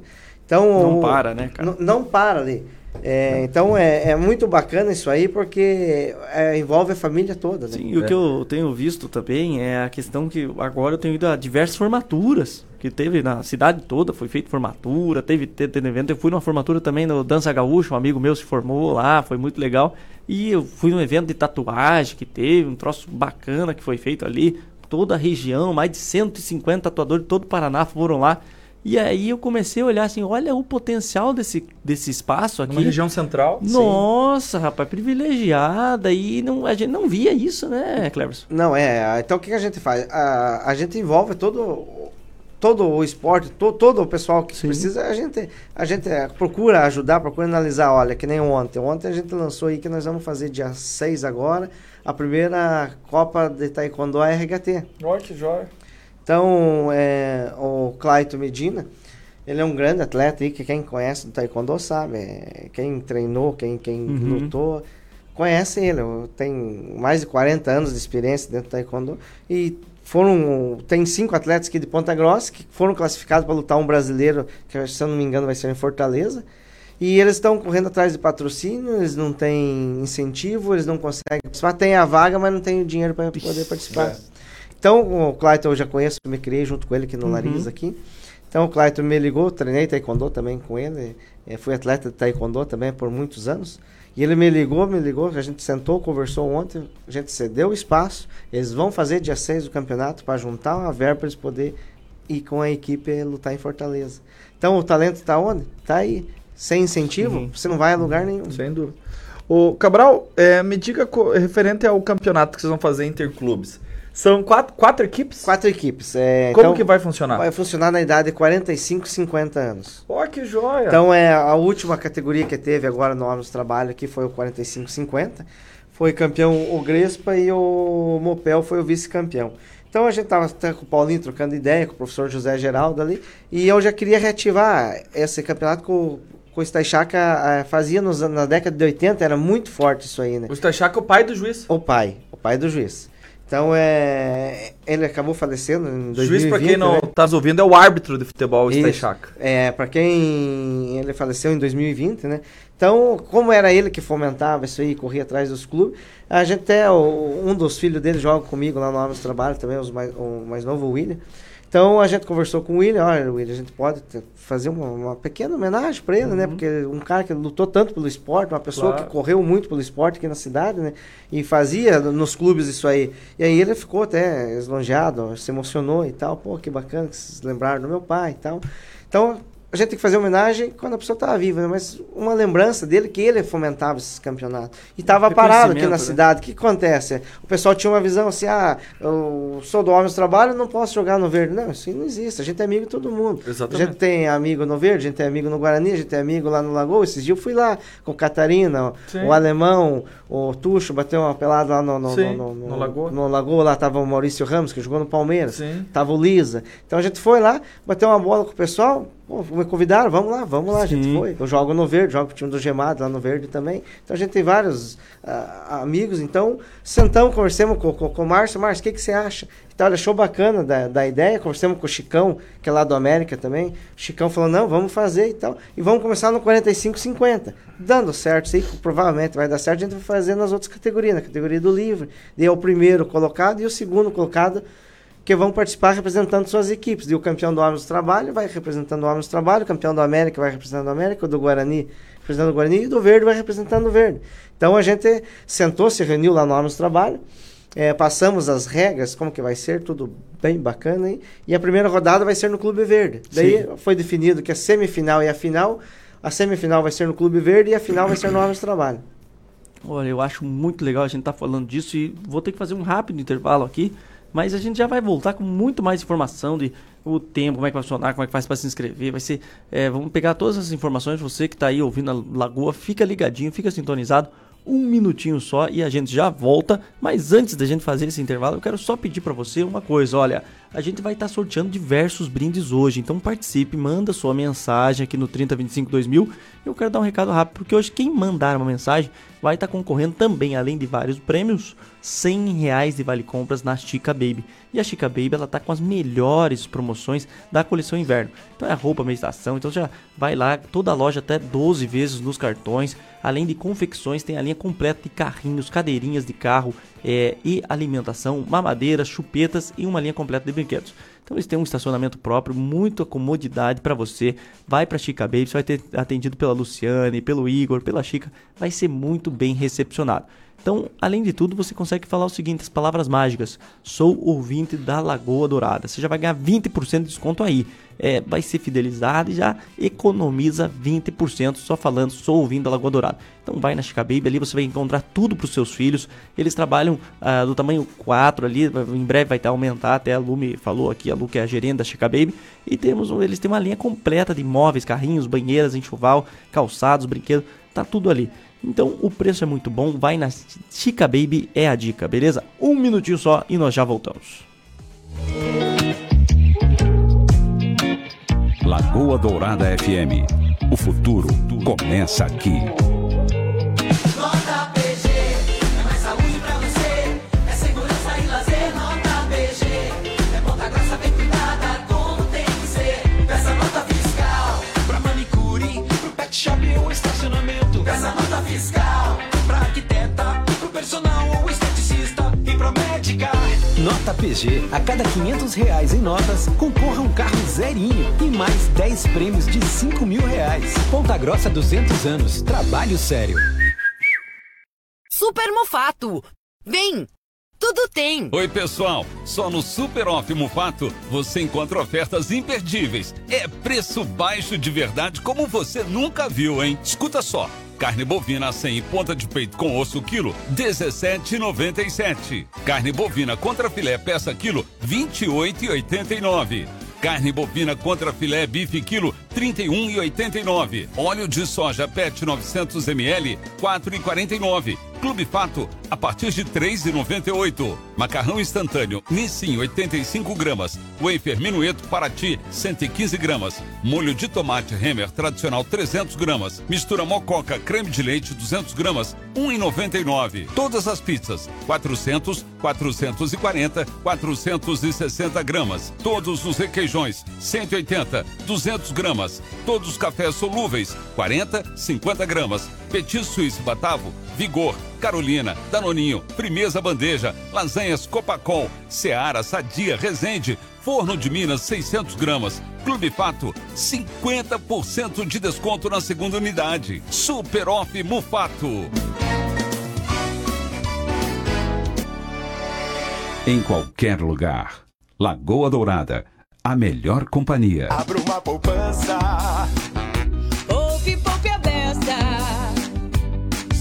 Então, Não o- para, né, cara? Não para ali. É, então é, é muito bacana isso aí porque é, envolve a família toda, né? Sim, e o que eu tenho visto também é a questão que agora eu tenho ido a diversas formaturas que teve na cidade toda, foi feita formatura, teve, teve, teve evento. Eu fui numa formatura também no Dança Gaúcha, um amigo meu se formou lá, foi muito legal. E eu fui num evento de tatuagem que teve, um troço bacana que foi feito ali. Toda a região, mais de 150 tatuadores de todo o Paraná foram lá. E aí eu comecei a olhar assim, olha o potencial desse, desse espaço aqui. Numa região central. Nossa, rapaz, privilegiada. E não, a gente não via isso, né, Cleverson? Não, é. Então o que a gente faz? A, a gente envolve todo, todo o esporte, to, todo o pessoal que precisa. A gente, a gente é, procura ajudar, procura analisar. Olha, que nem ontem. Ontem a gente lançou aí que nós vamos fazer dia 6 agora a primeira Copa de Taekwondo RHT. Olha que joia. Então, é, o Claito Medina, ele é um grande atleta aí, que quem conhece do Taekwondo sabe. é, quem treinou, quem, quem Uhum. lutou, conhece ele. Tem mais de 40 anos de experiência dentro do Taekwondo. E foram, tem cinco atletas aqui de Ponta Grossa que foram classificados para lutar um brasileiro, que se eu não me engano vai ser em Fortaleza. E eles estão correndo atrás de patrocínio, eles não têm incentivo, eles não conseguem participar. Tem a vaga, mas não tem o dinheiro para poder participar. é. Então, o Clayton eu já conheço, me criei junto com ele aqui no Uhum. Lariz aqui. Então, o Clayton me ligou, treinei taekwondo também com ele. eh, fui atleta de taekwondo também por muitos anos. E ele me ligou, me ligou, a gente sentou, conversou ontem, a gente cedeu o espaço. Eles vão fazer dia 6 do campeonato para juntar uma verba para eles poderem ir com a equipe lutar em Fortaleza. Então, o talento está onde? Está aí. Sem incentivo, você não vai a lugar nenhum. Sem dúvida. O Cabral, é, me diga referente ao campeonato que vocês vão fazer interclubes. São quatro, quatro equipes? Quatro equipes. é, Como então, que vai funcionar? Vai funcionar na idade de 45 e 50 anos. Ó, que joia! Então é a última categoria que teve agora no Homens do Trabalho aqui foi o 45-50. Foi campeão o Grespa e o Mopel foi o vice-campeão. Então a gente tava até com o Paulinho trocando ideia, com o professor José Geraldo ali, e eu já queria reativar esse campeonato que o, Stachaca eh, fazia nos, na década de 80, era muito forte isso aí, né? O Stachaca é o pai do juiz. O pai, o pai do juiz. Então é, ele acabou falecendo em 2020. juiz, pra quem não né? tá ouvindo, é o árbitro de futebol. Stachaca. É, para quem ele faleceu em 2020, né? Então, como era ele que fomentava isso aí, corria atrás dos clubes, a gente até, um dos filhos dele joga comigo lá no do Trabalho também, os mais, o mais novo, o William. Então, a gente conversou com o William, olha, William, a gente pode ter- fazer uma, uma pequena homenagem para ele, né? Porque um cara que lutou tanto pelo esporte, uma pessoa Claro. que correu muito pelo esporte aqui na cidade, né? E fazia nos clubes isso aí. E aí ele ficou até eslongeado, se emocionou e tal. Pô, que bacana que vocês lembraram do meu pai e tal. Então, a gente tem que fazer homenagem quando a pessoa estava viva, né? Mas uma lembrança dele que ele fomentava esses campeonatos. E estava parado aqui na né? cidade. O que acontece? O pessoal tinha uma visão assim, ah, eu sou do Homens do Trabalho, não posso jogar no verde. Não, isso aí não existe. A gente é amigo de todo mundo. Exatamente. A gente tem amigo no verde, a gente tem amigo no Guarani, a gente tem amigo lá no Lagoa. Esses dias eu fui lá com o Catarina, Sim. o Alemão, o Tuxo, bateu uma pelada lá no, no, Sim, no, no, no Lagoa. no Lagoa, lá tava o Maurício Ramos, que jogou no Palmeiras. Sim. Tava o Lisa. Então a gente foi lá, bateu uma bola com o pessoal. Me convidaram, vamos lá, vamos lá, a gente foi. Eu jogo no verde, jogo pro time do Gemado lá no verde também. Então a gente tem vários ah, amigos, então sentamos, conversamos com, com, com o Márcio. Márcio, o que, que você acha? Então, ele achou bacana da, da ideia, conversamos com o Chicão, que é lá do América também. O Chicão falou, não, vamos fazer e tal. E vamos começar no 45-50. Dando certo, isso aí provavelmente vai dar certo, a gente vai fazer nas outras categorias, na categoria do livre. E é o primeiro colocado e o segundo colocado que vão participar representando suas equipes. E o campeão do Homens do Trabalho vai representando o Homens do Trabalho, o campeão do América vai representando o América, o do Guarani representando o Guarani e do Verde vai representando o Verde. Então a gente sentou, se reuniu lá no Homens do Trabalho, é, passamos as regras, como que vai ser, tudo bem bacana, hein? E a primeira rodada vai ser no Clube Verde. Daí Sim. foi definido que a semifinal e a final, a semifinal vai ser no Clube Verde e a final vai ser no Homens do Trabalho. Olha, eu acho muito legal a gente estar falando disso e vou ter que fazer um rápido intervalo aqui, mas a gente já vai voltar com muito mais informação de o tempo, como é que vai funcionar, como é que faz para se inscrever, vai ser, é, vamos pegar todas essas informações, você que está aí ouvindo a Lagoa, fica ligadinho, fica sintonizado, um minutinho só e a gente já volta, mas antes da gente fazer esse intervalo, eu quero só pedir para você uma coisa, olha, a gente vai estar sorteando diversos brindes hoje, então participe, manda sua mensagem aqui no 3025 2000. Eu quero dar um recado rápido, porque hoje quem mandar uma mensagem vai estar concorrendo também, além de vários prêmios, 100 reais de vale compras na Chica Baby. E a Chica Baby ela tá com as melhores promoções da coleção inverno. Então é roupa, meditação, então já vai lá, toda a loja até 12 vezes nos cartões. Além de confecções, tem a linha completa de carrinhos, cadeirinhas de carro é, e alimentação, mamadeiras, chupetas e uma linha completa de brinquedos. Então eles têm um estacionamento próprio, muita comodidade para você. Vai para Chica Baby, você vai ter atendido pela Luciane, pelo Igor, pela Chica, vai ser muito bem recepcionado. Então, além de tudo, você consegue falar o seguinte, as palavras mágicas. Sou ouvinte da Lagoa Dourada. Você já vai ganhar 20% de desconto aí. É, vai ser fidelizado e já economiza 20% só falando sou ouvinte da Lagoa Dourada. Então vai na Chica Baby, ali você vai encontrar tudo para os seus filhos. Eles trabalham ah, do tamanho 4 ali, em breve vai estar aumentar, até a Lu me falou aqui, a Lu que é a gerente da Chica Baby. E temos, eles têm uma linha completa de móveis, carrinhos, banheiras, enxoval, calçados, brinquedos, tá tudo ali. Então o preço é muito bom, vai na Chica Baby, é a dica, beleza? Um minutinho só e nós já voltamos. Lagoa Dourada FM. O futuro começa aqui. Nota PG, a cada 500 reais em notas, concorra um carro zerinho e mais 10 prêmios de 5 mil reais. Ponta Grossa 200 anos, trabalho sério. Super Mufato. Vem! Tudo tem! Oi, pessoal. Só no Super Off Mufato você encontra ofertas imperdíveis. É preço baixo de verdade como você nunca viu, hein? Escuta só. Carne bovina sem ponta de peito com osso quilo, 17,97. Carne bovina contra filé peça quilo, 28,89. Carne bovina contra filé bife quilo, 31,89. Óleo de soja PET 900 ml, 4,49. Clube Fato, a partir de 3,98. Macarrão instantâneo Nissin 85 gramas. Wafer Minueto Paraty 115 gramas. Molho de tomate Hemer tradicional 300 gramas. Mistura mococa creme de leite 200 gramas 1,99. Todas as pizzas 400, 440, 460 gramas. Todos os requeijões 180, 200 gramas. Todos os cafés solúveis 40, 50 gramas. Petit Suíço Batavo, Vigor, Carolina, Danoninho, Primeza Bandeja, Lasanhas Copacol, Seara, Sadia, Resende, Forno de Minas 600 gramas. Clube Fato, 50% de desconto na segunda unidade. Super Off Mufato. Em qualquer lugar. Lagoa Dourada, a melhor companhia. Abra uma poupança.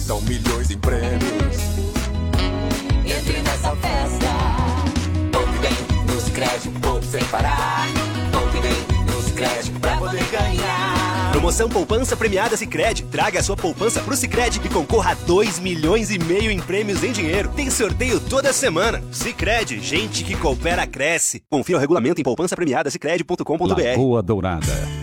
São milhões em prêmios. Entre nessa festa. Poupe bem nos créditos, poupe sem parar. Poupe bem nos créditos pra poder ganhar. Promoção Poupança Premiada Sicredi. Traga a sua poupança pro Sicredi e concorra a 2 milhões e meio em prêmios em dinheiro. Tem sorteio toda semana. Sicredi, gente que coopera cresce. Confira o regulamento em poupança premiada Lagoa Dourada.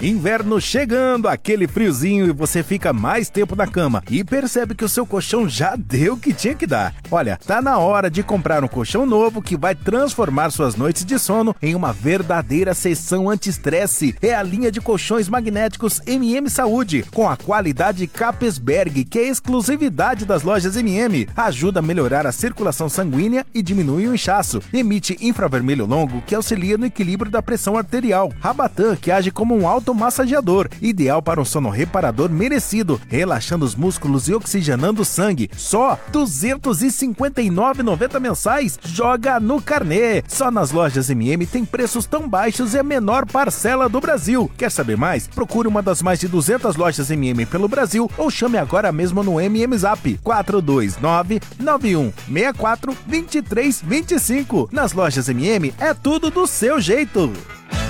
Inverno chegando, aquele friozinho e você fica mais tempo na cama e percebe que o seu colchão já deu o que tinha que dar. Olha, tá na hora de comprar um colchão novo que vai transformar suas noites de sono em uma verdadeira sessão anti-estresse. É a linha de colchões magnéticos MM Saúde, com a qualidade Capesberg, que é exclusividade das lojas MM. Ajuda a melhorar a circulação sanguínea e diminui o inchaço. Emite infravermelho longo, que auxilia no equilíbrio da pressão arterial. Rabatan, que age como um automassageador, ideal para um sono reparador merecido, relaxando os músculos e oxigenando o sangue. Só R$ 259,90 mensais. Joga no carnê. Só nas lojas MM tem preços tão baixos e a menor parcela do Brasil. Quer saber mais? Procure uma das mais de 200 lojas MM pelo Brasil ou chame agora mesmo no MM Zap 429 9164 2325. Nas lojas MM é tudo do seu jeito.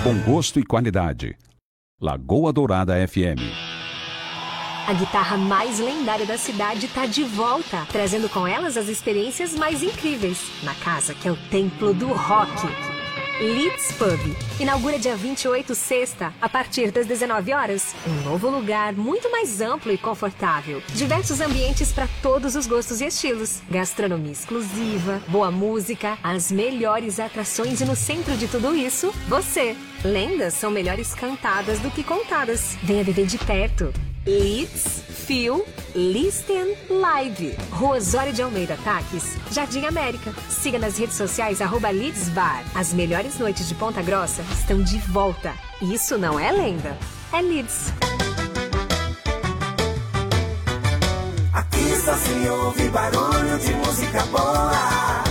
Com gosto e qualidade. Lagoa Dourada FM. A guitarra mais lendária da cidade está de volta, trazendo com elas as experiências mais incríveis na casa que é o templo do rock. Leeds Pub. Inaugura dia 28 sexta, a partir das 19 horas. Um novo lugar muito mais amplo e confortável. Diversos ambientes para todos os gostos e estilos. Gastronomia exclusiva, boa música, as melhores atrações e no centro de tudo isso, você. Lendas são melhores cantadas do que contadas. Venha viver de perto. Leeds, Feel, Listen Live. Rua Osório de Almeida Taques, Jardim América. Siga nas redes sociais arroba Leeds Bar. As melhores noites de Ponta Grossa estão de volta. Isso não é lenda, é Leeds. Aqui só se ouve barulho de música boa.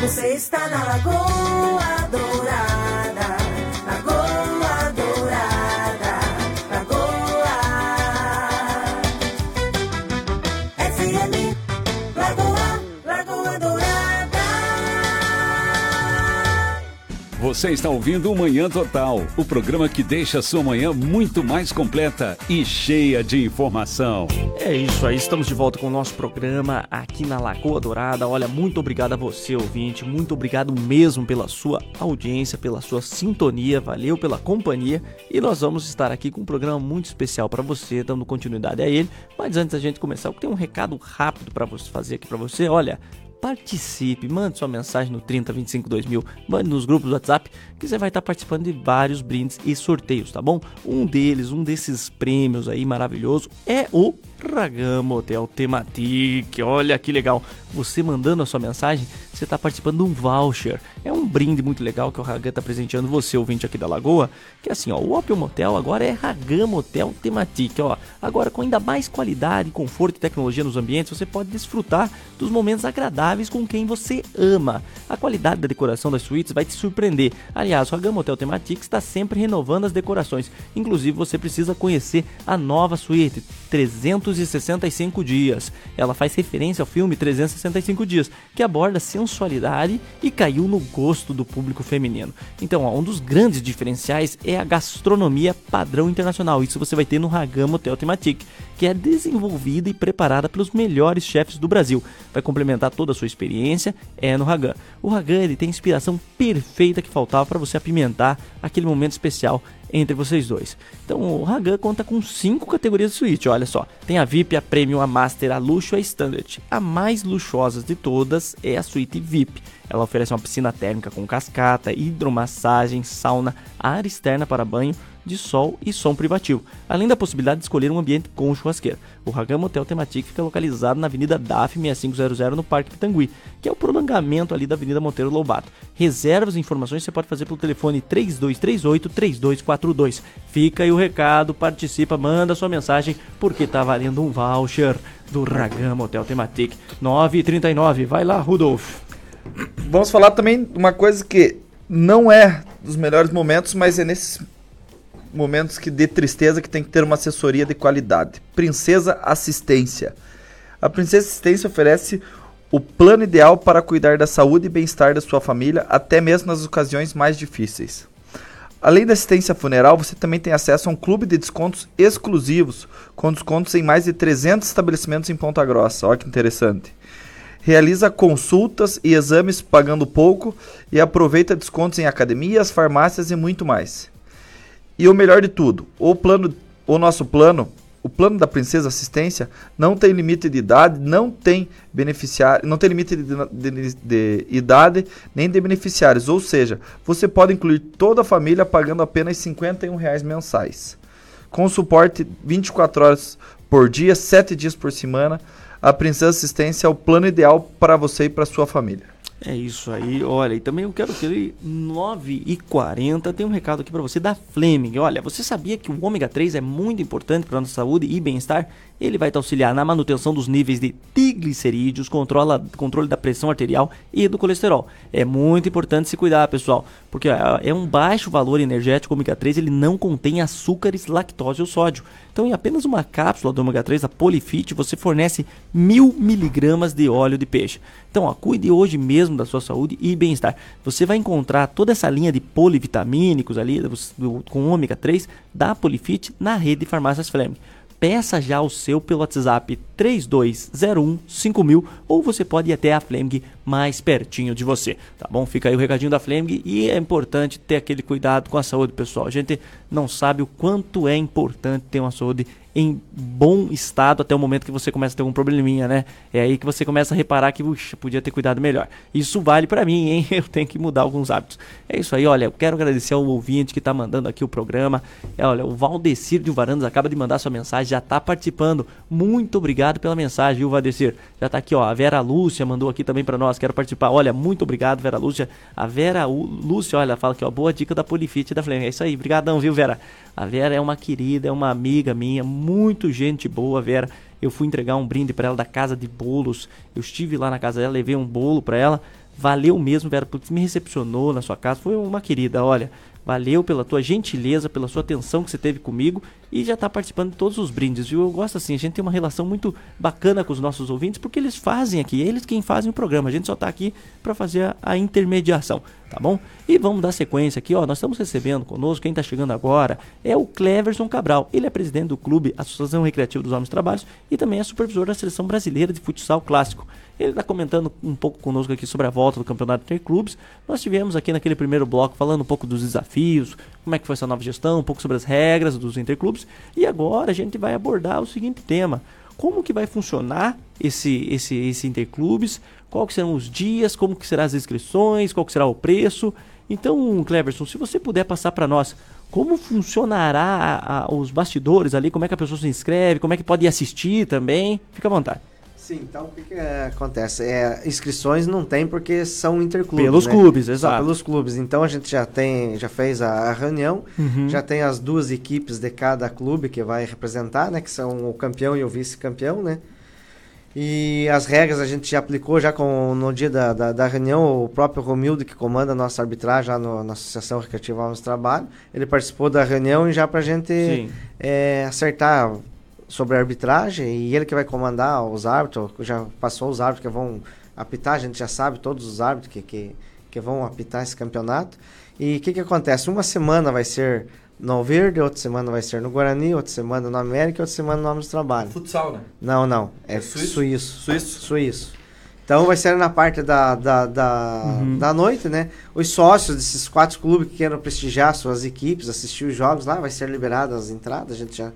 Você está na Lagoa Dourada. Você está ouvindo o Manhã Total, o programa que deixa a sua manhã muito mais completa e cheia de informação. É isso aí, estamos de volta com o nosso programa aqui na Lagoa Dourada. Olha, muito obrigado a você, ouvinte, muito obrigado mesmo pela sua audiência, pela sua sintonia, valeu pela companhia. E nós vamos estar aqui com um programa muito especial para você, dando continuidade a ele. Mas antes da gente começar, eu tenho um recado rápido para você fazer aqui para você. Olha, participe, mande sua mensagem no 30 25 2000, mande nos grupos do WhatsApp que você vai estar participando de vários brindes e sorteios, tá bom? Um deles, um desses prêmios aí maravilhoso é o Ragamo Hotel Tematic. Olha que legal. Você mandando a sua mensagem, você está participando de um voucher. É um brinde muito legal que o Ragan está presenteando você, ouvinte aqui da Lagoa. Que é assim, ó, o Opel Motel agora é Ragamo Hotel Tematic, ó. Agora com ainda mais qualidade, conforto e tecnologia nos ambientes, você pode desfrutar dos momentos agradáveis com quem você ama. A qualidade da decoração das suítes vai te surpreender. Aliás, o Ragamo Hotel Tematic está sempre renovando as decorações. Inclusive, você precisa conhecer a nova suíte 365 dias. Ela faz referência ao filme 365 dias, que aborda sensualidade e caiu no gosto do público feminino. Então, ó, um dos grandes diferenciais é a gastronomia padrão internacional. Isso você vai ter no Ragamo Hotel Tematic, que é desenvolvida e preparada pelos melhores chefes do Brasil. Vai complementar toda a sua experiência é no Ragan. O Ragan ele tem a inspiração perfeita que faltava para você apimentar aquele momento especial entre vocês dois. Então o Ragan conta com cinco categorias de suíte, olha só. Tem a VIP, a Premium, a Master, a Luxo e a Standard. A mais luxuosa de todas é a suíte VIP. Ela oferece uma piscina térmica com cascata, hidromassagem, sauna, área externa para banho, de sol e som privativo, além da possibilidade de escolher um ambiente com churrasqueira. O Ragam Hotel Tematic fica localizado na Avenida DAF 6500 no Parque Pitangui, que é o prolongamento ali da Avenida Monteiro Lobato. Reservas e informações você pode fazer pelo telefone 3238 3242. Fica aí o recado, participa, manda sua mensagem, porque tá valendo um voucher do Ragam Hotel Tematic 939. Vai lá, Rudolf. Vamos falar também uma coisa que não é dos melhores momentos, mas é nesses momentos que de tristeza que tem que ter uma assessoria de qualidade. Princesa Assistência. A Princesa Assistência oferece o plano ideal para cuidar da saúde e bem-estar da sua família, até mesmo nas ocasiões mais difíceis. Além da assistência funeral, você também tem acesso a um clube de descontos exclusivos, com descontos em mais de 300 estabelecimentos em Ponta Grossa. Olha que interessante. Realiza consultas e exames pagando pouco e aproveita descontos em academias, farmácias e muito mais. E o melhor de tudo, o plano, o nosso plano, o plano da Princesa Assistência não tem limite de idade, não tem beneficiário, não tem limite de, de- de idade nem de beneficiários. Ou seja, você pode incluir toda a família pagando apenas 51 reais mensais. Com suporte 24 horas por dia, 7 dias por semana, a Princesa Assistência é o plano ideal para você e para sua família. É isso aí, olha, e também eu quero que ele 9 e 40 tem um recado aqui pra você da Fleming. Olha, você sabia que o ômega 3 é muito importante para nossa saúde e bem-estar? Ele vai te auxiliar na manutenção dos níveis de triglicerídeos, controla controle da pressão arterial e do colesterol. É muito importante se cuidar, pessoal, porque ó, é um baixo valor energético ômega 3, ele não contém açúcares, lactose ou sódio. Então, em apenas uma cápsula do ômega 3 da Polifit, você fornece mil miligramas de óleo de peixe. Então, ó, cuide hoje mesmo da sua saúde e bem-estar. Você vai encontrar toda essa linha de polivitamínicos ali do- com ômega 3 da Polifit na rede de farmácias Fleming. Peça já o seu pelo WhatsApp 32015000 ou você pode ir até a Fleming mais pertinho de você, tá bom? Fica aí o recadinho da Fleming e é importante ter aquele cuidado com a saúde, pessoal. A gente não sabe o quanto é importante ter uma saúde em bom estado até o momento que você começa a ter algum probleminha, né? É aí que você começa a reparar que, puxa, podia ter cuidado melhor. Isso vale pra mim, hein? [LAUGHS] Eu tenho que mudar alguns hábitos. É isso aí, olha, eu quero agradecer ao ouvinte que tá mandando aqui o programa. É, olha, o Valdecir de Varandas acaba de mandar sua mensagem, já tá participando. Muito obrigado pela mensagem, viu, Valdecir? Já tá aqui, ó, a Vera Lúcia mandou aqui também pra nós, quero participar. Olha, muito obrigado, Vera Lúcia. A Vera U- Lúcia, olha, fala aqui, ó, boa dica da Polifit da Flamengo. É isso aí, brigadão, viu, Vera? A Vera é uma querida, é uma amiga minha, muito gente boa, Vera. Eu fui entregar um brinde pra ela da casa de bolos. Eu estive lá na casa dela, levei um bolo pra ela. Valeu mesmo, Vera, porque me recepcionou na sua casa. Foi uma querida, olha. Valeu pela tua gentileza, pela sua atenção que você teve comigo e já tá participando de todos os brindes, viu? Eu gosto assim, a gente tem uma relação muito bacana com os nossos ouvintes porque eles fazem aqui, eles quem fazem o programa. A gente só tá aqui para fazer a, a intermediação, tá bom? E vamos dar sequência aqui, ó. Nós estamos recebendo conosco, quem tá chegando agora é o Cleverson Cabral. Ele é presidente do clube Associação Recreativa dos Homens Trabalhos e também é supervisor da seleção brasileira de futsal clássico. Ele está comentando um pouco conosco aqui sobre a volta do campeonato Interclubes. Nós tivemos aqui naquele primeiro bloco falando um pouco dos desafios, como é que foi essa nova gestão, um pouco sobre as regras dos Interclubes. E agora a gente vai abordar o seguinte tema: como que vai funcionar esse esse esse Interclubes? Que serão os dias? Como que serão as inscrições? Qual que será o preço? Então, Cleverson, se você puder passar para nós como funcionará a- a- os bastidores ali, como é que a pessoa se inscreve, como é que pode ir assistir também, fica à vontade. Sim, então o que, que, é, acontece? É, inscrições não tem porque são interclubes. Pelos né? clubes, Só exato. pelos clubes. Então a gente já tem, já fez a, a reunião, Uhum. já tem as duas equipes de cada clube que vai representar, né? Que são o campeão e o vice-campeão, né? E as regras a gente já aplicou já com, no dia da, da, da reunião, o próprio Romildo, que comanda a nossa arbitragem lá no, na Associação Recreativa Almas Trabalho, ele participou da reunião e já pra gente Sim. é, acertar sobre a arbitragem e ele que vai comandar os árbitros, já passou os árbitros que vão apitar, a gente já sabe todos os árbitros que, que, que vão apitar esse campeonato. E o que, que acontece? Uma semana vai ser no Verde, outra semana vai ser no Guarani, outra semana no América outra semana no Homens do Trabalho. Futsal, né? Não, não. É, É suíço? suíço. Suíço? Suíço. Então vai ser na parte da, da, da, Uhum. da noite, né? Os sócios desses quatro clubes que queiram prestigiar suas equipes, assistir os jogos lá, vai ser liberadas as entradas, a gente já.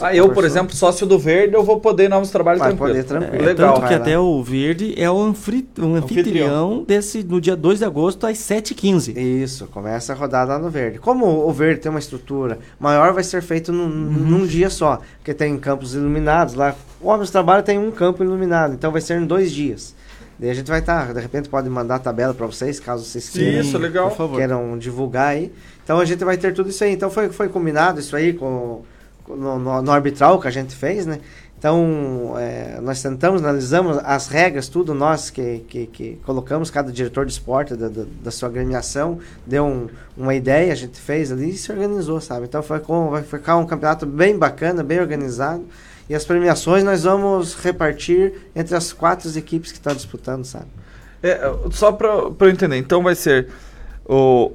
Ah, eu, por exemplo, sócio do Verde, eu vou poder novos trabalhos Vai tranquilo. poder tranquilo. É, Legal. Tanto que até o Verde é o anfri- um anfitrião desse no dia 2 de agosto às 7h15. Isso, começa a rodada lá no Verde. Como o Verde tem uma estrutura maior, vai ser feito num, num dia só, porque tem campos iluminados lá. O Homens do Trabalho tem um campo iluminado, então vai ser em dois dias. Daí a gente vai estar, de repente pode mandar a tabela para vocês, caso vocês queiram, Isso, legal. Por favor. queiram divulgar aí. Então a gente vai ter tudo isso aí. Então foi, foi combinado isso aí com, com- no, no- no arbitral que a gente fez, né? Então é, nós tentamos, analisamos as regras, tudo nós que, que, que colocamos, cada diretor de esporte da, da, da sua agremiação deu um- uma ideia, a gente fez ali e se organizou, sabe? Então foi com, vai ficar um campeonato bem bacana, bem organizado. E as premiações nós vamos repartir entre as quatro equipes que estão disputando, sabe? É, só pra eu entender, então vai ser o,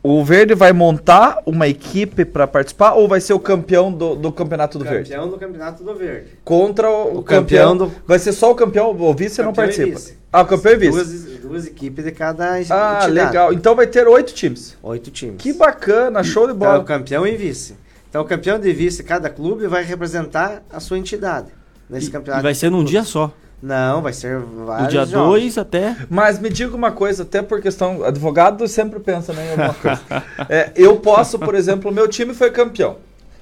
o Verde vai montar uma equipe pra participar ou vai ser o campeão do, do campeonato do Verde? Campeão do campeonato do Verde. Contra o, O campeão, campeão do- Vai ser só o campeão, o vice não Campeão e participa. Ah, o campeão e vice. Duas, Duas equipes de cada Ah, entidade. legal. Então vai ter oito times. Oito times. Que bacana, show de Então, bola. o campeão e vice. Então, o campeão de vice, cada clube vai representar a sua entidade nesse campeonato. E vai ser num dia só. Não, vai ser vários Do dia jogos. 2 até. Mas me diga uma coisa, até por questão. Advogado sempre pensa né, em alguma [LAUGHS] coisa. É, eu posso, por exemplo, o meu time foi campeão.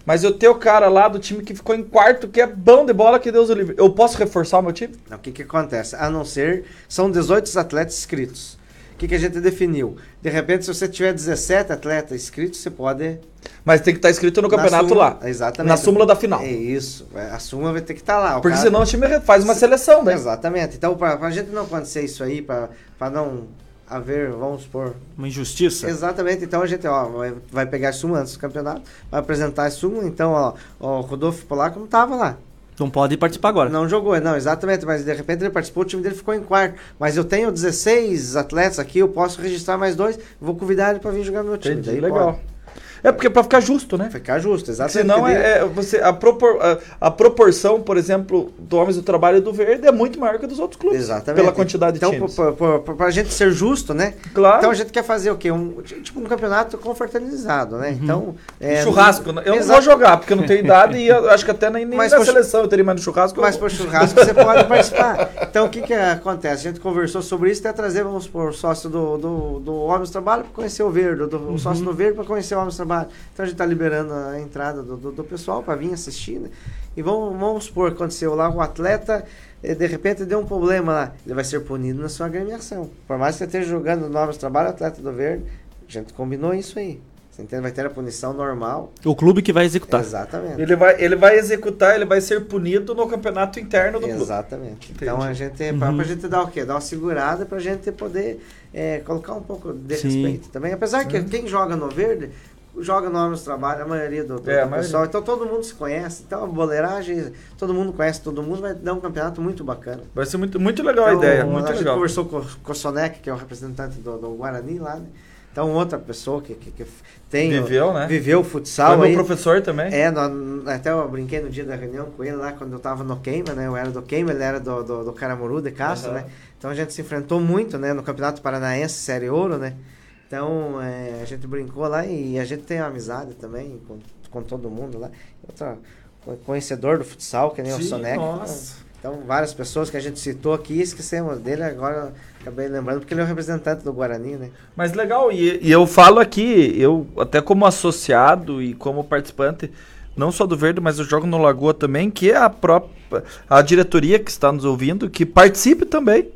Mas eu tenho o cara lá do time que ficou em quarto, que é bom de bola, que Deus o livre. Eu posso reforçar o meu time? Não, o que, que acontece? A não ser, são 18 atletas inscritos. O que, que a gente definiu? De repente, se você tiver 17 atletas inscritos, você pode. Mas tem que estar inscrito no Na campeonato súmula- lá. Exatamente. Na súmula da final. É isso. A súmula vai ter que estar lá. O Porque cara- senão o time faz uma seleção, né? Exatamente. Então, para a gente não acontecer isso aí, para não haver, vamos supor. Uma injustiça. Exatamente. Então a gente ó, vai, vai pegar a súmula antes do campeonato, vai apresentar a súmula. Então, ó, o Rodolfo Polaco não estava lá. Não pode participar agora. Não jogou, não, exatamente, mas de repente ele participou, o time dele ficou em quarto. Mas eu tenho 16 atletas aqui, eu posso registrar mais dois, vou convidar ele para vir jogar no meu time. Entendi, Daí legal. pode. É porque para ficar justo, né? Ficar justo, exatamente. Senão é, é você, a, propor, a, a proporção, por exemplo, do Homens do Trabalho e do Verde é muito maior que dos outros clubes. Exatamente. Pela quantidade então, de times. Então, para a gente ser justo, né? Claro. Então a gente quer fazer o quê? Um, tipo um campeonato confraternizado, né? Então. é, churrasco, né? eu não Exato. vou jogar, porque eu não tenho idade e [LAUGHS] acho que até nem, nem Mas na por- seleção eu teria mais no churrasco. Mas por churrasco você pode [LAUGHS] participar. Então o que, que acontece? A gente conversou sobre isso, até trazer, vamos supor, o sócio do, do, do Homens do Trabalho para conhecer o Verde, do, o sócio do Verde para conhecer o Homens do Trabalho. Então a gente está liberando a entrada do, do, do pessoal para vir assistir. Né? E vamos, vamos supor que aconteceu lá, o atleta eh, de repente deu um problema lá, ele vai ser punido na sua agremiação. Por mais que você esteja jogando no Homens do Trabalho, o atleta do Verde, a gente combinou isso aí. Você entende? Vai ter a punição normal. O clube que vai executar. Exatamente. Ele vai, ele vai executar, ele vai ser punido no campeonato interno do clube. Exatamente. Então a gente, pra, pra gente dar o quê? Dar uma segurada pra gente poder é, colocar um pouco de Sim. respeito também. Apesar que quem joga no verde, joga no Homens do Trabalho, a maioria do, do, É, a do maioria. pessoal. Então todo mundo se conhece. Então a boleiragem, todo mundo conhece todo mundo, vai dar um campeonato muito bacana. Vai ser muito, muito legal a Então, ideia, muito a gente legal. conversou com, com o Sonek, que é o representante do, do Guarani lá, né? Então outra pessoa que, que, que tem... Viveu, né? Viveu o futsal Foi aí. meu professor também. É, no- até eu brinquei no dia da reunião com ele lá, quando eu tava no Queima, né? Eu era do Queima, ele era do, do, do Caramuru, de Castro, Aham. né? Então a gente se enfrentou muito, né? No Campeonato Paranaense, Série Ouro, né? Então é, a gente brincou lá e a gente tem amizade também com, com todo mundo lá. Outra, co- conhecedor do futsal, que nem o Sim, Soneca. nossa. Então várias pessoas que a gente citou aqui, esquecemos dele, agora acabei lembrando, porque ele é o representante do Guarani, né? Mas legal, e, e eu falo aqui, eu até como associado e como participante, não só do Verde, mas eu jogo no Lagoa também, que é a própria a diretoria que está nos ouvindo, que participe também.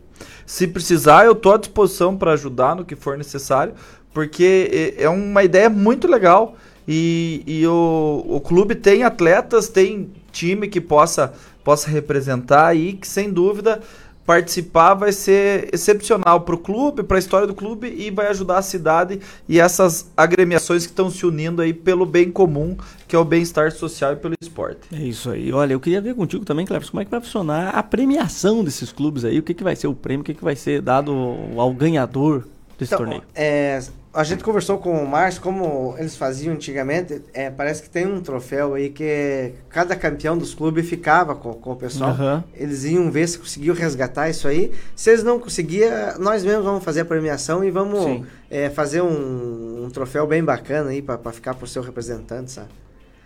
Se precisar, eu estou à disposição para ajudar no que for necessário, porque é é uma ideia muito legal. E, e o, o clube tem atletas, tem time que possa, possa representar aí, que sem dúvida participar vai ser excepcional para o clube, para a história do clube e vai ajudar a cidade e essas agremiações que estão se unindo aí pelo bem comum, que é o bem-estar social e pelo esporte. É isso aí. Olha, eu queria ver contigo também, Cleves, como é que vai funcionar a premiação desses clubes aí? O que, que vai ser o prêmio? O que, que vai ser dado ao ganhador desse Então, torneio? é, a gente conversou com o Márcio, como eles faziam antigamente, é, parece que tem um troféu aí que cada campeão dos clubes ficava com, com o pessoal. Aham. Eles iam ver se conseguiu resgatar isso aí. Se eles não conseguiam, nós mesmos vamos fazer a premiação e vamos é, fazer um, um troféu bem bacana aí para ficar pro seu representante, sabe?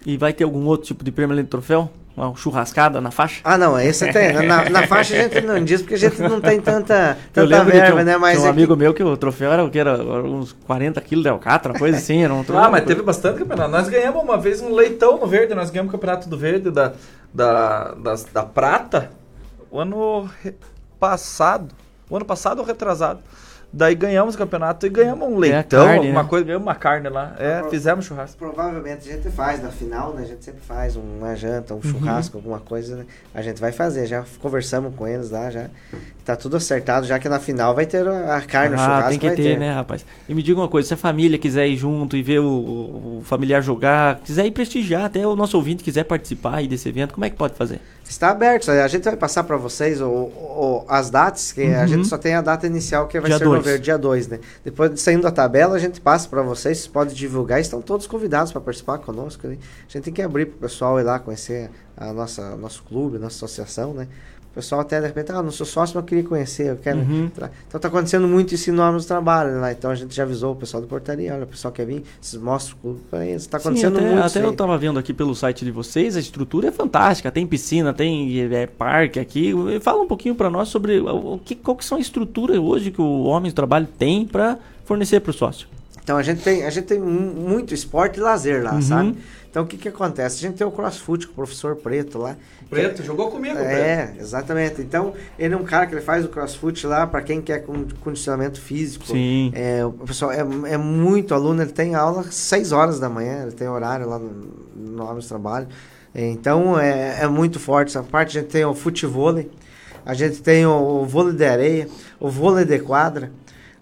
E vai ter algum outro tipo de prêmio além do troféu? Uma churrascada na faixa? Ah, não, esse tem. Na, na faixa a gente não diz porque a gente não tem tanta, Eu tanta verba, um, né? Mas tinha um é que- amigo meu que o troféu era o que? Era uns 40 quilos de alcatra, coisa assim. Era um troféu. [LAUGHS] Ah, mas teve bastante campeonato. Nós ganhamos uma vez um leitão no Verde, nós ganhamos o campeonato do Verde da, da, das- da Prata o ano passado. O ano passado ou retrasado. Daí ganhamos o campeonato e ganhamos um Ganha leitão, carne, alguma né? coisa, ganhamos uma carne lá. É, Pro- fizemos churrasco. Provavelmente a gente faz na final, né? A gente sempre faz uma janta, um Uhum. churrasco, alguma coisa, né? A gente vai fazer, já conversamos com eles lá, já. Tá tudo acertado, já que na final vai ter a a carne, o Ah, churrasco tem que vai ter, né, rapaz? E me diga uma coisa, se a família quiser ir junto e ver o, o- o familiar jogar, quiser ir prestigiar, até o nosso ouvinte quiser participar aí desse evento, como é que pode fazer? Está aberto, a gente vai passar para vocês o, o- as datas, que a Uhum. gente só tem a data inicial, que vai Dia ser. Ver- dia 2, né? Depois de saindo da tabela, a gente passa para vocês, vocês podem divulgar, estão todos convidados para participar conosco. né? A gente tem que abrir para o pessoal ir lá conhecer a nossa nosso clube, nossa associação, né? O pessoal até de repente, ah, não sou sócio, mas eu queria conhecer, eu quero Uhum. entrar. Então tá acontecendo muito isso em do trabalho lá. Então a gente já avisou o pessoal do portaria, olha, o pessoal quer vir, vocês mostram o clube pra eles. Tá Sim, acontecendo até, muito até eu aí. tava vendo aqui pelo site de vocês, a estrutura é fantástica, tem piscina, tem é, parque aqui. Fala um pouquinho pra nós sobre o o que, qual que são a estrutura hoje que o Homem do Trabalho tem pra fornecer pro sócio. Então a gente tem, a gente tem mu- muito esporte e lazer lá, Uhum. sabe? Então o que que acontece? A gente tem o CrossFit com o professor Preto lá. Preto, jogou comigo, É, exatamente. Então, ele é um cara que ele faz o CrossFit lá para quem quer con- condicionamento físico. Sim. É, o pessoal é, é muito aluno, ele tem aula às 6 horas da manhã, ele tem horário lá no, no Homens do Trabalho. Então, é, é muito forte essa parte. A gente tem o futevôlei, a gente tem o, o vôlei de areia, o vôlei de quadra.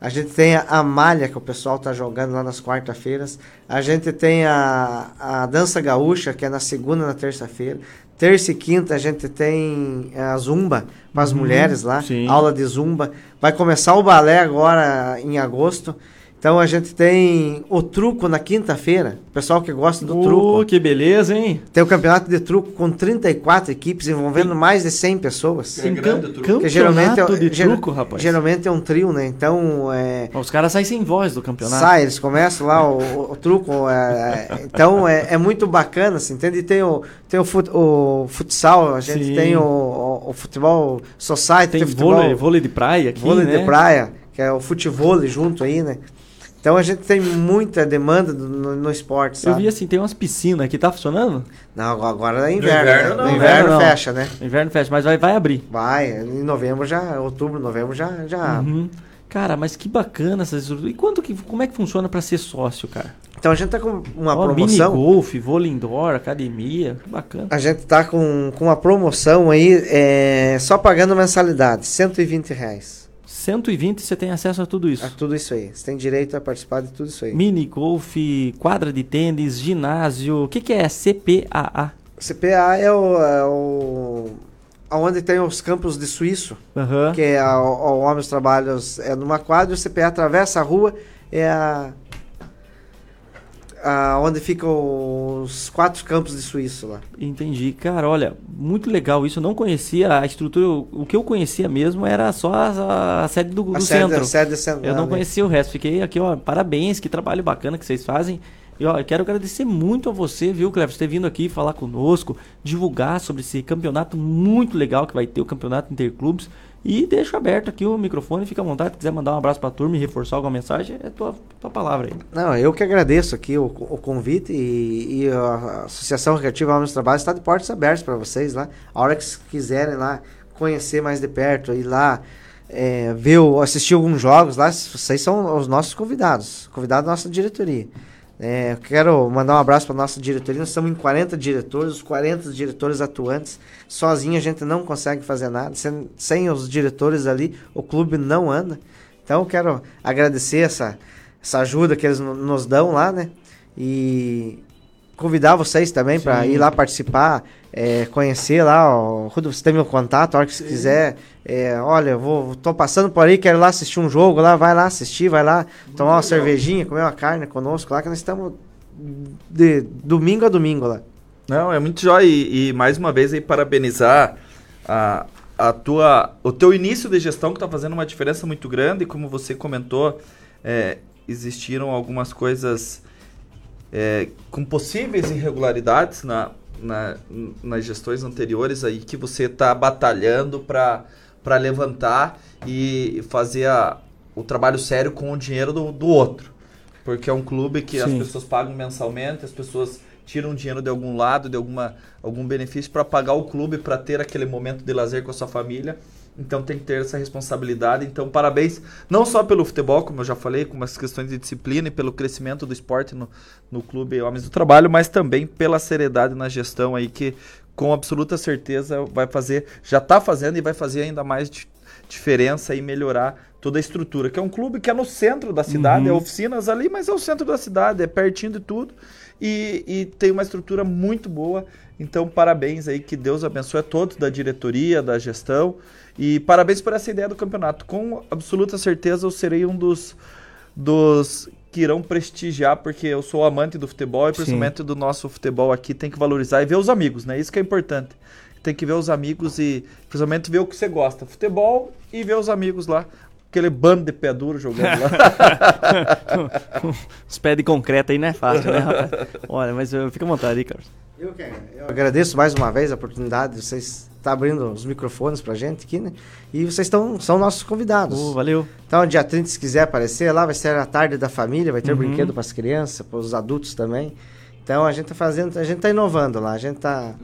A gente tem a, malha que o pessoal tá jogando lá nas quarta-feiras. A gente tem a, a dança gaúcha, que é na segunda e na terça-feira. Terça e quinta a gente tem a zumba para as Uhum, mulheres lá, sim. aula de zumba. Vai começar o balé agora em agosto. Então a gente tem o truco na quinta-feira. O pessoal que gosta do Ô, truco. que beleza, hein? Tem o campeonato de truco com 34 equipes envolvendo mais de 100 pessoas. Tem grande o truco. Porque geralmente é, Campeonato de ger- truco, rapaz. Geralmente é um trio, né? Então é, Os caras saem sem voz do campeonato. Sai, eles começam lá o, o truco. é, é, então é, é muito bacana, assim, entende? E tem o, tem o, fut, o futsal, a gente Sim. tem o, o, o futebol society, Tem futebol, vôlei, vôlei de praia aqui, vôlei né? de praia, que é o futevôlei junto aí, né? Então a gente tem muita demanda do- no, no esporte, Eu sabe? vi assim, tem umas piscinas aqui, tá funcionando? Não, agora é inverno. inverno né? não. No inverno, não. fecha, né? No inverno fecha, mas vai, vai abrir. Vai, em novembro já, outubro, novembro já, já Uhum. Cara, mas que bacana essas estruturas. E quanto que, como é que funciona pra ser sócio, cara? Então a gente tá com uma Ó, promoção. Mini golf, vôlei indoor, academia, que bacana. A gente tá com, com uma promoção aí, é, só pagando mensalidade, 120 reais. 120 você tem acesso a tudo isso. A tudo isso aí. Você tem direito a participar de tudo isso aí. Mini golf, quadra de tênis, ginásio. O que, que é CPAA? CPA é o, é o onde tem os campos de suíço, Aham. que é a- o, Homens Trabalhos é numa quadra, e o CPA atravessa a rua, é a, a onde ficam os quatro campos de suíço lá. Entendi. Cara, olha, muito legal isso. Eu não conhecia a estrutura. O que eu conhecia mesmo era só a, a sede do, A do sede- centro. a sede central, eu não né? conhecia o resto. Fiquei aqui, ó. Parabéns, que trabalho bacana que vocês fazem. E ó, eu quero agradecer muito a você, viu, por ter vindo aqui falar conosco, divulgar sobre esse campeonato muito legal que vai ter, o campeonato Interclubes. E deixo aberto aqui o microfone, fica à vontade. Se quiser mandar um abraço pra turma e reforçar alguma mensagem, é tua, tua palavra aí. Não, eu que agradeço aqui o, o convite e, e a Associação Recreativa do Trabalho está de portas abertas para vocês lá. A hora que quiserem lá conhecer mais de perto, ir lá é, ver, assistir alguns jogos lá, vocês são os nossos convidados, convidados da nossa diretoria. É, eu quero mandar um abraço para nossa diretoria. Nós estamos em 40 diretores, os 40 diretores atuantes. Sozinho a gente não consegue fazer nada. Sem, sem os diretores ali, o clube não anda. Então eu quero agradecer essa, essa ajuda que eles no- nos dão lá, né? E convidar vocês também para ir lá participar, é, conhecer lá. Rudo, você tem meu contato, a hora que você quiser. É, olha, vou, tô passando por aí, quero lá assistir um jogo lá, vai lá assistir, vai lá tomar uma cervejinha, comer uma carne conosco lá, que nós estamos de domingo a domingo lá. Não, é muito jóia. E, e mais uma vez aí parabenizar a, a tua, o teu início de gestão que está fazendo uma diferença muito grande. Como você comentou, é, existiram algumas coisas é, com possíveis irregularidades na, na, nas gestões anteriores aí que você está batalhando para levantar e fazer a, o trabalho sério com o dinheiro do, do outro. Porque é um clube que as Sim. pessoas pagam mensalmente, as pessoas tiram dinheiro de algum lado, de alguma, algum benefício para pagar o clube, para ter aquele momento de lazer com a sua família. Então tem que ter essa responsabilidade. Então, parabéns, não só pelo futebol, como eu já falei, com as questões de disciplina e pelo crescimento do esporte no, no clube Homens do Trabalho, mas também pela seriedade na gestão aí, que com absoluta certeza vai fazer, já está fazendo e vai fazer ainda mais di- diferença e melhorar toda a estrutura. Que é um clube que é no centro da cidade, Uhum. é oficinas ali, mas é o centro da cidade, é pertinho de tudo. E, e tem uma estrutura muito boa. Então, parabéns aí, que Deus abençoe a todos da diretoria, da gestão. E parabéns por essa ideia do campeonato. Com absoluta certeza eu serei um dos, dos que irão prestigiar, porque eu sou amante do futebol e principalmente do nosso futebol aqui, tem que valorizar e ver os amigos, né? Isso que é importante. tem que ver os amigos e principalmente ver o que você gosta. Futebol e ver os amigos lá. Aquele bando de pé duro jogando lá. [LAUGHS] Os pés de concreto aí não é fácil, né, rapaz? [LAUGHS] Olha, mas fica à vontade aí, Carlos. Eu, que- eu agradeço mais uma vez a oportunidade de vocês estar abrindo os microfones pra gente aqui, né? E vocês estão, são nossos convidados. Oh, valeu. Então, dia 30, se quiser aparecer lá, vai ser a tarde da família, vai ter Uhum. brinquedo para as crianças, para os adultos também. Então, a gente tá fazendo, a gente tá inovando lá, a gente tá,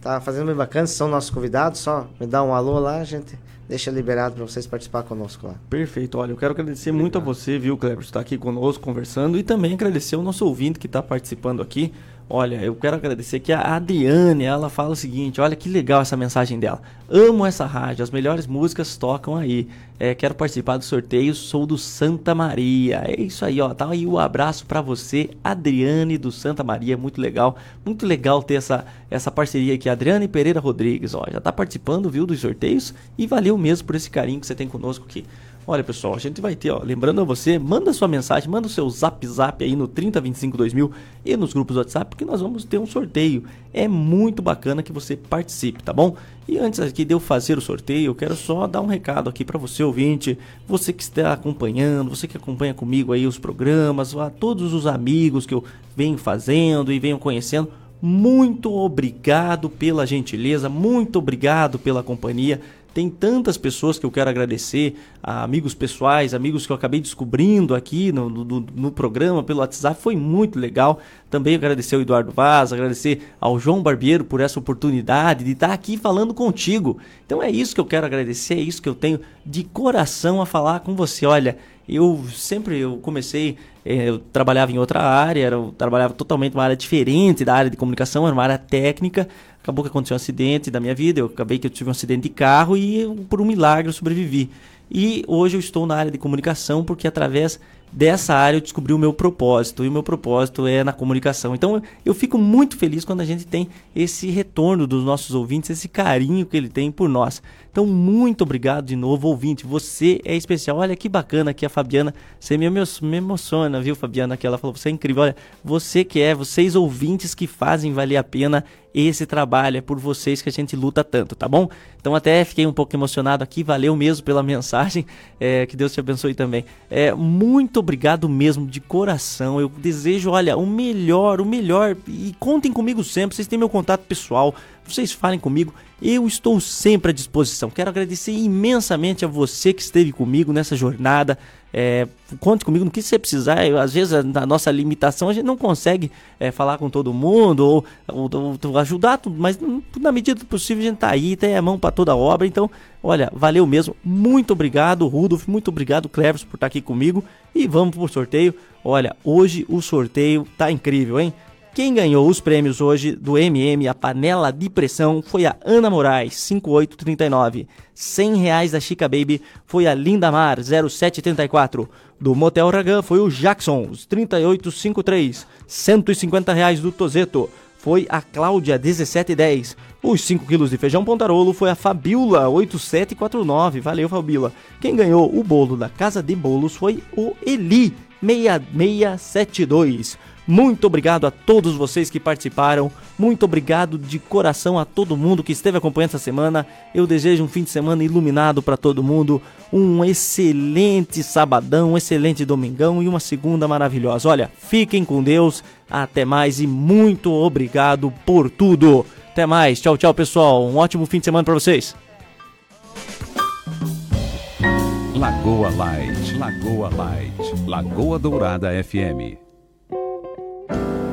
tá fazendo bem bacana, vocês são nossos convidados, só me dá um alô lá, a gente deixa liberado para vocês participar conosco lá. Perfeito. Olha, eu quero agradecer muito a você, viu, Kleber, por estar aqui conosco conversando e também agradecer o nosso ouvinte que está participando aqui. Olha, eu quero agradecer que a Adriane, ela fala o seguinte, olha que legal essa mensagem dela. Amo essa rádio, as melhores músicas tocam aí. É, quero participar do sorteio, sou do Santa Maria. É isso aí, ó. Tá aí o abraço pra você, Adriane do Santa Maria, muito legal. Muito legal ter essa, essa parceria aqui, Adriane Pereira Rodrigues, ó. Já tá participando, viu, dos sorteios e valeu mesmo por esse carinho que você tem conosco aqui. Olha, pessoal, a gente vai ter, ó, lembrando a você, manda sua mensagem, manda o seu zap zap aí no 30252000 e nos grupos do WhatsApp, porque nós vamos ter um sorteio. É muito bacana que você participe, tá bom? E antes aqui de eu fazer o sorteio, eu quero só dar um recado aqui para você ouvinte, você que está acompanhando, você que acompanha comigo aí os programas, a todos os amigos que eu venho fazendo e venho conhecendo, muito obrigado pela gentileza, muito obrigado pela companhia. Tem tantas pessoas que eu quero agradecer, amigos pessoais, amigos que eu acabei descobrindo aqui no, no, no programa, pelo WhatsApp, foi muito legal. Também agradecer ao Eduardo Vaz, agradecer ao João Barbeiro por essa oportunidade de estar aqui falando contigo. Então é isso que eu quero agradecer, é isso que eu tenho de coração a falar com você. Olha, eu sempre eu comecei, eh, eu trabalhava em outra área, eu trabalhava totalmente uma área diferente da área de comunicação, era uma área técnica. Acabou que aconteceu um acidente da minha vida, eu acabei que eu tive um acidente de carro e eu, por um milagre eu sobrevivi. E hoje eu estou na área de comunicação porque através dessa área eu descobri o meu propósito e o meu propósito é na comunicação. Então eu fico muito feliz quando a gente tem esse retorno dos nossos ouvintes, esse carinho que ele tem por nós. Então muito obrigado de novo, ouvinte. Você é especial. Olha que bacana aqui a Fabiana. Você me, me emociona, viu, Fabiana? Que ela falou, você é incrível. Olha, você que é, vocês ouvintes que fazem valer a pena esse trabalho. É por vocês que a gente luta tanto, tá bom? Então até fiquei um pouco emocionado aqui. Valeu mesmo pela [LAUGHS] mensagem. É, que Deus te abençoe também. É, muito obrigado mesmo, de coração. Eu desejo, olha, o melhor, o melhor. E contem comigo sempre. Vocês têm meu contato pessoal. Vocês falem comigo. Eu estou sempre à disposição. Quero agradecer imensamente a você que esteve comigo nessa jornada. É, conte comigo no que você precisar. Eu, às vezes, na nossa limitação, a gente não consegue é, falar com todo mundo ou, ou- ou ajudar, tudo, mas hum, na medida do possível a gente tá aí, tem a mão para toda a obra. Então, olha, valeu mesmo. Muito obrigado, Rudolf. Muito obrigado, Cleves, por estar aqui comigo. E vamos pro sorteio. Olha, hoje o sorteio tá incrível, hein? Quem ganhou os prêmios hoje do MM, a panela de pressão, foi a Ana Moraes, 5839. 100 reais da Chica Baby foi a Linda Mar, 0734. Do Motel Ragan foi o Jackson, os 3853. 150 reais do Tozeto foi a Cláudia, 1710. Os 5 quilos de feijão pontarolo foi a Fabiola, 8749. Valeu, Fabiola. Quem ganhou o bolo da Casa de Bolos foi o Eli, 6672. Muito obrigado a todos vocês que participaram. Muito obrigado de coração a todo mundo que esteve acompanhando essa semana. Eu desejo um fim de semana iluminado para todo mundo. Um excelente sabadão, um excelente domingão e uma segunda maravilhosa. Olha, fiquem com Deus. Até mais e muito obrigado por tudo. Até mais. Tchau, tchau, pessoal. Um ótimo fim de semana para vocês. Lagoa Light, Lagoa Light, Lagoa Dourada FM Bye.